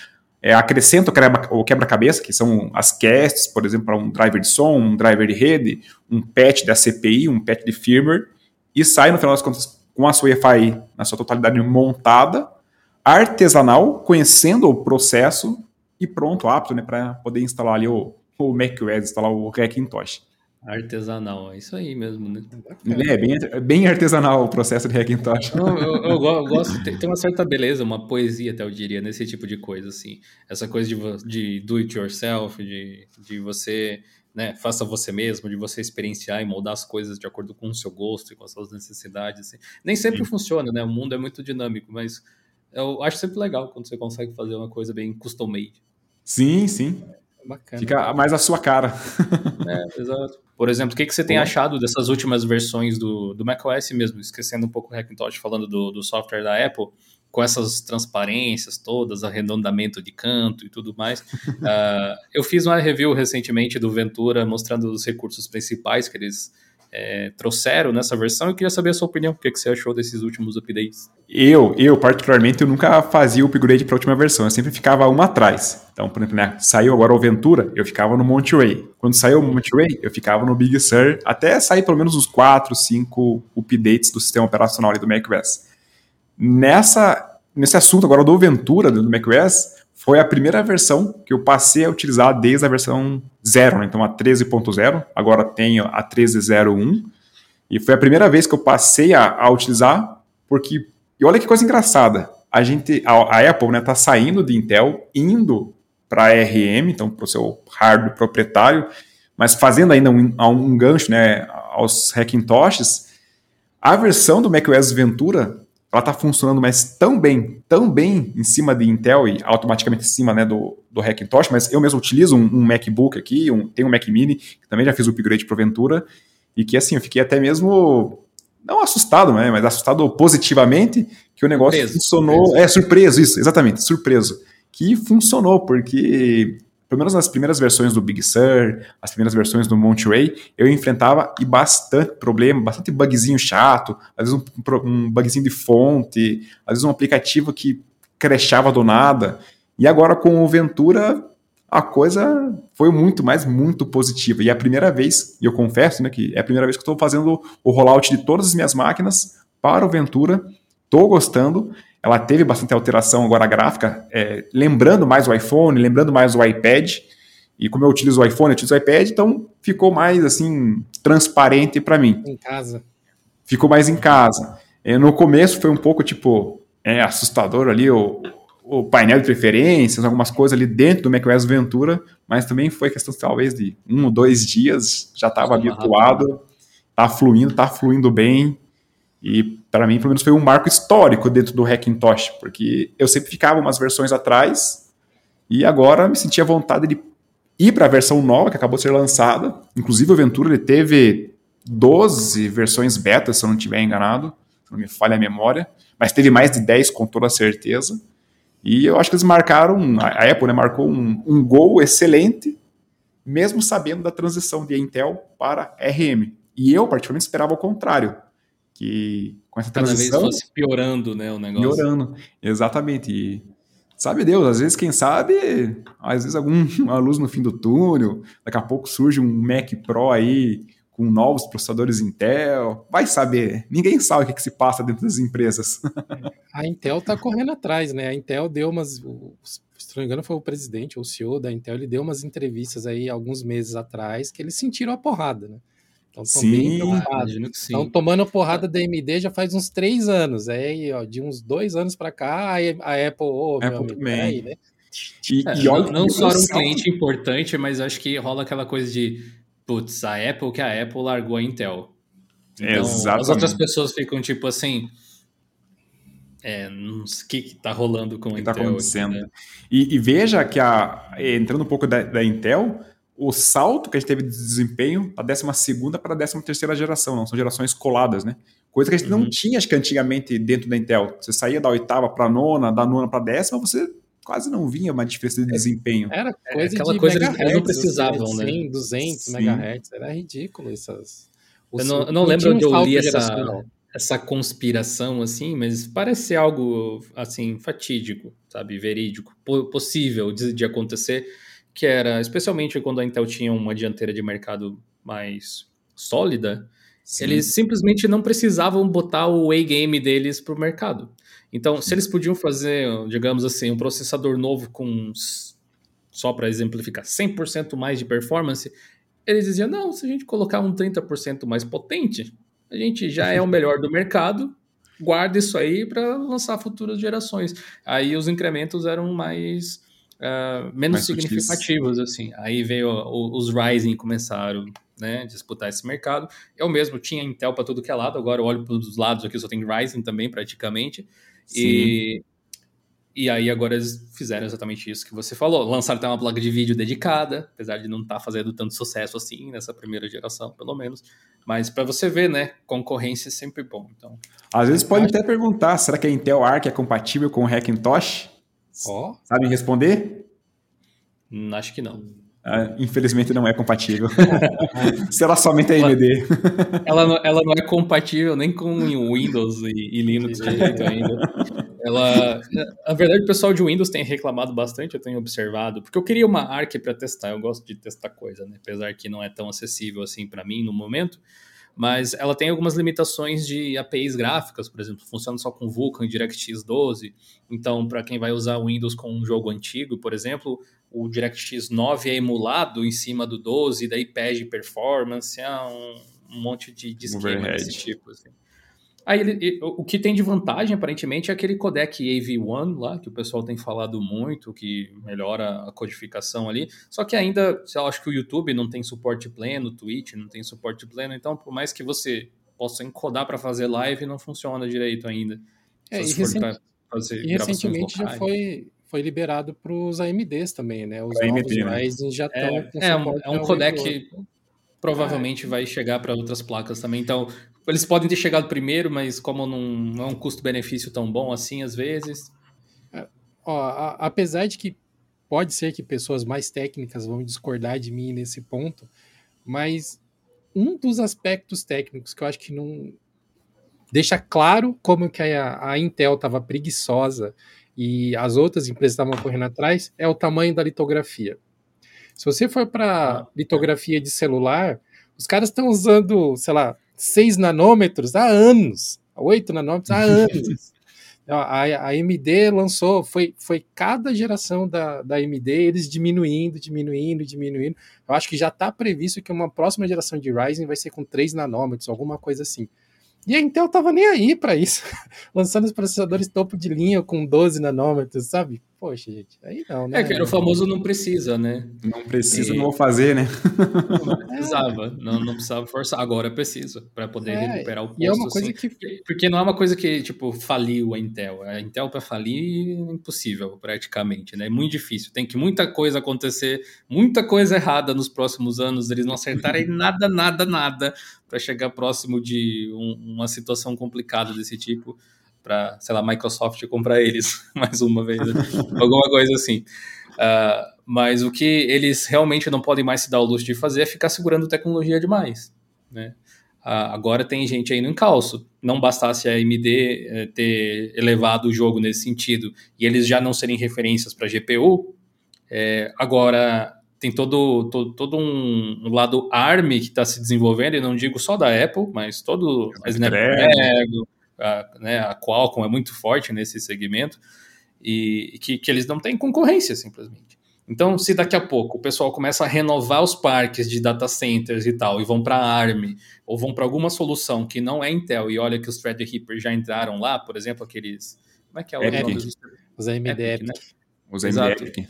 é, acrescenta o quebra-cabeça, que são as casts, por exemplo, para um driver de som, um driver de rede, um patch da CPI, um patch de firmware, e sai, no final das contas, com a sua EFI na sua totalidade montada, artesanal, conhecendo o processo e pronto, apto, né, para poder instalar ali o, o macOS, instalar o Hackintosh. Artesanal, é isso aí mesmo, né? É, bem, bem artesanal o processo de Hackintosh. Eu, eu, eu gosto, tem, tem uma certa beleza, uma poesia até eu diria, nesse tipo de coisa, assim. Essa coisa de, de do it yourself, de, de você, né, faça você mesmo, de você experienciar e moldar as coisas de acordo com o seu gosto e com as suas necessidades, assim. Nem sempre Sim. funciona, né? O mundo é muito dinâmico, mas eu acho sempre legal quando você consegue fazer uma coisa bem custom made. Sim, sim. Bacana. Fica mais a sua cara. É, exato. Por exemplo, o que, que você tem achado dessas últimas versões do, do macOS mesmo? Esquecendo um pouco o Hackintosh, falando do, do software da Apple, com essas transparências todas, arredondamento de canto e tudo mais. uh, eu fiz uma review recentemente do Ventura mostrando os recursos principais que eles é, trouxeram nessa versão. Eu queria saber a sua opinião. O que, que você achou desses últimos updates? Eu, eu particularmente, eu nunca fazia o upgrade para a última versão. Eu sempre ficava uma atrás. Então, por exemplo, né, saiu agora o Ventura, eu ficava no Monterey. Quando saiu o Monterey, eu ficava no Big Sur, até sair pelo menos uns 4, 5 updates do sistema operacional do macOS. Nessa, nesse assunto agora do Ventura, do macOS, foi a primeira versão que eu passei a utilizar desde a versão 0, né? então a 13.0, agora tenho a 13.01, e foi a primeira vez que eu passei a, a utilizar, porque, e olha que coisa engraçada, a gente, a, a Apple está né, tá saindo de Intel, indo para ARM, então para o seu hardware proprietário, mas fazendo ainda um, um gancho né, aos Hackintoshes, a versão do macOS Ventura ela está funcionando mais tão bem, tão bem em cima de Intel e automaticamente em cima né, do, do Hackintosh, mas eu mesmo utilizo um, um MacBook aqui, um, tem um Mac Mini, que também já fiz o upgrade para Ventura, e que assim, eu fiquei até mesmo, não assustado, né, mas assustado positivamente, que o negócio surpreso, funcionou, surpreso. é, surpreso, isso, exatamente, surpreso, que funcionou, porque pelo menos nas primeiras versões do Big Sur, as primeiras versões do Monterey, eu enfrentava e bastante problema, bastante bugzinho chato, às vezes um, um bugzinho de fonte, às vezes um aplicativo que crashava do nada. E agora com o Ventura, a coisa foi muito mais, muito positiva. E é a primeira vez, e eu confesso, né, que é a primeira vez que estou fazendo o rollout de todas as minhas máquinas para o Ventura. Estou gostando ela teve bastante alteração agora gráfica, é, lembrando mais o iPhone, lembrando mais o iPad. E como eu utilizo o iPhone, eu utilizo o iPad, então ficou mais assim transparente para mim. Em casa. Ficou mais em casa. É, no começo foi um pouco tipo é, assustador ali o, o painel de preferências, algumas coisas ali dentro do macOS Ventura, mas também foi questão talvez de um ou dois dias, já estava habituado, tá fluindo, tá fluindo bem. E para mim, pelo menos, foi um marco histórico dentro do Hackintosh, porque eu sempre ficava umas versões atrás e agora me sentia vontade de ir para a versão nova que acabou de ser lançada. Inclusive, o Ventura ele teve 12 versões beta, se eu não estiver enganado, se não me falha a memória, mas teve mais de 10 com toda certeza. E eu acho que eles marcaram, a Apple né, marcou um, um gol excelente, mesmo sabendo da transição de Intel para RM. E eu, particularmente, esperava o contrário que com essa transição... Cada vez fosse piorando, né, o negócio. Piorando, exatamente. E, sabe Deus, às vezes, quem sabe, às vezes alguma luz no fim do túnel, daqui a pouco surge um Mac Pro aí com novos processadores Intel, vai saber, ninguém sabe o que, que se passa dentro das empresas. A Intel tá correndo atrás, né? A Intel deu umas, se não me engano foi o presidente ou o CEO da Intel, ele deu umas entrevistas aí alguns meses atrás que eles sentiram a porrada, né? Então, sim, Estão tomando porrada da AMD já faz uns três anos. Aí, ó, de uns dois anos para cá, a Apple, oh, Apple amigo, também. Aí, né? E, é, e olha, não, não só era um cliente importante, mas acho que rola aquela coisa de putz, a Apple que a Apple largou a Intel. Então, Exatamente. as outras pessoas ficam tipo assim. É, o que, que tá rolando com a Intel? Tá acontecendo. Aqui, né? e, e, veja que a, entrando um pouco da, da Intel, o salto que a gente teve de desempenho da 12 para a 13 geração, não são gerações coladas, né? Coisa que a gente uhum. não tinha, acho que antigamente dentro da Intel. Você saía da oitava para a nona, da nona para a décima, você quase não vinha uma diferença de é, desempenho. Era é, coisa é, aquela de coisa megahertz, eles não precisavam, assim, né? 100, 200 Sim. megahertz, era ridículo essas. eu não, eu não lembro onde eu li essa, essa conspiração assim, mas parece algo assim fatídico, sabe, verídico, possível de, de acontecer que era, especialmente quando a Intel tinha uma dianteira de mercado mais sólida, Sim. eles simplesmente não precisavam botar o A-game deles para o mercado. Então, se eles podiam fazer, digamos assim, um processador novo com só para exemplificar, 100% mais de performance, eles diziam: não, se a gente colocar um 30% mais potente, a gente já é o melhor do mercado, guarda isso aí para lançar futuras gerações. Aí os incrementos eram mais. Uh, menos significativos, assim. Aí veio os Ryzen começaram né, disputar esse mercado. Eu mesmo tinha Intel para tudo que é lado, agora eu olho para os lados aqui, só tem Ryzen também, praticamente. Sim. E e aí agora eles fizeram exatamente isso que você falou. Lançaram até uma placa de vídeo dedicada, apesar de não estar tá fazendo tanto sucesso assim nessa primeira geração, pelo menos. Mas para você ver, né, concorrência é sempre bom. Então, às vezes pode até perguntar, será que a Intel Arc é compatível com o Hackintosh? Oh. Sabem responder? Hum, acho que não. Ah, infelizmente não é compatível. Será somente a AMD. Ela, não, ela não é compatível nem com Windows e, e Linux direito ainda. Ela, na verdade, o pessoal de Windows tem reclamado bastante, eu tenho observado, porque eu queria uma ARC para testar. Eu gosto de testar coisa, né? Apesar que não é tão acessível assim para mim no momento mas ela tem algumas limitações de APIs gráficas, por exemplo, funciona só com Vulkan, DirectX 12. Então, para quem vai usar Windows com um jogo antigo, por exemplo, o DirectX 9 é emulado em cima do 12, daí pede performance, é um, um monte de, de esquema desse tipo. Assim. Aí ele, o que tem de vantagem, aparentemente, é aquele codec AV1 lá, que o pessoal tem falado muito, que melhora a codificação ali. Só que ainda, eu acho que o YouTube não tem suporte pleno, o Twitch não tem suporte pleno, então por mais que você possa encodar para fazer live, não funciona direito ainda. É, e, recent... fazer e recentemente já foi, foi liberado para os AMDs também, né? Os AMD, novos né? já estão é, é, um, é um codec provavelmente vai chegar para outras placas também. Então, eles podem ter chegado primeiro, mas como não, é um custo-benefício tão bom assim, às vezes. É, ó, a, apesar de que pode ser que pessoas mais técnicas vão discordar de mim nesse ponto, mas um dos aspectos técnicos que eu acho que não deixa claro como que a, a Intel estava preguiçosa e as outras empresas estavam correndo atrás é o tamanho da litografia. Se você for para ah, litografia de celular, os caras estão usando, sei lá, 6 nanômetros há anos, 8 nanômetros há anos. A, a, AMD lançou, foi, foi cada geração da, da AMD, eles diminuindo, diminuindo, diminuindo. Eu acho que já está previsto que uma próxima geração de Ryzen vai ser com 3 nanômetros, alguma coisa assim. E a Intel tava nem aí para isso, lançando os processadores topo de linha com 12 nanômetros, sabe? Poxa, gente, aí não, né? É, que era o famoso não precisa, né? Não precisa, e... não vou fazer, né? Não precisava, não, não precisava forçar, agora precisa, para poder é, recuperar o custo. E é uma coisa assim, que... Porque não é uma coisa que, tipo, faliu a Intel. A Intel para falir, impossível, praticamente, né? É muito difícil. Tem que muita coisa acontecer, muita coisa errada nos próximos anos, eles não acertarem nada, nada, nada, para chegar próximo de um, uma situação complicada desse tipo para, sei lá, Microsoft comprar eles mais uma vez, né? alguma coisa assim. Uh, mas o que eles realmente não podem mais se dar o luxo de fazer é ficar segurando tecnologia demais, né? Uh, agora tem gente aí no encalço. Não bastasse a AMD eh, ter elevado o jogo nesse sentido e eles já não serem referências para GPU, é, agora tem todo, todo, todo um lado ARM que está se desenvolvendo, e não digo só da Apple, mas todo a Snapdragon, a, né, a Qualcomm é muito forte nesse segmento, e, que, que eles não têm concorrência, simplesmente. Então, se daqui a pouco o pessoal começa a renovar os parques de data centers e tal, e vão para a ARM, ou vão para alguma solução que não é Intel, e olha que os Threadripper já entraram lá, por exemplo, aqueles. Como é que é o nome dos... Os AMD Epic, né? Os AMD Epic.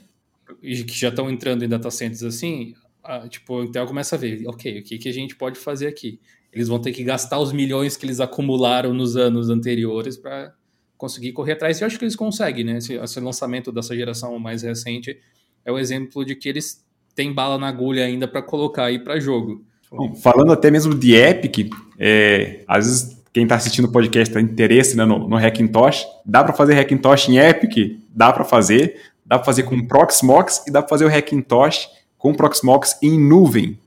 E que já estão entrando em data centers assim, a, tipo, o Intel começa a ver, ok, o que, que a gente pode fazer aqui? Eles vão ter que gastar os milhões que eles acumularam nos anos anteriores para conseguir correr atrás. E eu acho que eles conseguem, né? Esse, esse, lançamento dessa geração mais recente é o exemplo de que eles têm bala na agulha ainda para colocar aí para jogo. Bom, falando até mesmo de Epic, é, às vezes quem está assistindo o podcast tem interesse né, no, no Hackintosh, dá para fazer Hackintosh em Epic? Dá para fazer. Dá para fazer com Proxmox e dá para fazer o Hackintosh com Proxmox em nuvem.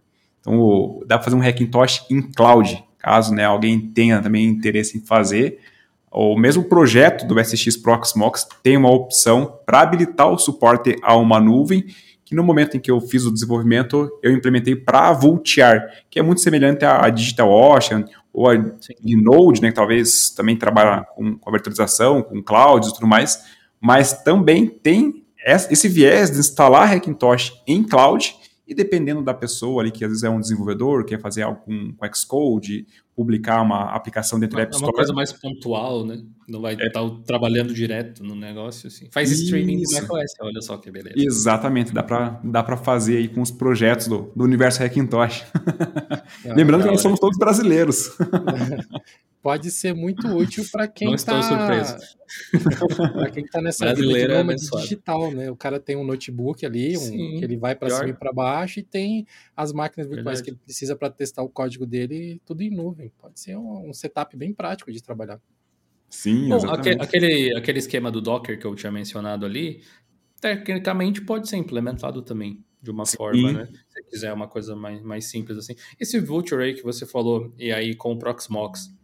Então, dá para fazer um Hackintosh em cloud, caso né, alguém tenha também interesse em fazer. O mesmo projeto do SX Proxmox tem uma opção para habilitar o suporte a uma nuvem, que no momento em que eu fiz o desenvolvimento, eu implementei para Vultr, que é muito semelhante à DigitalOcean ou a Linode, né, que talvez também trabalha com, com a virtualização, com clouds e tudo mais, mas também tem esse viés de instalar Hackintosh em cloud e dependendo da pessoa ali, que às vezes é um desenvolvedor, quer fazer algo com, com Xcode, publicar uma aplicação dentro da App Store. É uma coisa mais pontual, né? Não vai é. estar tá trabalhando direto no negócio, assim. Faz Isso. streaming do macOS, olha só que beleza. Exatamente, dá para dá pra fazer aí com os projetos do, do universo Hackintosh. Ah, Lembrando que nós somos todos brasileiros. pode ser muito útil para quem está para quem está nessa vida de é digital, né? O cara tem um notebook ali, um, que ele vai para cima e para baixo e tem as máquinas virtuais Verdade. que ele precisa para testar o código dele, tudo em nuvem. Pode ser um, um setup bem prático de trabalhar. Sim, Bom, exatamente. Aquele, aquele esquema do Docker que eu tinha mencionado ali, tecnicamente pode ser implementado também de uma Sim. forma, né? Se quiser uma coisa mais, mais simples assim. Esse Vulture aí que você falou, e aí com o Proxmox,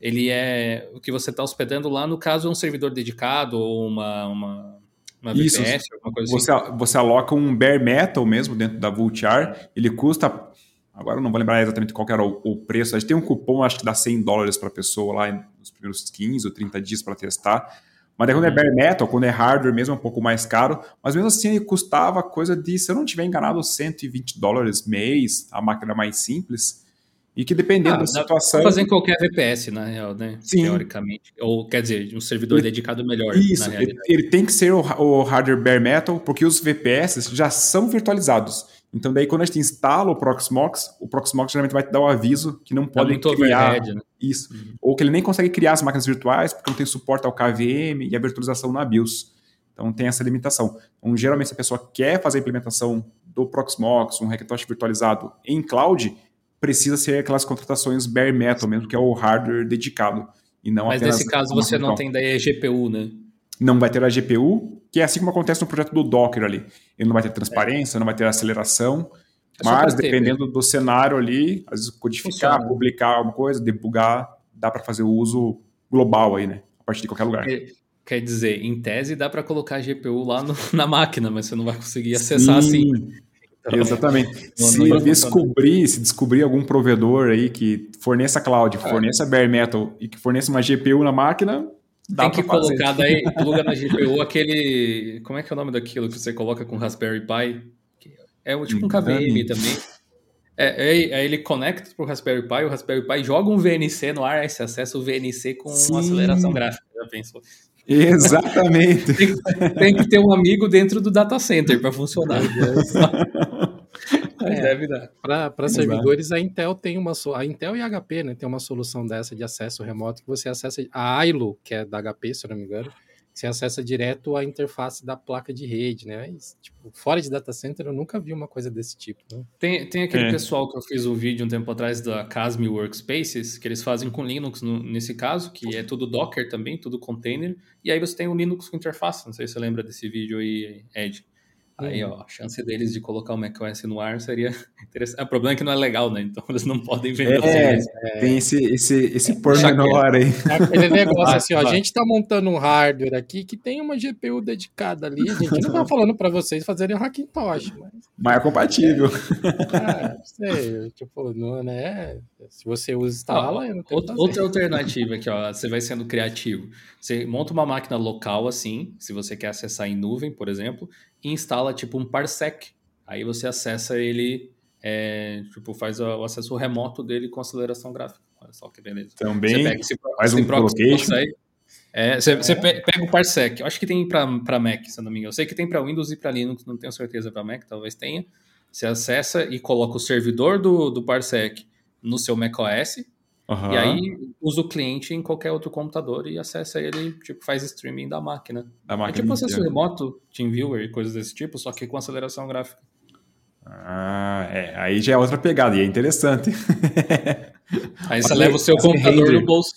ele é o que você está hospedando lá, no caso, é um servidor dedicado ou uma, uma, uma Isso. VPS, alguma coisa você, assim. Você aloca um bare metal mesmo dentro da Vultr, ele custa, agora não vou lembrar exatamente qual era o, o preço, a gente tem um cupom, acho que dá 100 dólares para a pessoa lá nos primeiros 15 ou 30 dias para testar, mas quando é uhum. bare metal, quando é hardware mesmo, é um pouco mais caro. Mas mesmo assim, ele custava coisa de, se eu não tiver enganado, 120 dólares mês, a máquina mais simples. E que dependendo ah, da situação. Fazer em qualquer VPS, na real, né? Sim. Teoricamente. Ou quer dizer, um servidor ele, dedicado melhor. Isso, ele, ele, tem que ser o, o, hardware bare metal, porque os VPS já são virtualizados. Então, daí, quando a gente instala o Proxmox, o Proxmox geralmente vai te dar o aviso que não pode criar. Overhead, né? Isso. Uhum. Ou que ele nem consegue criar as máquinas virtuais, porque não tem suporte ao KVM e a virtualização na BIOS. Então, tem essa limitação. Então, geralmente, se a pessoa quer fazer a implementação do Proxmox, um Hackintosh virtualizado em cloud, precisa ser aquelas contratações bare metal mesmo, que é o hardware dedicado. E não Mas nesse caso você não tem daí a GPU, né? Não vai ter a GPU, que é assim como acontece no projeto do Docker ali. Ele não vai ter transparência, é. não vai ter aceleração, é mas dependendo do cenário ali, às vezes codificar, Funciona. publicar alguma coisa, debugar, dá para fazer o uso global aí, né? A partir de qualquer lugar. Quer dizer, em tese dá para colocar a GPU lá no, na máquina, mas você não vai conseguir acessar Sim. assim. Então, Exatamente. se descobrir, se descobrir algum provedor aí que forneça cloud, que é. forneça bare metal e que forneça uma GPU na máquina, Dá Tem que colocar daí, pluga na GPU aquele. Como é que é o nome daquilo que você coloca com Raspberry Pi? É tipo um KVM também. É, é, é, ele conecta para o Raspberry Pi, o Raspberry Pi joga um VNC no ar, aí você acessa o VNC com Sim. aceleração gráfica. Já pensou? Exatamente. tem, tem, que ter um amigo dentro do data center para funcionar. É, deve dar. Para servidores, a Intel tem uma a Intel e a HP, né, tem uma solução dessa de acesso remoto que você acessa a ILO, que é da HP, se eu não me engano, você acessa direto a interface da placa de rede, né? Mas, tipo, fora de data center eu nunca vi uma coisa desse tipo. Né? Tem, tem aquele é. pessoal que eu fiz um vídeo um tempo atrás da Casmi Workspaces, que eles fazem com Linux no, nesse caso, que é tudo Docker também, tudo container, e aí você tem o Linux com interface. Não sei se você lembra desse vídeo aí, Ed. Aí, uhum. ó, a chance deles de colocar o macOS no ar seria interessante. O problema é que não é legal, né? Então eles não podem vender. É, é, tem esse, esse, esse é, pormenor aí. É aquele negócio assim, ó, a gente tá montando um hardware aqui que tem uma GPU dedicada ali. A gente não tá falando para vocês fazerem Hackintosh, mas... Mas é compatível. É, sei, tipo, não, né? Se você usa instala, não outra, outra alternativa aqui, ó, você vai sendo criativo. Você monta uma máquina local assim, se você quer acessar em nuvem, por exemplo, e instala tipo um parsec. Aí você acessa ele, é, tipo, faz o acesso remoto dele com aceleração gráfica. Olha só que beleza. Também você pega esse, faz esse um proxy aí, é, você, você, pega o parsec. Eu acho que tem para Mac, se não me engano. Eu sei que tem para Windows e para Linux, não tenho certeza para Mac, talvez tenha. Você acessa e coloca o servidor do, do parsec no seu macOS Uhum. E aí usa o cliente em qualquer outro computador e acessa ele, tipo, faz streaming da máquina. Da máquina é tipo acesso remoto, TeamViewer e coisas desse tipo, só que com aceleração gráfica. Ah, é. Aí já é outra pegada e é interessante. aí você leva o seu computador no bolso.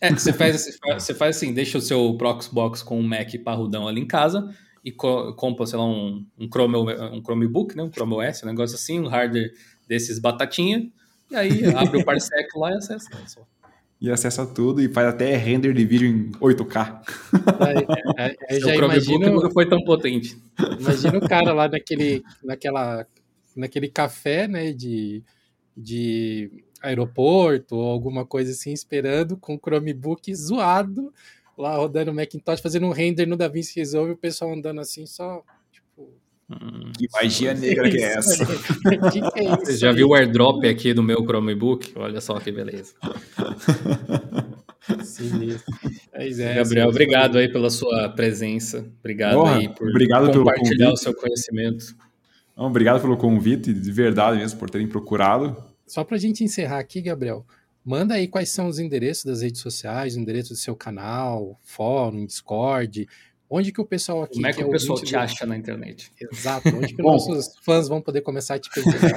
É, você faz, você faz assim, deixa o seu Proxbox com um Mac parrudão ali em casa e co compra, sei lá, um, um, Chrome, um Chromebook, né, um Chrome OS, um negócio assim, um hardware desses batatinha, e aí abre o Parsec lá e acessa. E acessa tudo e faz até render de vídeo em 8K. Aí, aí, aí já imagino, nunca foi tão potente. Imagina o cara lá naquele, naquela, naquele café, né, de, de aeroporto ou alguma coisa assim, esperando com o Chromebook zoado lá rodando o Macintosh, fazendo um render no DaVinci Resolve, o pessoal andando assim, só. Hum, que magia negra que é essa? que que é Você já viu o airdrop aqui do meu Chromebook? Olha só que beleza. Sinistro. É, Gabriel, obrigado aí pela sua presença. Obrigado aí por obrigado compartilhar o seu conhecimento. Não, obrigado pelo convite, de verdade mesmo, por terem procurado. Só para a gente encerrar aqui, Gabriel, manda aí quais são os endereços das redes sociais, o endereço do seu canal, fórum, Discord, Onde que o pessoal aqui. Como é que, que é o pessoal te acha na internet? Exato, onde que nossos fãs vão poder começar a te perguntar.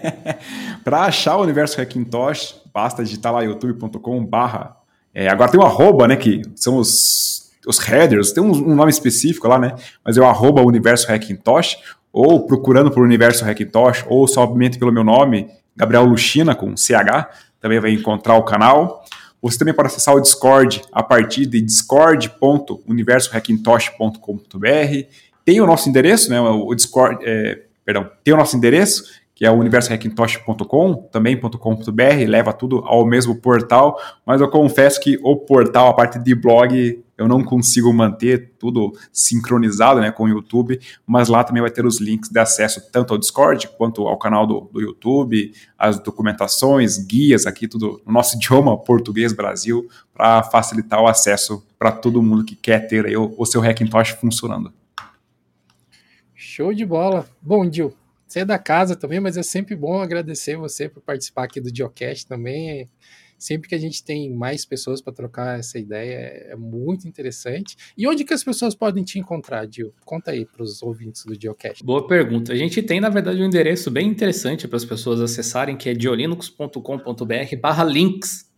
Para achar o universo Hackintosh, basta digitar lá youtube.com/barra. É, agora tem o um arroba, né? Que são os, os headers, tem um, um, nome específico lá, né? Mas é o arroba universo Hackintosh, ou procurando por universo Hackintosh, ou somente pelo meu nome, Gabriel Luchina, com CH, também vai encontrar o canal. Você também pode acessar o Discord a partir de discord.universohackintosh.com.br. Tem o nosso endereço, né? O Discord, é, perdão, tem o nosso endereço, que é o universohackintosh.com, também.com.br, leva tudo ao mesmo portal, mas eu confesso que o portal, a parte de blog, eu não consigo manter tudo sincronizado né, com o YouTube, mas lá também vai ter os links de acesso tanto ao Discord quanto ao canal do, do YouTube, as documentações, guias aqui, tudo no nosso idioma português Brasil, para facilitar o acesso para todo mundo que quer ter aí o, o seu Hackintosh funcionando. Show de bola. Bom, Gil, você é da casa também, mas é sempre bom agradecer você por participar aqui do Diocast também sempre que a gente tem mais pessoas para trocar essa ideia, é muito interessante. E onde que as pessoas podem te encontrar, Dio? Conta aí para os ouvintes do Diocast. Boa pergunta. A gente tem, na verdade, um endereço bem interessante para as pessoas acessarem, que é diolinux.com.br barra links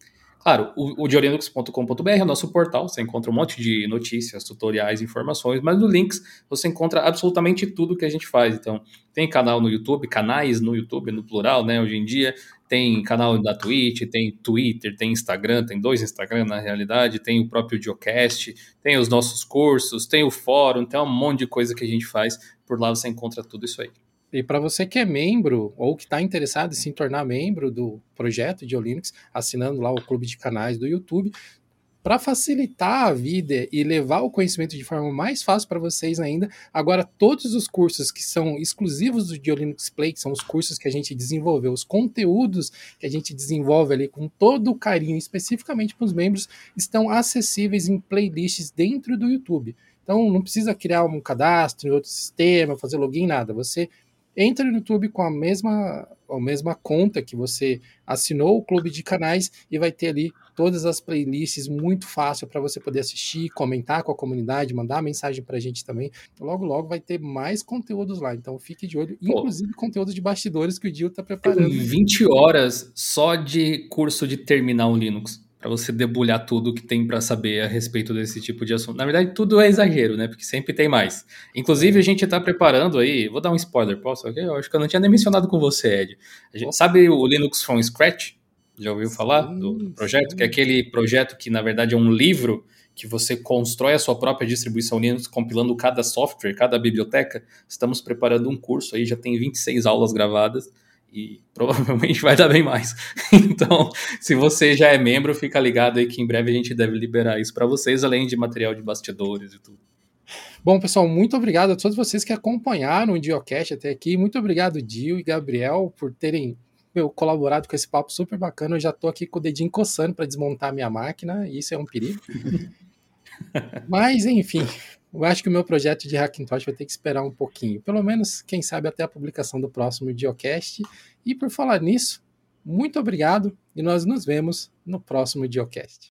Claro, o, o é o nosso portal, você encontra um monte de notícias, tutoriais, informações, mas no Links você encontra absolutamente tudo que a gente faz. Então, tem canal no YouTube, canais no YouTube, no plural, né, hoje em dia, tem canal da Twitch, tem Twitter, tem Instagram, tem dois Instagram na realidade, tem o próprio Geocast, tem os nossos cursos, tem o fórum, tem um monte de coisa que a gente faz, por lá você encontra tudo isso aí. E para você que é membro ou que está interessado em se tornar membro do projeto de Linux, assinando lá o clube de canais do YouTube, para facilitar a vida e levar o conhecimento de forma mais fácil para vocês ainda, agora todos os cursos que são exclusivos do Geolinux Play, que são os cursos que a gente desenvolveu, os conteúdos que a gente desenvolve ali com todo o carinho, especificamente para os membros, estão acessíveis em playlists dentro do YouTube. Então não precisa criar um cadastro em outro sistema, fazer login, nada. Você entra no YouTube com a mesma, a mesma conta que você assinou o clube de canais e vai ter ali todas as playlists muito fácil para você poder assistir, comentar com a comunidade, mandar mensagem para a gente também. Logo, logo vai ter mais conteúdos lá. Então fique de olho, Pô, inclusive conteúdo de bastidores que o Dio está preparando. 20 horas só de curso de terminal Linux para você debulhar tudo que tem para saber a respeito desse tipo de assunto. Na verdade, tudo é exagero, né? Porque sempre tem mais. Inclusive, a gente está preparando aí, vou dar um spoiler, posso? Eu acho que eu não tinha nem mencionado com você, Ed. A gente, sabe o Linux from Scratch? Já ouviu sim, falar do projeto? Sim. Que é aquele projeto que, na verdade, é um livro que você constrói a sua própria distribuição Linux, compilando cada software, cada biblioteca. Estamos preparando um curso aí, já tem 26 aulas gravadas e provavelmente vai dar bem mais. Então, se você já é membro, fica ligado aí que em breve a gente deve liberar isso para vocês, além de material de bastidores e tudo. Bom, pessoal, muito obrigado a todos vocês que acompanharam o Diocast até aqui. Muito obrigado, Dio e Gabriel, por terem meu, colaborado com esse papo super bacana. Eu já estou aqui com o dedinho coçando para desmontar a minha máquina, e isso é um perigo. Mas, enfim, eu acho que o meu projeto de Hackintosh vai ter que esperar um pouquinho. Pelo menos, quem sabe, até a publicação do próximo Diocast. E por falar nisso, muito obrigado e nós nos vemos no próximo Diocast.